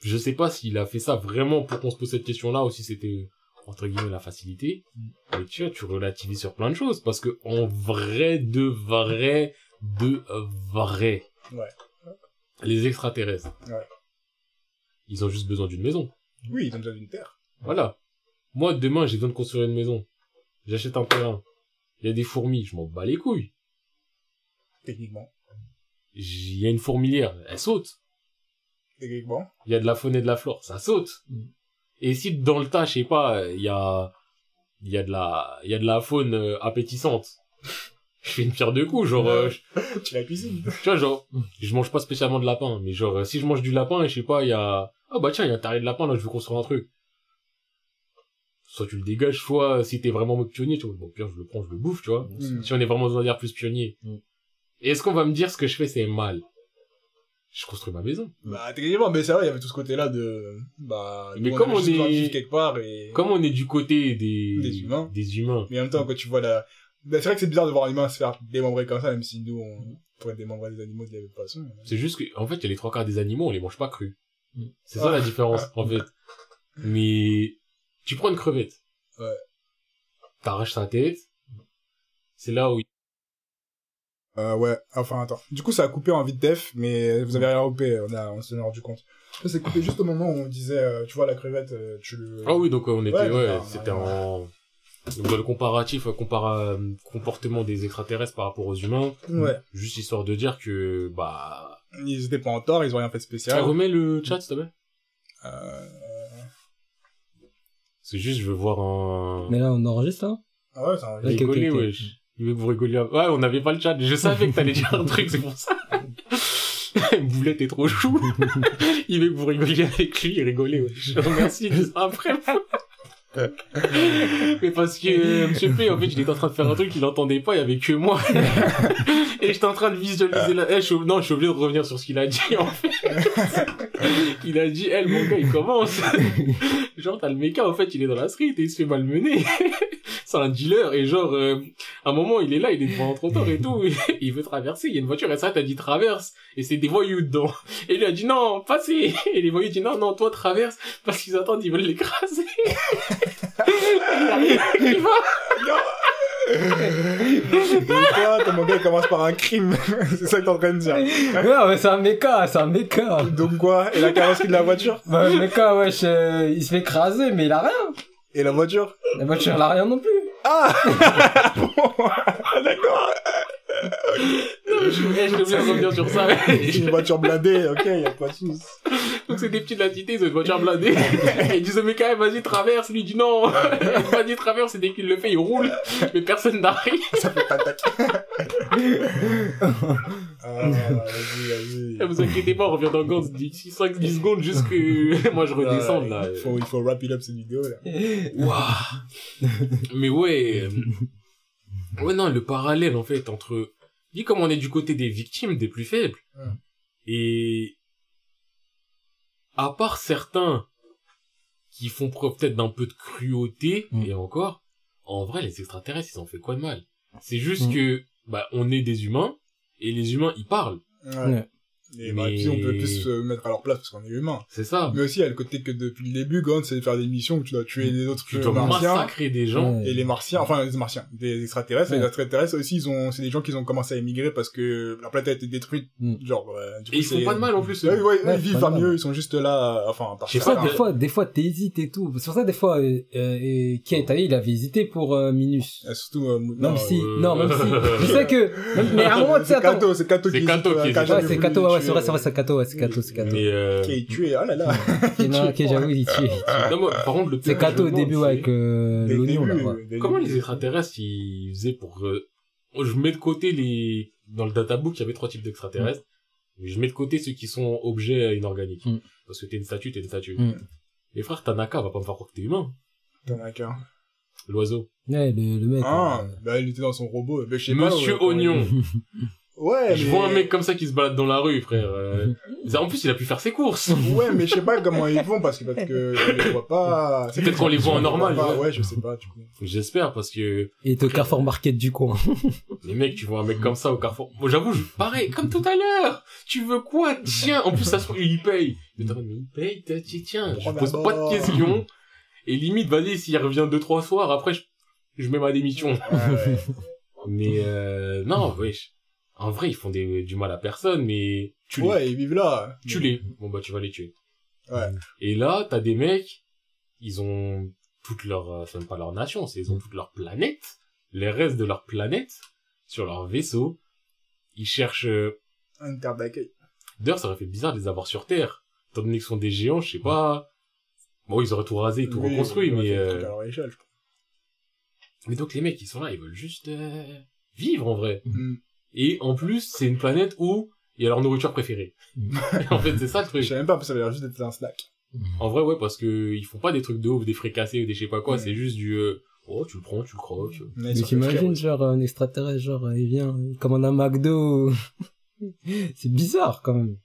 je sais pas s'il a fait ça vraiment pour qu'on se pose cette question-là ou si c'était, entre guillemets, la facilité. Mais tu vois, tu relativises sur plein de choses parce que en vrai, de vrai, de vrai. Ouais. Les extraterrestres. Ouais. Ils ont juste besoin d'une maison. Oui, ils ont besoin d'une terre. Voilà. Moi, demain, j'ai besoin de construire une maison. J'achète un terrain. Il y a des fourmis, je m'en bats les couilles. Techniquement. Il y a une fourmilière, elle saute. Techniquement. Il y a de la faune et de la flore, ça saute. Mm. Et si dans le tas, je sais pas, il y a, il y a de la, il y a de la faune euh, appétissante. Je fais une pierre deux coups, genre, euh, je- tu la cuisines. tu vois, genre, je mange pas spécialement de lapin, mais genre, euh, si je mange du lapin et je sais pas, il y a, ah bah tiens, il y a un taré de lapin, là, je veux construire un truc. Soit tu le dégages, soit si t'es vraiment mode pionnier, tu vois, bon, pire, je le prends, je le bouffe, tu vois. Mm. Si on est vraiment dans un dire plus pionnier. Mm. Et est-ce qu'on va me dire ce que je fais, c'est mal? Je construis ma maison. Bah, techniquement, mais c'est vrai, il y avait tout ce côté-là de, bah, Mais comme on de est- quelque part et, Comme on est du côté des, Des humains. des humains. mais en même temps, quand tu vois la, c'est vrai que c'est bizarre de voir un humain se faire démembrer comme ça, même si nous, on pourrait démembrer des animaux de la même façon. C'est juste que, en fait, il y a les trois quarts des animaux, on les mange pas crus. Mm. C'est ça la différence, en fait. Mais, tu prends une crevette. Ouais. T'arraches sa tête. C'est là où Euh, ouais, enfin, attends. Du coup, ça a coupé en vite def, mais vous avez rien coupé, on a, on s'en est rendu compte. Ça s'est coupé juste au moment où on disait, euh, tu vois, la crevette, euh, tu le... Ah oui, donc euh, on était, Ouais, c'était ouais. en... Donc, dans le comparatif, euh, compara... euh, comportement des extraterrestres par rapport aux humains. Ouais. Juste histoire de dire que, bah... Ils étaient pas en tort, ils ont rien fait de Tu spécial. remets le chat, s'il te plaît Euh... C'est juste, je veux voir un... Mais là, on enregistre, là Ah ouais, ça Rigoler, wesh. Il veut que vous rigoliez. Ouais, on n'avait pas le chat. Je savais que t'allais dire un truc, c'est pour ça. Boulette est trop chou. Il veut que vous rigoliez avec lui et rigoler, wesh. Merci, après. Mais parce que euh, Monsieur P, en fait, il était en train de faire un truc qu'il entendait pas, il y avait que moi. Et j'étais en train de visualiser la... Eh, je. Non, je suis obligé de revenir sur ce qu'il a dit, en fait. il a dit, eh, le mon gars, il commence. genre, t'as le méca, en fait, il est dans la street et il se fait malmener. C'est un dealer, et genre, euh, à un moment, il est là, il est devant un trottoir et tout, et il veut traverser, il y a une voiture, et ça, t'as dit traverse, et c'est des voyous dedans. Et lui a dit non, passez. Et les voyous disent non, non, toi traverse, parce qu'ils attendent, ils veulent l'écraser. il va. Donc toi, ton gars, il commence par un crime. c'est ça que t'es en train de dire. Non, mais c'est un méca, c'est un méca. Donc quoi? Et la carrosserie de la voiture? Bah, le méca, wesh, euh, il se fait écraser, mais il a rien. Et la voiture? La voiture, elle a rien non plus. Ah. Ah, D'accord Je revenir sur ça. C'est une voiture blindée, ok, y a pas de soucis. Donc c'est des petites entités, ils ont une voiture blindée. Ils disent au mec, ah, vas-y, traverse. Lui il dit non. vas-y, traverse. Et dès qu'il le fait, il roule. Mais personne n'arrive. Ça fait pas. Ah, vas-y, vas-y. Vous inquiétez pas, on revient dans Gantz d'ici 5-10 secondes jusque moi je redescends là. Il faut, il faut wrap it up cette vidéo là. Waouh. Mais ouais. Ouais, non, le parallèle, en fait, entre, dis comme on est du côté des victimes, des plus faibles. Mm. Et, à part certains qui font preuve peut-être d'un peu de cruauté, Mm. et encore, en vrai, les extraterrestres, ils ont fait quoi de mal? C'est juste Mm. que, bah, on est des humains, et les humains, ils parlent. Ouais. Et bah, Mais- puis on peut plus se mettre à leur place parce qu'on est humain. C'est ça. Mais aussi, il y a le côté que depuis le début, Gant, c'est de faire des missions où tu dois tuer les autres Tu dois martiens. massacrer des gens. Et les martiens, enfin les martiens, des extraterrestres, Ouais. les extraterrestres aussi, ils ont, c'est des gens qui ont commencé à émigrer parce que la planète a été détruite. Mm. Genre, euh, du Et ils font pas de mal, en plus. eux. Ouais, ouais, ouais, Ouais, ils vivent pas pas de mal. mieux, ils sont juste là, euh, enfin, par Je sais C'est pour pas, ça, des fois, des fois, t'hésites et tout. C'est pour ça, des fois, euh, euh, Kate, il avait hésité pour euh, Minus. Euh, Surtout, euh, Même si, euh, non, même si. Je sais que, mais à un moment, tu sais, c'est attends. Kato, c'est Kato C'est qui Kato euh, c'est Kato, ouais, c'est vrai, c'est vrai, c'est Kato, ouais, c'est Kato, c'est Kato. Mais, euh, Qui est tué, oh là là. Qui- non, qui, j'avoue, il tue. il tue. non, moi, par contre, le C'est Kato au début, ouais, avec euh, l'oignon, là, ouais. Comment les extraterrestres, ils faisaient pour, euh, je mets de côté les, dans le databook, il y avait trois types d'extraterrestres. Mais je mets de côté ceux qui sont objets inorganiques. Mm. Parce que t'es une statue, t'es une statue. Mm. Les frères Tanaka va pas me faire croire que t'es humain. Qu'un. L'oiseau. Ouais, le, le mec. Ah, euh, bah, il était dans son robot. Mais je sais pas, Monsieur ouais, Oignon. Ouais, Je mais... vois un mec comme ça qui se balade dans la rue, frère. euh, En plus, il a pu faire ses courses. Ouais, mais je sais pas comment ils vont parce que, parce que, on les voit pas. C'est Peut-être qu'on les voit en normal, pas, ouais. Ouais, je sais pas, du coup. J'espère, parce que Il était au Carrefour Market du coin. les mecs, tu vois un mec comme ça au carrefour. Moi, j'avoue, je... pareil, comme tout à l'heure. Tu veux quoi? Tiens. En plus, ça se trouve, il paye. Mais t'as mais il paye, t'as- tiens, tiens. Je pose pas de questions. Et limite, vas-y, s'il revient deux, trois soirs, après, je, je mets ma démission. Ouais. Mais, euh, non, wesh. En vrai, ils font des... du mal à personne, mais tu les, Ouais, ils vivent là. tu les. Bon, bah, tu vas les tuer. Ouais. Et là, t'as des mecs, ils ont toute leur, euh, même pas leur nation, c'est ils ont toute leur planète, les restes de leur planète, sur leur vaisseau. Ils cherchent, euh, Un terre d'accueil. d'ailleurs, ça aurait fait bizarre de les avoir sur Terre. Étant donné qu'ils sont des géants, je sais pas. Bon, ils auraient tout rasé et tout Oui, reconstruit, mais, euh, truc à leur échelle, je crois. mais donc les mecs, ils sont là, ils veulent juste, euh, vivre, en vrai. Mm. Et en plus, c'est une planète où il y a leur nourriture préférée. en fait, c'est ça le Je truc. sais même pas, ça a l'air juste d'être un snack. En vrai, ouais, parce que ils font pas des trucs de ouf, des fricassés ou des je sais pas quoi, c'est juste du, euh, oh, tu le prends, tu le croques. Mais t'imagines, genre, un extraterrestre, genre, il vient, il commande un McDo. c'est bizarre, quand même.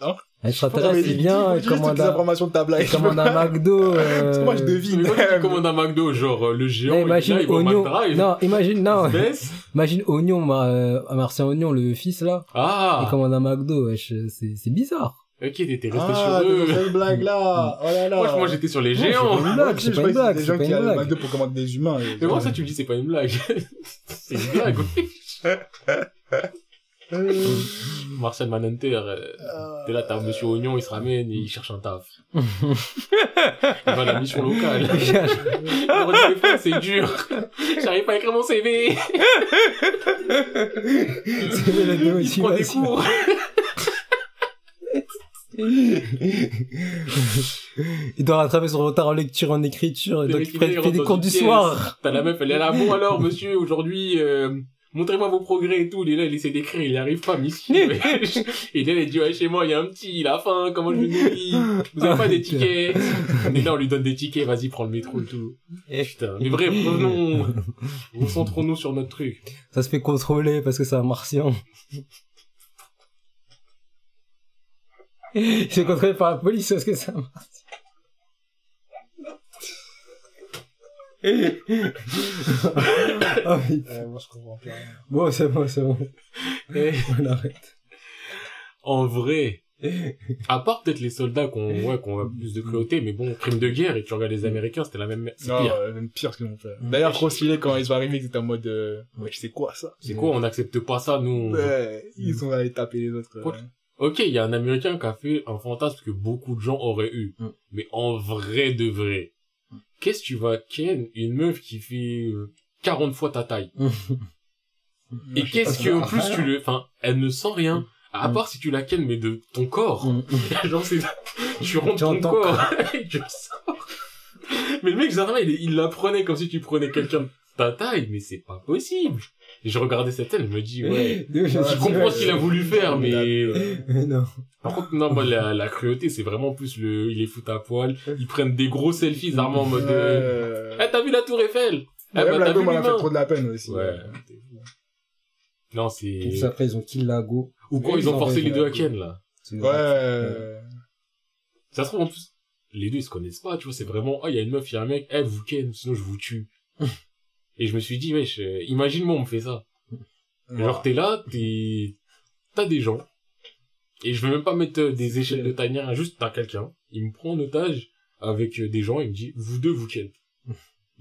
Hein? Extraterrestre, il vient, il commande un, informations de ta blague. il commande un McDo, Parce que moi, je euh... devine. Mais moi, tu commandes un McDo, genre, euh, le géant, imagine il Oignon, non, imagine, non, imagine Oignon, ma, euh, Martien Oignon, le fils, là, il Ah! commande un McDo, wesh, c'est, c'est bizarre. Ok, t'étais resté Ah, sur eux. blague là. Oh là là. Moi, j'étais sur les géants. c'est une blague, c'est pas une blague, des gens qui allaient. McDo pour commander des humains. Mais moi, ça, tu me dis, c'est pas une blague. c'est une blague, oui. Marcel Manhunter, euh, t'es là, t'as Monsieur Oignon, il se ramène et il cherche un taf. il va à la mission locale. C'est dur. J'arrive pas à écrire mon CV. La Il prend des cours. il doit rattraper son retard en lecture, en écriture, Le donc il fait, des cours du soir. T'as la meuf, elle est là, bon alors, monsieur, aujourd'hui, euh, montrez-moi vos progrès et tout. Il est là, il essaie d'écrire, il n'y arrive pas, monsieur. et là, il dit, ouais, chez moi, il y a un petit, il a faim, comment je le nourris? Vous avez pas des tickets? Mais là, on lui donne des tickets, vas-y, prends le métro et tout. Putain. Mais bref, revenons, concentrons-nous sur notre truc. Ça se fait contrôler parce que c'est un martien. Fait contrôler par la police parce que c'est un martien. Oh, putain. Euh, moi, je comprends rien. bon, c'est bon, c'est bon. Eh, On arrête. en vrai, à part peut-être les soldats qu'on, ouais, qu'on a plus de cruauté, mais bon, crime de guerre, et tu regardes les Américains, c'était la même, c'est Non, pire. euh, même pire ce qu'ils ont fait. D'ailleurs, trop stylé quand ils sont arrivés, ils étaient en mode, euh, ouais, c'est quoi ça? C'est quoi, on n'accepte pas ça, nous, on- Ouais, ils sont allés taper les autres. Quoi euh. Ok, il y a un Américain qui a fait un fantasme que beaucoup de gens auraient eu. Mm. Mais en vrai de vrai, qu'est-ce que tu vas ken une meuf qui fait euh, 40 fois ta taille? Et qu'est-ce que en plus tu le... Enfin, elle ne sent rien. À Mm. part si tu la ken, mais de ton corps. Genre, c'est... Tu rentres Tu ton corps et tu le sors. Mais le mec, il, il la prenait comme si tu prenais quelqu'un ta taille, mais c'est pas possible. Et je regardais cette scène, je me dis, ouais... Je Je comprends ce qu'il a voulu faire, mais... non. Par contre, non, moi, la, la cruauté, c'est vraiment plus le, il est fout à poil, ils prennent des gros selfies, armés en mode, euh, Euh... eh, t'as vu la tour Eiffel? Eh, Même bah, la t'as vu gomme, elle a fait trop de la peine aussi. Ouais. Non, Et puis c'est, après, ils ont kill la go. ou quand Oui, ils ont ils forcé les deux à Ken, là. C'est- Ouais. Ça se trouve, en plus, les deux, ils se connaissent pas, tu vois, c'est vraiment, oh, il y a une meuf, il y a un mec, eh, vous Ken, sinon je vous tue. Et je me suis dit, wesh, euh, imagine-moi, on me fait ça. Genre, t'es là, t'es, t'as des gens, et je veux même pas mettre euh, des échelles de ni rien, juste t'as quelqu'un, il me prend en otage avec euh, des gens, il me dit, vous deux, vous ken.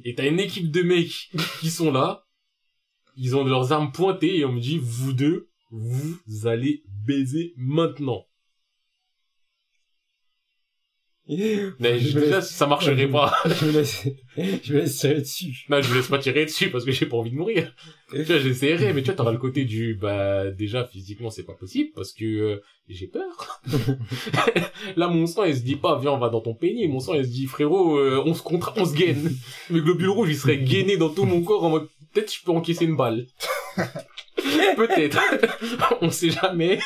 Et t'as une équipe de mecs qui sont là, ils ont leurs armes pointées, et on me dit, vous deux, vous allez baiser maintenant. Mais Je me déjà, laisse- ça marcherait pas. je me laisse, je me laisse tirer dessus. Non, je me laisse pas tirer dessus parce que j'ai pas envie de mourir. tu vois, j'essaierai, mais tu vois, t'auras le côté du, bah, déjà, physiquement, c'est pas possible parce que euh, j'ai peur. Là, mon sang, il se dit pas, viens, on va dans ton pénis. Mon sang, il se dit, frérot, euh, on se contre, on se gaine. Mes globules rouges, ils seraient gainés dans tout mon corps en mode, peut-être je peux encaisser une balle. peut-être. on sait jamais.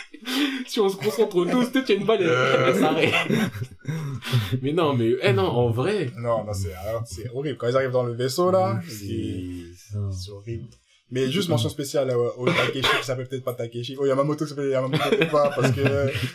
Si on se concentre tous, peut-être il y a une balle, elle, elle s'arrête. mais non, mais, eh non, en vrai. Non, non, c'est, alors, c'est horrible. Quand ils arrivent dans le vaisseau, là, c'est, C'est... c'est horrible. Mais juste mention spéciale euh, au Takeshi qui s'appelle peut-être pas Takeshi. Oh, Yamamoto qui s'appelle Yamamoto peut-être pas parce que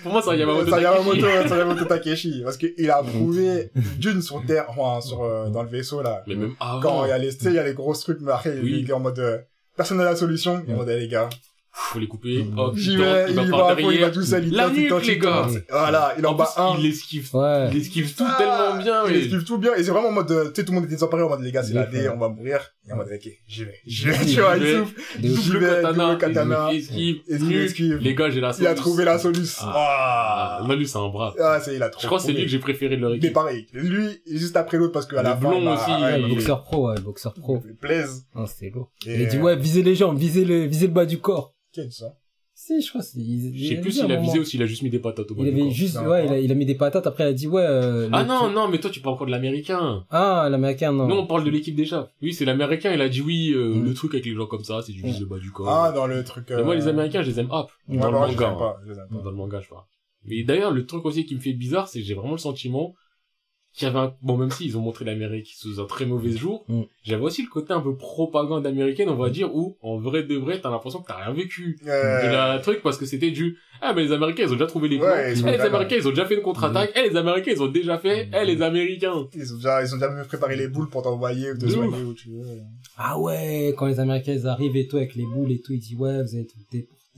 Pour moi, ça, Yamamoto c'est Takeshi. Yamamoto, c'est Yamamoto Takeshi parce qu'il a prouvé d'une sur terre, enfin sur euh, dans le vaisseau là. Mais même avant. Quand il y a les, tu sais, il y a les grosses trucs, mais après Oui. il est en mode euh, personne n'a la solution. Eh, les gars, faut les couper. Oh, j'y il tente, vais, il va il par va à fond, il va tout seul, il La il nuque, les il gars. Voilà, il en En bat plus, un. il esquive, Ouais. il esquive tout Ah, tellement bien. Il mais- esquive tout bien. Et c'est vraiment en mode, euh, tu sais, tout le monde était désemparé en mode, les gars, c'est la D, on va mourir. Et en mode, ok, j'y vais. J'y vais, tu vois, il souffle. Double vais, katana, double katana. esquive, Esquive. Les gars, j'ai la Il a soluce. trouvé la solution. Ah, Ah, non, lui, c'est un bras. ah c'est, il a trop Je crois que c'est lui que j'ai préféré de leur Mais équipe. pareil, lui, juste après l'autre, parce qu'à Le la fin, blond il m'a- aussi, il- il le m'a boxeur pro, ouais, le boxeur pro. fait plaisir. Non, c'était lourd. Et, Il dit, ouais, visez les jambes, visez le, visez le bas du corps. Quel ça? Si, je crois, Je sais plus s'il a visé ou s'il a juste mis des patates au bas Il avait corps. juste, Non, ouais, pas. il a, il a mis des patates, après il a dit, ouais, euh, Ah non, non, mais toi, tu parles encore de l'américain. Ah, l'américain, non. Nous, on parle de l'équipe déjà. Oui, c'est l'américain, il a dit oui, euh, Mm. le truc avec les gens comme ça, c'est du vise le bas du corps. Ah, dans le truc, Mais moi, euh, les américains, je les aime hop. ouais, Dans le non, je les manga. aime pas, je les aime pas. Dans le manga, je parle. Mais d'ailleurs, le truc aussi qui me fait bizarre, c'est que j'ai vraiment le sentiment qu'il y avait un... Bon, même s'ils ont montré l'Amérique sous un très mauvais jour, Mm. j'avais aussi le côté un peu propagande américaine, on va dire, où, en vrai de vrai, t'as l'impression que t'as rien vécu. Euh, De la truc, parce que c'était du, ah, mais les Américains, ils ont déjà trouvé les Ouais, plans. ils sont Eh, les Américains, ils ont déjà fait une contre-attaque. Eh, les Américains, ils ont déjà fait. Eh, les Américains. Ils ont déjà, ils ont déjà même préparé les boules pour t'envoyer ou te soigner où tu veux. Ah ouais, quand les américains ils arrivent et tout, avec les boules et tout, ils disent, ouais, vous avez tout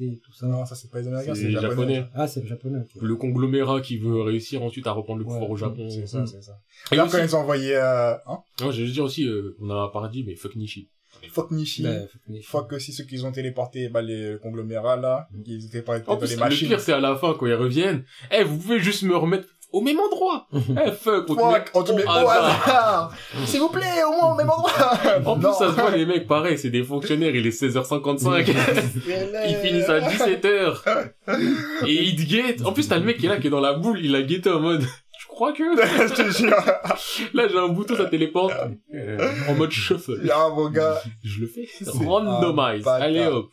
et tout ça. Non, ça c'est pas les américains, C'est les les japonais. Japonais. Ah, c'est le japonais, ok. Le conglomérat qui veut réussir ensuite à reprendre le Ouais, pouvoir au Japon. C'est ça, c'est ça. Et Là, aussi- quand ils ont envoyé, euh, hein, Non, je veux dire aussi, euh, on a pas dit, mais fuck Nishi. fuck Nishi, Ouais, faut que- fuck aussi ceux qui ont téléporté, bah, les conglomérats, là, qui étaient pas dans les le machines. pire, c'est à la fin, quand ils reviennent. Eh, vous pouvez juste me remettre au même endroit. Eh, fuck, on Fuck, on te met au hasard. S'il vous plaît, au moins au même endroit. En plus, ça se voit, les mecs, pareil, c'est des fonctionnaires, il est 16h55. Ils finissent à 17h. Et ils te guettent. En plus, t'as le mec qui est là, qui est dans la boule, il a guetté en mode, je crois que, Je te jure. là, j'ai un bouton, ça téléporte. Euh, en mode shuffle. Il y a un mon gars. Je le fais. Randomize. un bâtard. Allez hop.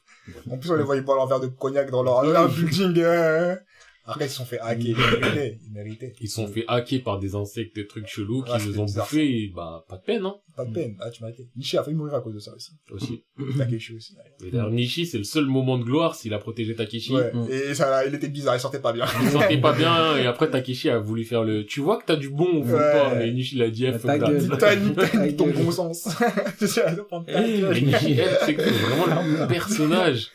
En plus, on les voyait boire leur verre de cognac dans leur, leur building. euh. Après, ils se sont fait hacker. Ils méritaient. Ils méritaient. Ils se sont fait hacker par des insectes, des trucs chelous, qui Ah, nous ont bizarre, bouffé, et bah, pas de peine, hein, Pas de peine. Ah, tu m'as été. Nishi a failli mourir à cause de ça aussi. aussi. Takeshi aussi. Et d'ailleurs, Nishi, c'est le seul moment de gloire s'il a protégé Takeshi. Ouais. Mm. Et ça, il était bizarre. Il sortait pas bien. Il sentait pas bien, et après Takeshi a voulu faire le, tu vois que t'as du bon Ouais. toi, mais Nishi l'a dit, eh, Ta fuck that. Nique ton bon sens. C'est ça, ça prend ta Et gueule. Nishi, elle, c'est que vraiment le personnage.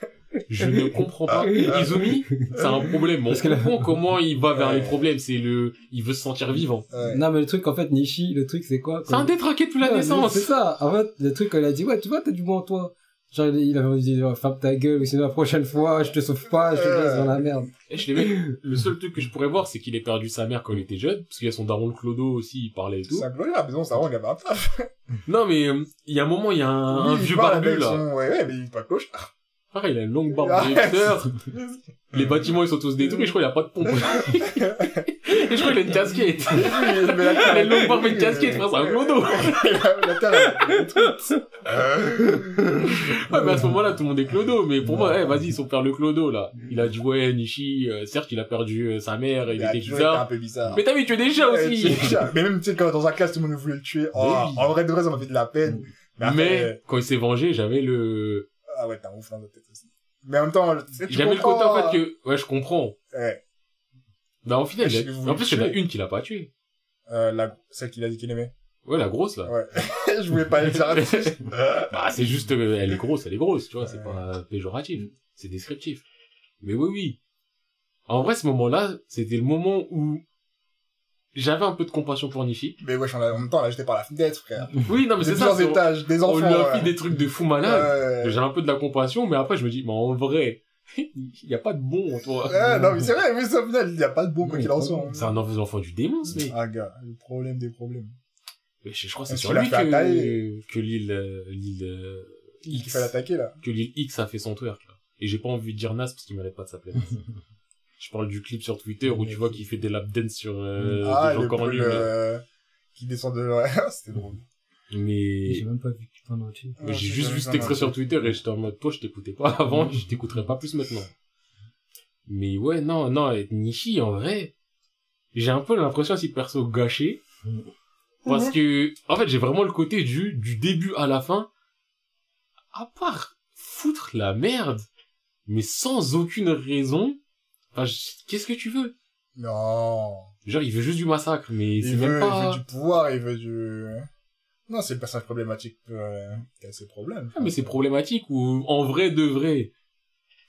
Je ne comprends pas. Izumi, c'est un problème. On Parce que la- comprend comment il va vers Ouais. les problèmes. C'est le, il veut se sentir vivant. Ouais. Non, mais le truc, en fait, Nishi, le truc, c'est quoi C'est un détraqué depuis la Ouais, naissance. C'est ça. En fait, le truc, elle a dit, ouais, tu vois, t'as du bon en toi. Genre, il il avait dit, oh, ferme ta gueule, ou sinon la prochaine fois, je te sauve pas, je te laisse dans la merde. Et je les mets- le seul truc que je pourrais voir, c'est qu'il ait perdu sa mère quand il était jeune, parce qu'il y a son daron le Clodo aussi, il parlait et tout. C'est un gloire, mais bon, ça rend, il avait un taf. Non, mais euh, il y a un moment, il y a un, un Oui, il vieux parle barbu avec là. son- Ouais, ouais, mais il est pas cloche. Pareil, il a une longue barbe Ah, de hipster. Les bâtiments, ils sont tous détruits. Je crois qu'il a pas de pompe. et je crois qu'il a une casquette. Mais la Il a une longue barbe et une casquette, frère, c'est un clodo. la terre, elle est. Ouais, mais à ce moment-là, tout le monde est clodo. Mais pour moi, eh, vas-y, son père le clodo, là. Il a dit, ouais, Nishi, euh, certes, il a perdu euh, sa mère, il, Il était été un bizarre. peu bizarre. Mais t'as vu, tu es déjà Ouais, aussi. Mais même, tu sais, quand dans sa classe, tout le monde voulait le tuer. Oh, en vrai, de vrai, ça m'a fait de la peine. Mais, après, Mais, quand il s'est vengé, j'avais le, ah ouais, t'as un ouf dans la tête aussi. Mais en même temps, j'avais le côté, en fait, que, ouais, je comprends. Ouais. Bah, au final, Je en plus, il y en a une qui l'a pas tué. Euh, la, celle qu'il a dit qu'il aimait. Ouais, la grosse, là. Ouais. je voulais pas le dire. Bah, c'est juste, euh, elle est grosse, elle est grosse, tu vois, c'est Ouais. pas péjoratif, c'est descriptif. Mais oui, oui. En vrai, ce moment-là, c'était le moment où j'avais un peu de compassion pour Nishi. mais wesh, en même temps, là, j'étais par la fenêtre, frère. Oui, non, mais c'est ça. plusieurs étages, des On enfants. lui a ouais. fait des trucs de fou malade. Ouais. J'ai un peu de la compassion, mais après, je me dis, mais en vrai, il y a pas de bon en toi. Ah, non, mais c'est vrai, mais ça, il n'y a pas de bon, quoi qu'il en soit. C'est un enfant enfant du démon, ce mec. Ah, gars, le problème des problèmes. Je, crois que c'est sur lui attaquer. que, que l'île, euh, l'île, euh, X, fallait l'attaquer, là. que l'île X a fait son twerk, là. Et j'ai pas envie de dire Nas parce qu'il mérite pas de s'appeler Nas. Je parle du clip sur Twitter où tu vois qu'il fait des lap dance sur euh, ah, des gens le cornus. euh, qui descend de... C'était drôle. Mais J'ai même pas vu pendant entier. mais j'ai juste vu cet extrait sur. Twitter et j'étais en mode, toi, je t'écoutais pas avant, je t'écouterai pas plus maintenant. Mais ouais, non, non, et Nishi, en vrai, j'ai un peu l'impression si perso gâché. Parce que, en fait, j'ai vraiment le côté du, du début à la fin, à part foutre la merde, mais sans aucune raison. Enfin, je- qu'est-ce que tu veux? Non. Genre, il veut juste du massacre, mais c'est Il même il pas... veut du pouvoir, il veut du... Non, c'est le personnage problématique euh, qui a ses problèmes. Ah, mais c'est problématique ou en vrai de vrai,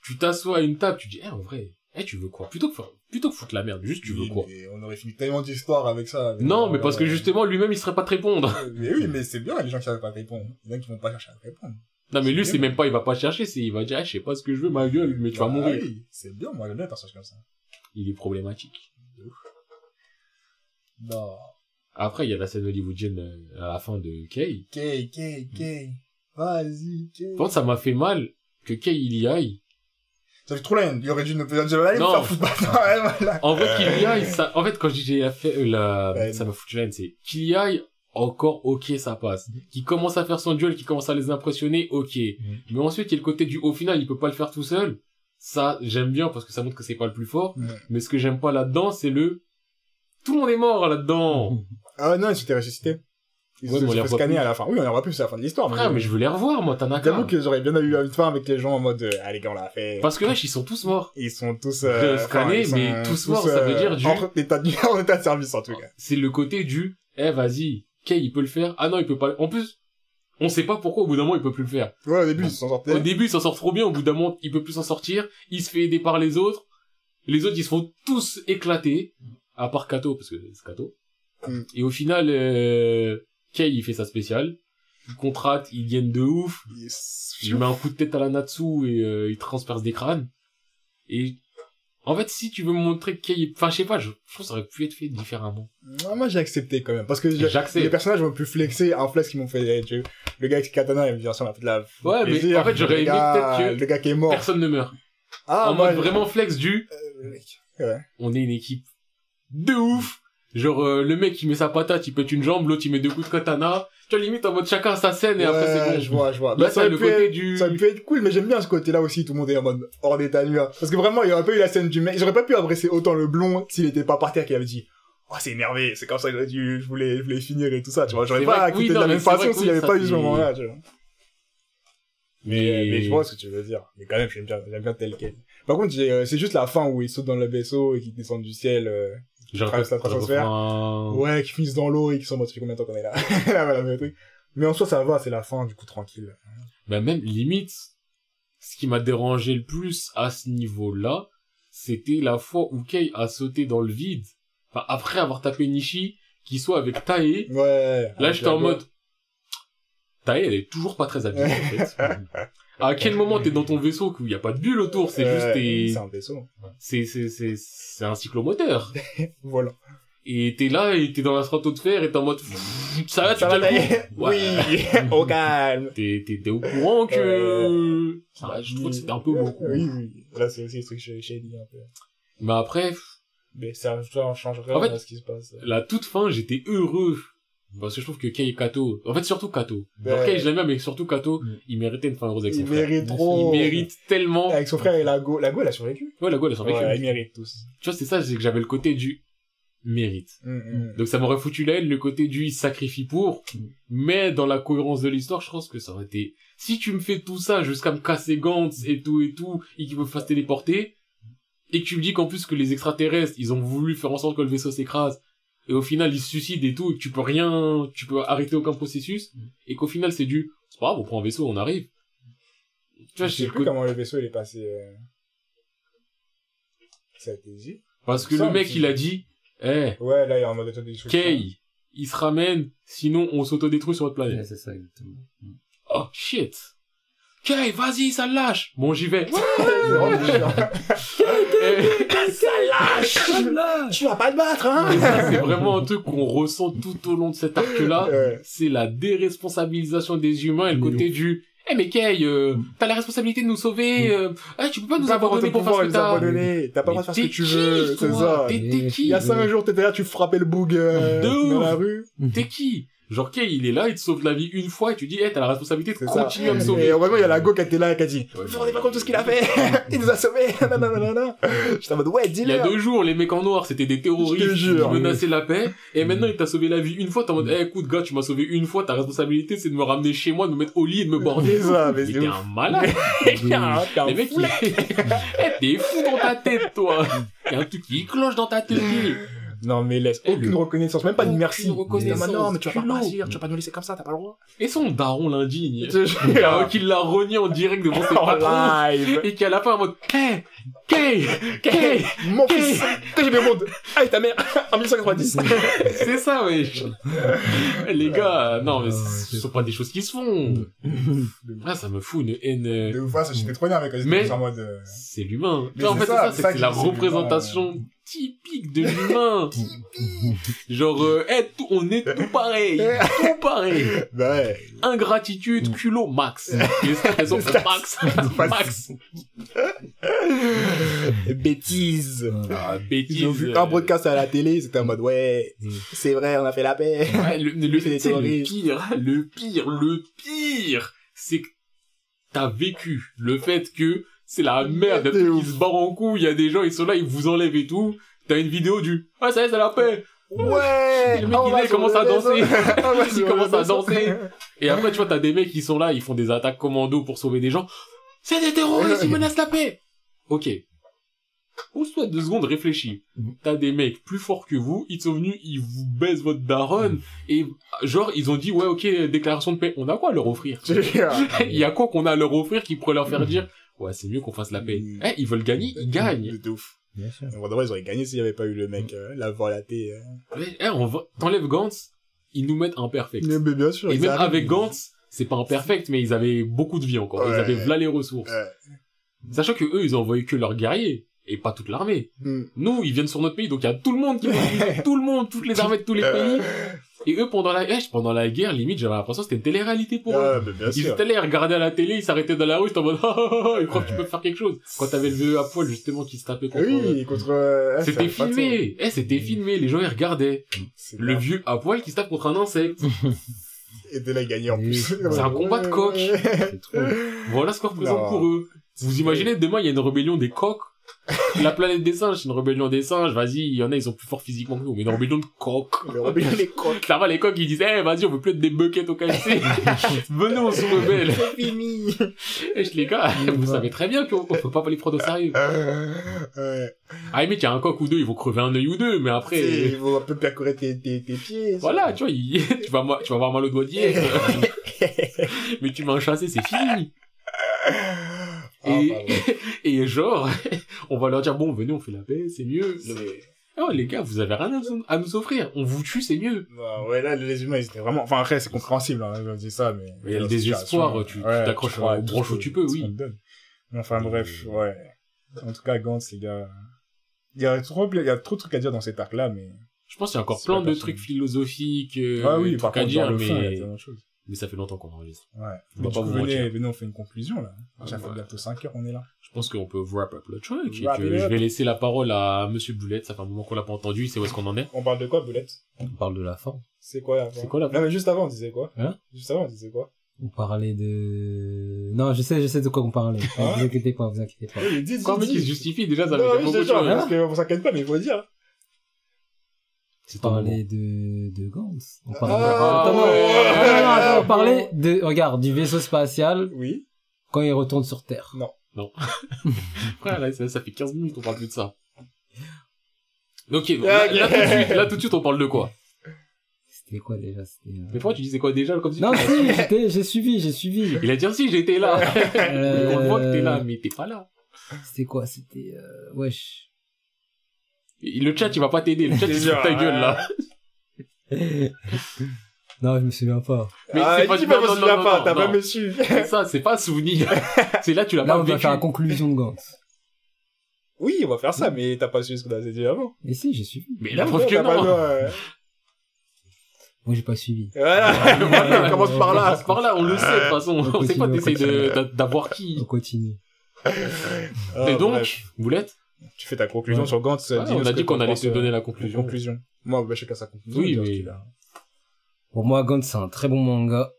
tu t'assois à une table, tu dis, eh, en vrai, eh, tu veux quoi? Plutôt que, plutôt que foutre la merde, juste tu veux Oui, quoi? On aurait fini tellement d'histoires avec ça. avec- Non, mais parce que justement, lui-même, il serait pas te répondre. Mais oui, mais c'est bien les gens qui savent pas répondre. Il y en a qui vont pas chercher à te répondre. Non, mais lui, C'est même pas, il va pas chercher, c'est, il va dire, eh, je sais pas ce que je veux, ma gueule, mais tu vas Bah mourir. oui, c'est bien, moi j'aime bien les personnages comme ça. Il est problématique. Non. Après, il y a la scène hollywoodienne euh, à la fin de Kay. Kay, Kay, Kay. Vas-y, Kay. Contre, ça m'a fait mal que Kay, il y aille. Ça fait trop la haine. Il aurait dû ne pas dire, allez faire foutre maintenant. Voilà. En vrai, qu'il y aille, ça, en fait, quand je dis j'ai fait, euh, la, ça m'a foutu la haine, c'est qu'il y aille, encore, ok, ça passe. Qu'il commence à faire son duel, qu'il commence à les impressionner, ok. Mais ensuite, il y a le côté du, au final, il peut pas le faire tout seul. Ça, j'aime bien parce que ça montre que c'est pas le plus fort. Mais ce que j'aime pas là-dedans, c'est le, tout le monde est mort là-dedans. Ah non, ils s'étaient ressuscités. Ils Ouais, se mais on revoit scanner à la fin. Oui, on les revoit plus, c'est la fin de l'histoire. Frère, mais je veux les revoir, moi, Tanaka. J'avoue que j'aurais bien eu une fin avec les gens en mode, euh, allez, gars, on l'a fait. Parce que wesh, ils sont tous morts. Ils sont tous, euh, sont mais tous morts, ça veut dire du- En état de, en état de service, en tout cas. C'est le côté du, eh, vas-y, Kay, il peut le faire. Ah non, il peut pas. En plus, on sait pas pourquoi au bout d'un moment il peut plus le faire. Ouais, au début, ils se sont sortis. Au début, il s'en sort trop bien, au bout d'un moment, il peut plus s'en sortir. Il se fait aider par les autres. Les autres, ils se font tous éclater. À part Kato, parce que c'est Kato. Mm. Et au final, euh, Kay, il fait sa spéciale. Il contracte, il gagne de ouf. Se- Il met un coup de tête à la Natsu et euh, il transperce des crânes. Et en fait, si tu veux me montrer que Kay, enfin, je sais pas, je, je trouve que ça aurait pu être fait différemment. Non, moi, j'ai accepté quand même. Parce que J'accepte. les personnages m'ont pu flexer un flex qu'ils m'ont fait. tu- Le gars avec Katana, il me dit, ça m'a fait de la. Ouais, mais en fait, j'aurais aimé gars- peut-être que Le gars qui est mort. Personne ne meurt. Ah, en moi, mode vraiment flex du, euh. Ouais. on est une équipe de ouf. Genre, euh, le mec, il met sa patate, il pète une jambe, l'autre, il met deux coups de katana. Tu vois, limite, en mode chacun sa scène et après, c'est bon. je vois, je vois. Là, Bah, aurait le pu côté être- du... Ça être cool, mais j'aime bien ce côté-là aussi, tout le monde est en mode hors d'état nu. hein. Parce que vraiment, il y aurait pas eu la scène du mec. J'aurais pas pu adresser autant le blond s'il était pas par terre qu'il avait dit, oh, c'est énervé, c'est comme ça que je voulais, je voulais finir et tout ça, tu vois. J'aurais pas que- oui, de la même façon s'il y oui, avait ça, pas eu ce moment-là, tu vois. Mais, Mais, je vois ce que tu veux dire. Mais quand même, j'aime bien, j'aime bien tel quel. Par contre, euh, c'est juste la fin où ils sautent dans le vaisseau et qu'ils descendent du ciel, la stratosphère. ouais, qu'ils finissent dans l'eau et qu'ils sont en fait combien de temps qu'on est là? Là, voilà, truc. Mais en soi, ça va, c'est la fin, du coup, tranquille. bah, même, limite, ce qui m'a dérangé le plus à ce niveau-là, c'était la fois où Kei a sauté dans le vide. Enfin, après avoir tapé Nishi, qui soit avec Tae, Ouais. Là, j'étais en mode, Tae, elle est toujours pas très habillée, en fait. À quel moment t'es dans ton vaisseau où il y a pas de bulle autour, c'est juste tes, C'est un vaisseau. c'est, c'est, c'est, c'est un cyclomoteur. Voilà. Et t'es là, et t'es dans la strato de fer, et t'es en mode, ça va, tu Ça va, tiens le t'as- coup. Ouais. Oui, au calme. T'es, t'es, t'es au courant que, Ah, je trouve que c'était un peu beaucoup. Oui, oui. Là, c'est aussi le truc chez Shady, un peu. Mais après, Mais ça, ça change rien En fait, à ce qui se passe. la toute fin, j'étais heureux. Parce que je trouve que Kei et Kato, en fait, surtout Kato. Genre Ouais. Kei, je l'aime bien, mais surtout Kato, Mm. il méritait une fin heureuse avec son Il frère. mérite trop. Il mérite tellement. Avec son frère et la go. La go, elle a survécu. Ouais, la go, elle a survécu. Ouais, ils méritent tous. Tu vois, c'est ça, c'est que j'avais le côté du mérite. Mm, mm. Donc ça m'aurait foutu la haine, le côté du il sacrifie pour. Mais dans la cohérence de l'histoire, je pense que ça aurait été... Si tu me fais tout ça jusqu'à me casser Gantz et tout et tout, et qu'il me fasse téléporter, et que tu me dis qu'en plus que les extraterrestres, ils ont voulu faire en sorte que le vaisseau s'écrase, et au final ils se suicident et tout, et que tu peux rien, tu peux arrêter aucun processus, Mm. et qu'au final c'est du, c'est pas grave, on prend un vaisseau, on arrive. Tu vois, Je sais le plus comment le vaisseau il est passé. euh, Ça a été dit. Parce que Ça, le mec, il a dit, eh, Ouais, là, il est en mode autodestruction. Kay, il se ramène, sinon on s'autodétruit sur votre planète. Ouais, c'est ça, exactement. Oh shit. Kay, vas-y, ça lâche. Bon, j'y vais. Ça lâche Tu vas pas te battre, hein Et ça, c'est vraiment un truc qu'on ressent tout au long de cet arc-là. Ouais. C'est la déresponsabilisation des humains et le côté du, eh mais Kay, euh, t'as la responsabilité de nous sauver, euh, ah, tu peux pas nous abandonner pour faire ce que t'as. T'as pas le droit de faire ce que tu t'es veux, qui, c'est ça. T'es t'es qui? Il y a cinq jours, t'étais là, tu frappais le boug euh, De dans ouf. la rue. T'es qui? Genre Kay, il est là, il te sauve la vie une fois et tu dis, eh, t'as la responsabilité de ça. continuer à me Et sauver. heureusement, il y a la go qui était là et qui a dit, vous vous rendez pas compte de ce qu'il a fait? il nous a sauvés. Nanana. J'étais en mode, ouais, Il y a dis-le. deux jours, les mecs en noir, c'était des terroristes qui menaçaient la paix. Et maintenant, il t'a sauvé la vie une fois. T'es en mode, eh, écoute, gars, tu m'as sauvé une fois. Ta responsabilité, c'est de me ramener chez moi, de me mettre au lit et de me border. Mais t'es un malade. Les mecs. Eh, t'es fou dans ta tête, toi. Y a un truc qui cloche dans ta tête. Non, mais laisse aucune le- reconnaissance, même pas de merci. reconnaissance, Ah, non, mais tu vas pas partir, tu vas pas nous laisser comme ça, t'as pas le droit. Et son daron l'indigne. Je te jure. Qui l'a renié en direct devant ses patrons. live. Et qui à la fin en mode, hey, Kay, Kay, Mon fils, bien monde. Ah, et ta mère, en 1990. c'est ça, wesh. Les gars, non, mais Ah, ce sont pas des choses qui se font. Ah, ça me fout une haine. De ouf, ça, j'étais trop nerveux quand j'étais en mode, euh, C'est l'humain. En fait, c'est ça, c'est la représentation typique de l'humain. Genre, euh, eh, tout- on est tout pareil. tout pareil. ouais. Ingratitude, culot, max. Les sont max? max. Bêtise. Ah, Ils ont vu un broadcast à la télé, ils étaient en mode, ouais, Mm. c'est vrai, on a fait la paix. Ouais, le, le, pire, le pire, le pire, c'est que t'as vécu le fait que c'est la merde, De il y a des trucs ouf. qui se barrent en couille, il y a des gens, ils sont là, ils vous enlèvent et tout. T'as une vidéo du, ah, ça y est, c'est la paix. Ouais! Le mec, on il sur commence à danser. On Il commence à réseau. danser. Et après, tu vois, t'as des mecs qui sont là, ils font des attaques commando pour sauver des gens. C'est des terroristes, ils menacent la paix. Ok. Pose-toi deux secondes, réfléchis. T'as des mecs plus forts que vous, ils sont venus, ils vous baissent votre daronne, et genre, ils ont dit, ouais, ok, déclaration de paix, on a quoi à leur offrir? Il y a quoi qu'on a à leur offrir qui pourrait leur faire dire, ouais, c'est mieux qu'on fasse la paix. Mhm. Eh, ils veulent gagner, ils gagnent. De ouf. Bien sûr. En vrai, ils auraient gagné s'il n'y avait pas eu le mec, euh, la volaté. Euh. Mais, eh, on va, t'enlèves Gantz, ils nous mettent imperfect. Mais, mais bien sûr, Et même arrivent. avec Gantz, c'est pas imperfect, mais ils avaient beaucoup de vie encore. Ils avaient v'là les ressources. Ouais. Sachant que eux, ils ont envoyé que leurs guerriers. Et pas toute l'armée. Mm. Nous, ils viennent sur notre pays, donc il y a tout le monde qui mobilise, tout le monde, toutes les armées de tous les pays. Et eux, pendant la, eh, pendant la guerre, limite, j'avais l'impression que c'était une télé-réalité pour eux. Ah, mais bien Ils étaient là, ils regardaient à la télé, ils s'arrêtaient dans la rue, ils étaient en mode, ah, ah, ah, ils croient que tu peux faire quelque chose. Quand t'avais le VE à poil, justement, qui se tapait contre Oui, contre... euh, ah, C'était filmé. Eh, c'était filmé. Les gens, ils regardaient. Le vieux à poil qui se tape contre un insecte. Et de là, gagner en plus. C'est un combat de coq. Trop. Voilà ce qu'on représente Non. pour eux. Vous imaginez, demain, il y a une rébellion des coqs. La planète des singes, c'est une rébellion des singes. Vas-y, il y en a, ils sont plus forts physiquement que nous. Mais une rébellion de coqs. Le rébellion des coqs. Là-bas, les coqs, ils disent, eh, vas-y, on veut plus être des buckets au KFC. Venez, on se rebelle. C'est fini. Eh, je- les gars, vous savez très bien qu'on on peut pas les prendre au sérieux. Euh. Ah, mais il y a un coq ou deux, ils vont crever un œil ou deux, mais après, Il faut un peu percourir tes, tes, tes pieds. ça. voilà, tu vois, vas, tu vas avoir mal au doigt d'hier. mais tu m'as chassé, c'est fini. Ah, Et- pardon. Et genre, on va leur dire, bon, venez, on fait la paix, c'est mieux. C'est- Oh, les gars, vous avez rien à nous- à nous offrir. On vous tue, c'est mieux. Non, ouais, là, les humains, ils étaient vraiment... Enfin, après, c'est compréhensible, hein, je dis ça, mais... Mais il y a le désespoir, tu- ouais, t'accroches aux branches où tu peux, oui. Mais enfin, bref, ouais. En tout cas, Gantz, les gars... Il y a trop, il y a trop de trucs à dire dans cet arc-là, mais... Je pense qu'il y a encore plein de trucs philosophiques, euh, ah oui, trucs par à contre, dans dire, le fond, il y a mais... ça fait longtemps qu'on enregistre. Ouais. On Mais va pas coup, vous venez, venez, on fait une conclusion, là. Ça Ouais. fait bientôt 5 heures, on est là. Je pense qu'on peut wrap up le truc, et que je vais laisser la parole à Monsieur Boulette, ça fait un moment qu'on l'a pas entendu, il sait où est-ce qu'on en est. On parle de quoi, Boulette? On parle de la fin. C'est quoi, avant C'est quoi, la fin? Non, mais juste avant, on disait quoi? Hein? Juste avant, on disait quoi? On parlait de... Non, je sais, je sais de quoi on parlait. Ah. vous inquiétez pas, vous inquiétez pas. Oui, dis, dis, Quand dis. il se justifie, déjà, ça Non, oui, beaucoup de choses. parce qu'on s'inquiète pas, mais il faut dire. Moment. parlait de, de Gantz. On Ah, parlait... Ah, Attends, non, ouais. non, non, non, attends, on bon. parlait de, regarde, du vaisseau spatial Oui. quand il retourne sur Terre. Frère, là, ça, ça fait 15 minutes, on parle plus de ça. Ok, donc, là, tout de suite, là, tout de suite, on parle de quoi? C'était quoi déjà? C'était, euh, Mais pourquoi tu disais quoi déjà, comme si Non, si, j'étais, j'ai suivi, j'ai suivi. Il a dit si, j'étais là. Euh, On voit que t'es là, mais t'es pas là. C'était quoi? C'était... Euh... Wesh. Le chat, il va pas t'aider. Le chat, il se fout ta gueule, là. Non, je me souviens pas. Mais ah, c'est pas- pas, je non, me souviens non, pas, non, t'as pas me su. C'est ça, c'est pas un souvenir. c'est là, tu l'as Là, pas on vécu. faire la conclusion de Gantz. Oui, on va faire ça, mais t'as pas su ce qu'on a dit avant. Et si, j'ai suivi. Mais la preuve que non. Moi, j'ai pas suivi. Voilà, on commence par On là. par là, on le sait, de toute façon. On On sait pas d'essayer on d'avoir qui. On continue. Ah, Et donc. Boulette, tu fais ta conclusion Ouais. sur Gantz. On a dit qu'on allait te donner euh, la conclusion. conclusion. Moi, bah, chacun sa conclusion. Oui, mais- a. Pour moi, Gantz, c'est un très bon manga.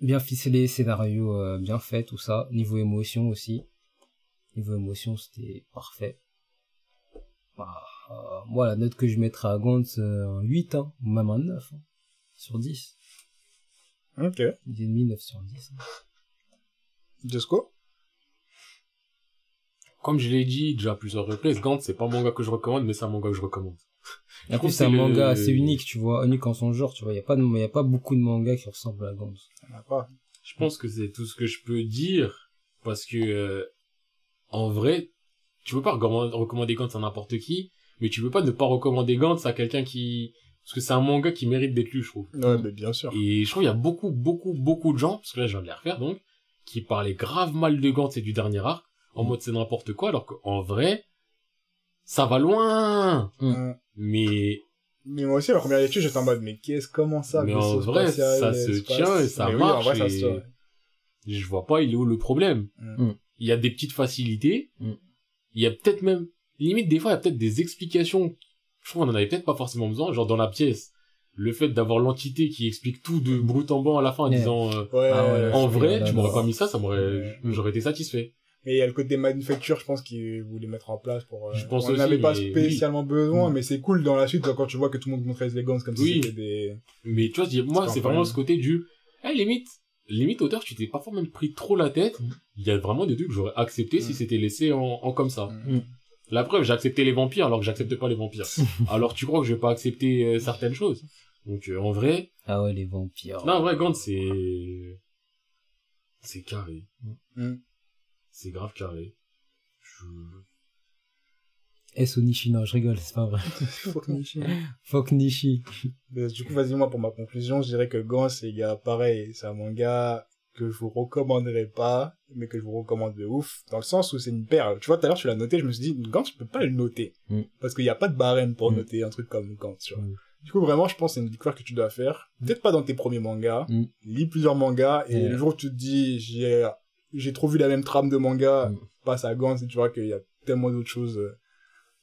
Bien ficelé, scénario euh, bien fait, tout ça. Niveau émotion aussi. Niveau émotion, c'était parfait. Bah, euh, moi, la note que je mettrais à Gantz, euh, un 8, hein, ou même un 9, hein, sur 10. Ok. 10,5, 9 sur 10. hein. Jusco comme je l'ai dit déjà à plusieurs reprises, Gantz, c'est pas un manga que je recommande, mais c'est un manga que je recommande. Et plus, c'est un manga assez unique, tu vois, unique en son genre, tu vois. Il y a pas de, y a pas beaucoup de mangas qui ressemblent à Gantz. A pas. Je pense que c'est tout ce que je peux dire, parce que, euh, en vrai, tu peux pas recommander, recommander Gantz à n'importe qui, mais tu peux pas ne pas recommander Gantz à quelqu'un qui, parce que c'est un manga qui mérite d'être lu, je trouve. Ouais, mais bien sûr. Et je trouve qu'il y a beaucoup, beaucoup, beaucoup de gens, parce que là, je viens de les refaire, donc, qui parlaient grave mal de Gantz et du dernier arc, en mode c'est n'importe quoi, alors qu'en vrai, ça va loin! Mm. Mais, Mais moi aussi, la première lecture, j'étais en mode, mais qu'est-ce, comment ça Mais en vrai, spatial, ça se tient et ça Mais oui, marche en vrai, ça et- se tient. je vois pas, il est où le problème? Mm. Il y a des petites facilités. Mm. Il y a peut-être même, limite, des fois, il y a peut-être des explications. Je trouve qu'on en avait peut-être pas forcément besoin. Genre, dans la pièce, le fait d'avoir l'entité qui explique tout de brut en bas à la fin en Yeah. disant, euh, Ouais. Ah ouais, en c'est- vrai, là, tu m'aurais pas mis ça, ça m'aurait, Ouais. j'aurais été satisfait. Mais il y a le côté manufacture, je pense, qu'ils voulaient mettre en place pour. euh, Je pense on n'avait pas spécialement besoin, Mm. mais c'est cool dans la suite quand tu vois que tout le monde montrait les guns comme si Oui. c'était des. Mais tu vois, dis, moi, C'est vraiment vrai. ce côté du, eh, limite, limite auteur, tu t'es pas forcément pris trop la tête. Mm. Il y a vraiment des trucs que j'aurais accepté si Mm. c'était laissé en, en comme ça. Mm. La preuve, j'ai accepté les vampires alors que j'accepte pas les vampires. alors tu crois que je vais pas accepter euh, certaines choses. Donc euh, en vrai, Ah ouais, les vampires. non, en vrai, Gantz, c'est c'est carré. Mm. C'est grave carré. Je... S Onishi, non, je rigole, c'est pas vrai. Fuck Nishi. Fuck Nishi. Du coup, vas-y, moi, pour ma conclusion, je dirais que Gans, c'est gars, pareil, c'est un manga que je vous recommanderais pas, mais que je vous recommande de ouf, dans le sens où c'est une perle. Tu vois, tout à l'heure, tu l'as noté, je me suis dit, Gans, je peux pas le noter. Mm. Parce qu'il n'y a pas de barème pour Mm. noter un truc comme Gans, tu vois. Mm. Du coup, vraiment, je pense que c'est une découverte que tu dois faire. Peut-être pas dans tes premiers mangas. Mm. Lis plusieurs mangas, et le jour où tu te dis, j'ai, j'ai trop vu la même trame de manga, Mm. passe à Gans, et tu vois qu'il y a tellement d'autres choses, euh,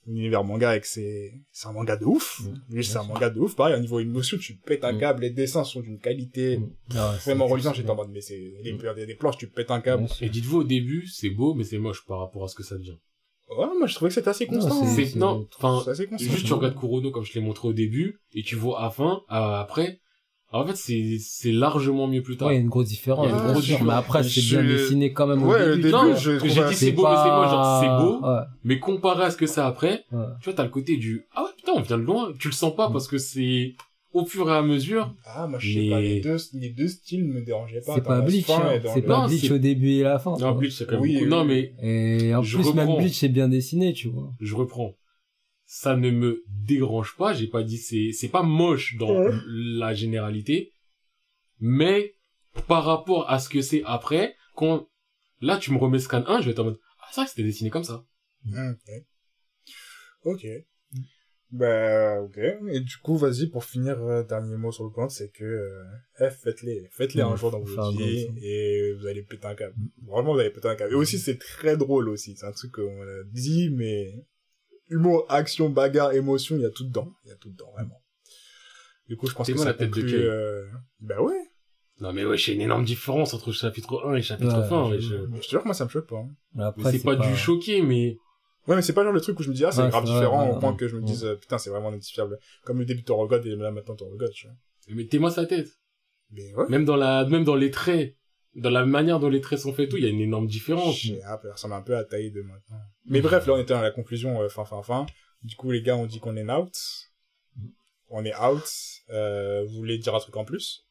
l'univers manga et que c'est c'est un manga de ouf. Mm. C'est un manga de ouf. Pareil, au niveau émotion, tu pètes un Mm. câble. Les dessins sont d'une qualité Mm. Ah c'est- reluisant. c'est J'étais en mode, mais c'est les, Mm. des, planches, tu pètes un câble. Et dites-vous au début, c'est beau, mais c'est moche par rapport à ce que ça devient. Ouais, moi, je trouvais que c'était assez Non, constant. c'est- C'est non, enfin, C'est assez constant. juste tu regardes Kurono comme je l'ai montré au début et tu vois à fin, à- après. En fait, c'est c'est largement mieux plus tard. Ouais, il y a une grosse différence. Il y a une grosse sûr, différence. Mais après, c'est Je- bien dessiné quand même au Ouais, au début. début, j'ai dit c'est beau, mais c'est moche, genre, c'est beau. Ouais, Mais comparé à ce que c'est après, ouais. tu vois, t'as le côté du ah ouais putain, on vient de loin. Tu le sens pas Mm. parce que c'est au fur et à mesure. Ah, moi, je sais Mais- pas. Les deux, les deux styles me dérangeaient pas. C'est pas Bleach, hein. C'est le- pas Non, Bleach au début et la fin. Non. Bleach, c'est quand même Oui, beaucoup. oui, Non, mais Et en Je plus, même. Bleach, c'est bien dessiné, tu vois. je reprends. Ça ne me dérange pas. J'ai pas dit c'est c'est pas moche dans Ouais. la généralité, mais par rapport à ce que c'est après, quand là tu me remets Scan 1, je vais être en mode ah c'est vrai que c'était dessiné comme ça. Hmm, Ok. Ok. Bah, ok. Et du coup, vas-y, pour finir, euh, dernier mot sur le compte, c'est que, euh, eh, faites-les. Faites-les Ouais, un jour dans votre vie, et vous allez péter un câble. Vraiment, vous allez péter un câble. Et aussi, c'est très drôle aussi. C'est un truc qu'on a dit, mais humour, action, bagarre, émotion, il y a tout dedans. Il y a tout dedans, vraiment. Du coup, je pense que ça la tête de Kay. euh... Bah ouais. Non mais ouais, j'ai une énorme différence entre chapitre 1 et chapitre Ouais, fin. ouais, je- Mais te jure que moi, ça me choque pas. hein. Mais Mais après, c'est pas, du choqué, mais Ouais, mais c'est pas genre le truc où je me dis, ah, c'est Ouais, grave différent, vrai, au point que je me Ouais. dise, euh, putain, c'est vraiment identifiable. Comme le début de Torogod et là, maintenant Torogod, tu vois. mettez-moi sa tête. Mais ouais. Même dans la, même dans les traits, dans la manière dont les traits sont faits, et tout, il y a une énorme différence. Pas, ça ressemble un peu à taille de maintenant. Mais bref, là, on était à la conclusion, euh, fin, fin, fin. Du coup, les gars, on dit qu'on est out. On est out. Euh, vous voulez dire un truc en plus?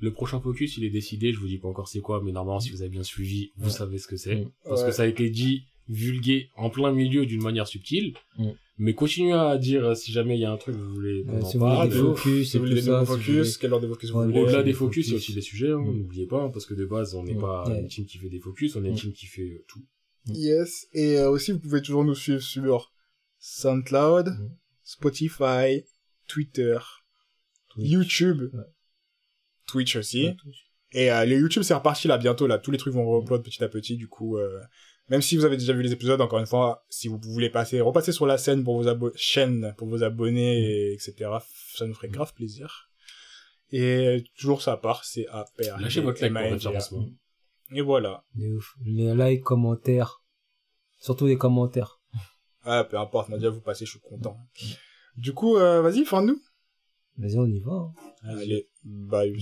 Le prochain focus, il est décidé, je vous dis pas encore c'est quoi, mais normalement, si vous avez bien suivi, vous Ouais. savez ce que c'est. Mm. Parce Ouais. que ça a été dit vulguer en plein milieu d'une manière subtile. Mm. Mais continuez à dire euh, si jamais il y a un truc que vous voulez qu'on Ouais, en si vous voulez parle. des focus Si vous voulez des nouveaux focus, quel genre de focus vous voulez. Au-delà des des focus, il y a aussi des sujets, hein, Mm. n'oubliez pas, hein, parce que de base, on n'est Mm. pas une team qui fait des focus, on est une Mm. team qui fait euh, tout. Yes. Et euh, aussi, vous pouvez toujours nous suivre sur SoundCloud, Mm. Spotify, Twitter, Twitch. YouTube, Ouais. Twitch aussi. Ouais, Twitch. Et euh, les YouTube, c'est reparti là bientôt. Là, tous les trucs vont re-upload petit à petit. Du coup, euh, même si vous avez déjà vu les épisodes, encore une fois, si vous voulez passer, repasser sur la scène pour vos abo- chaîne pour vos abonnés, et etc. Ça nous ferait grave plaisir. Et toujours ça part, c'est à perdre. Lâchez votre like pour. Et voilà. De ouf. Les likes, commentaires. Surtout les commentaires. Ah, peu importe, déjà vous passez, je suis content. Du coup, euh, vas-y, fin nous. Vas-y, on y va. hein. Allez, bye.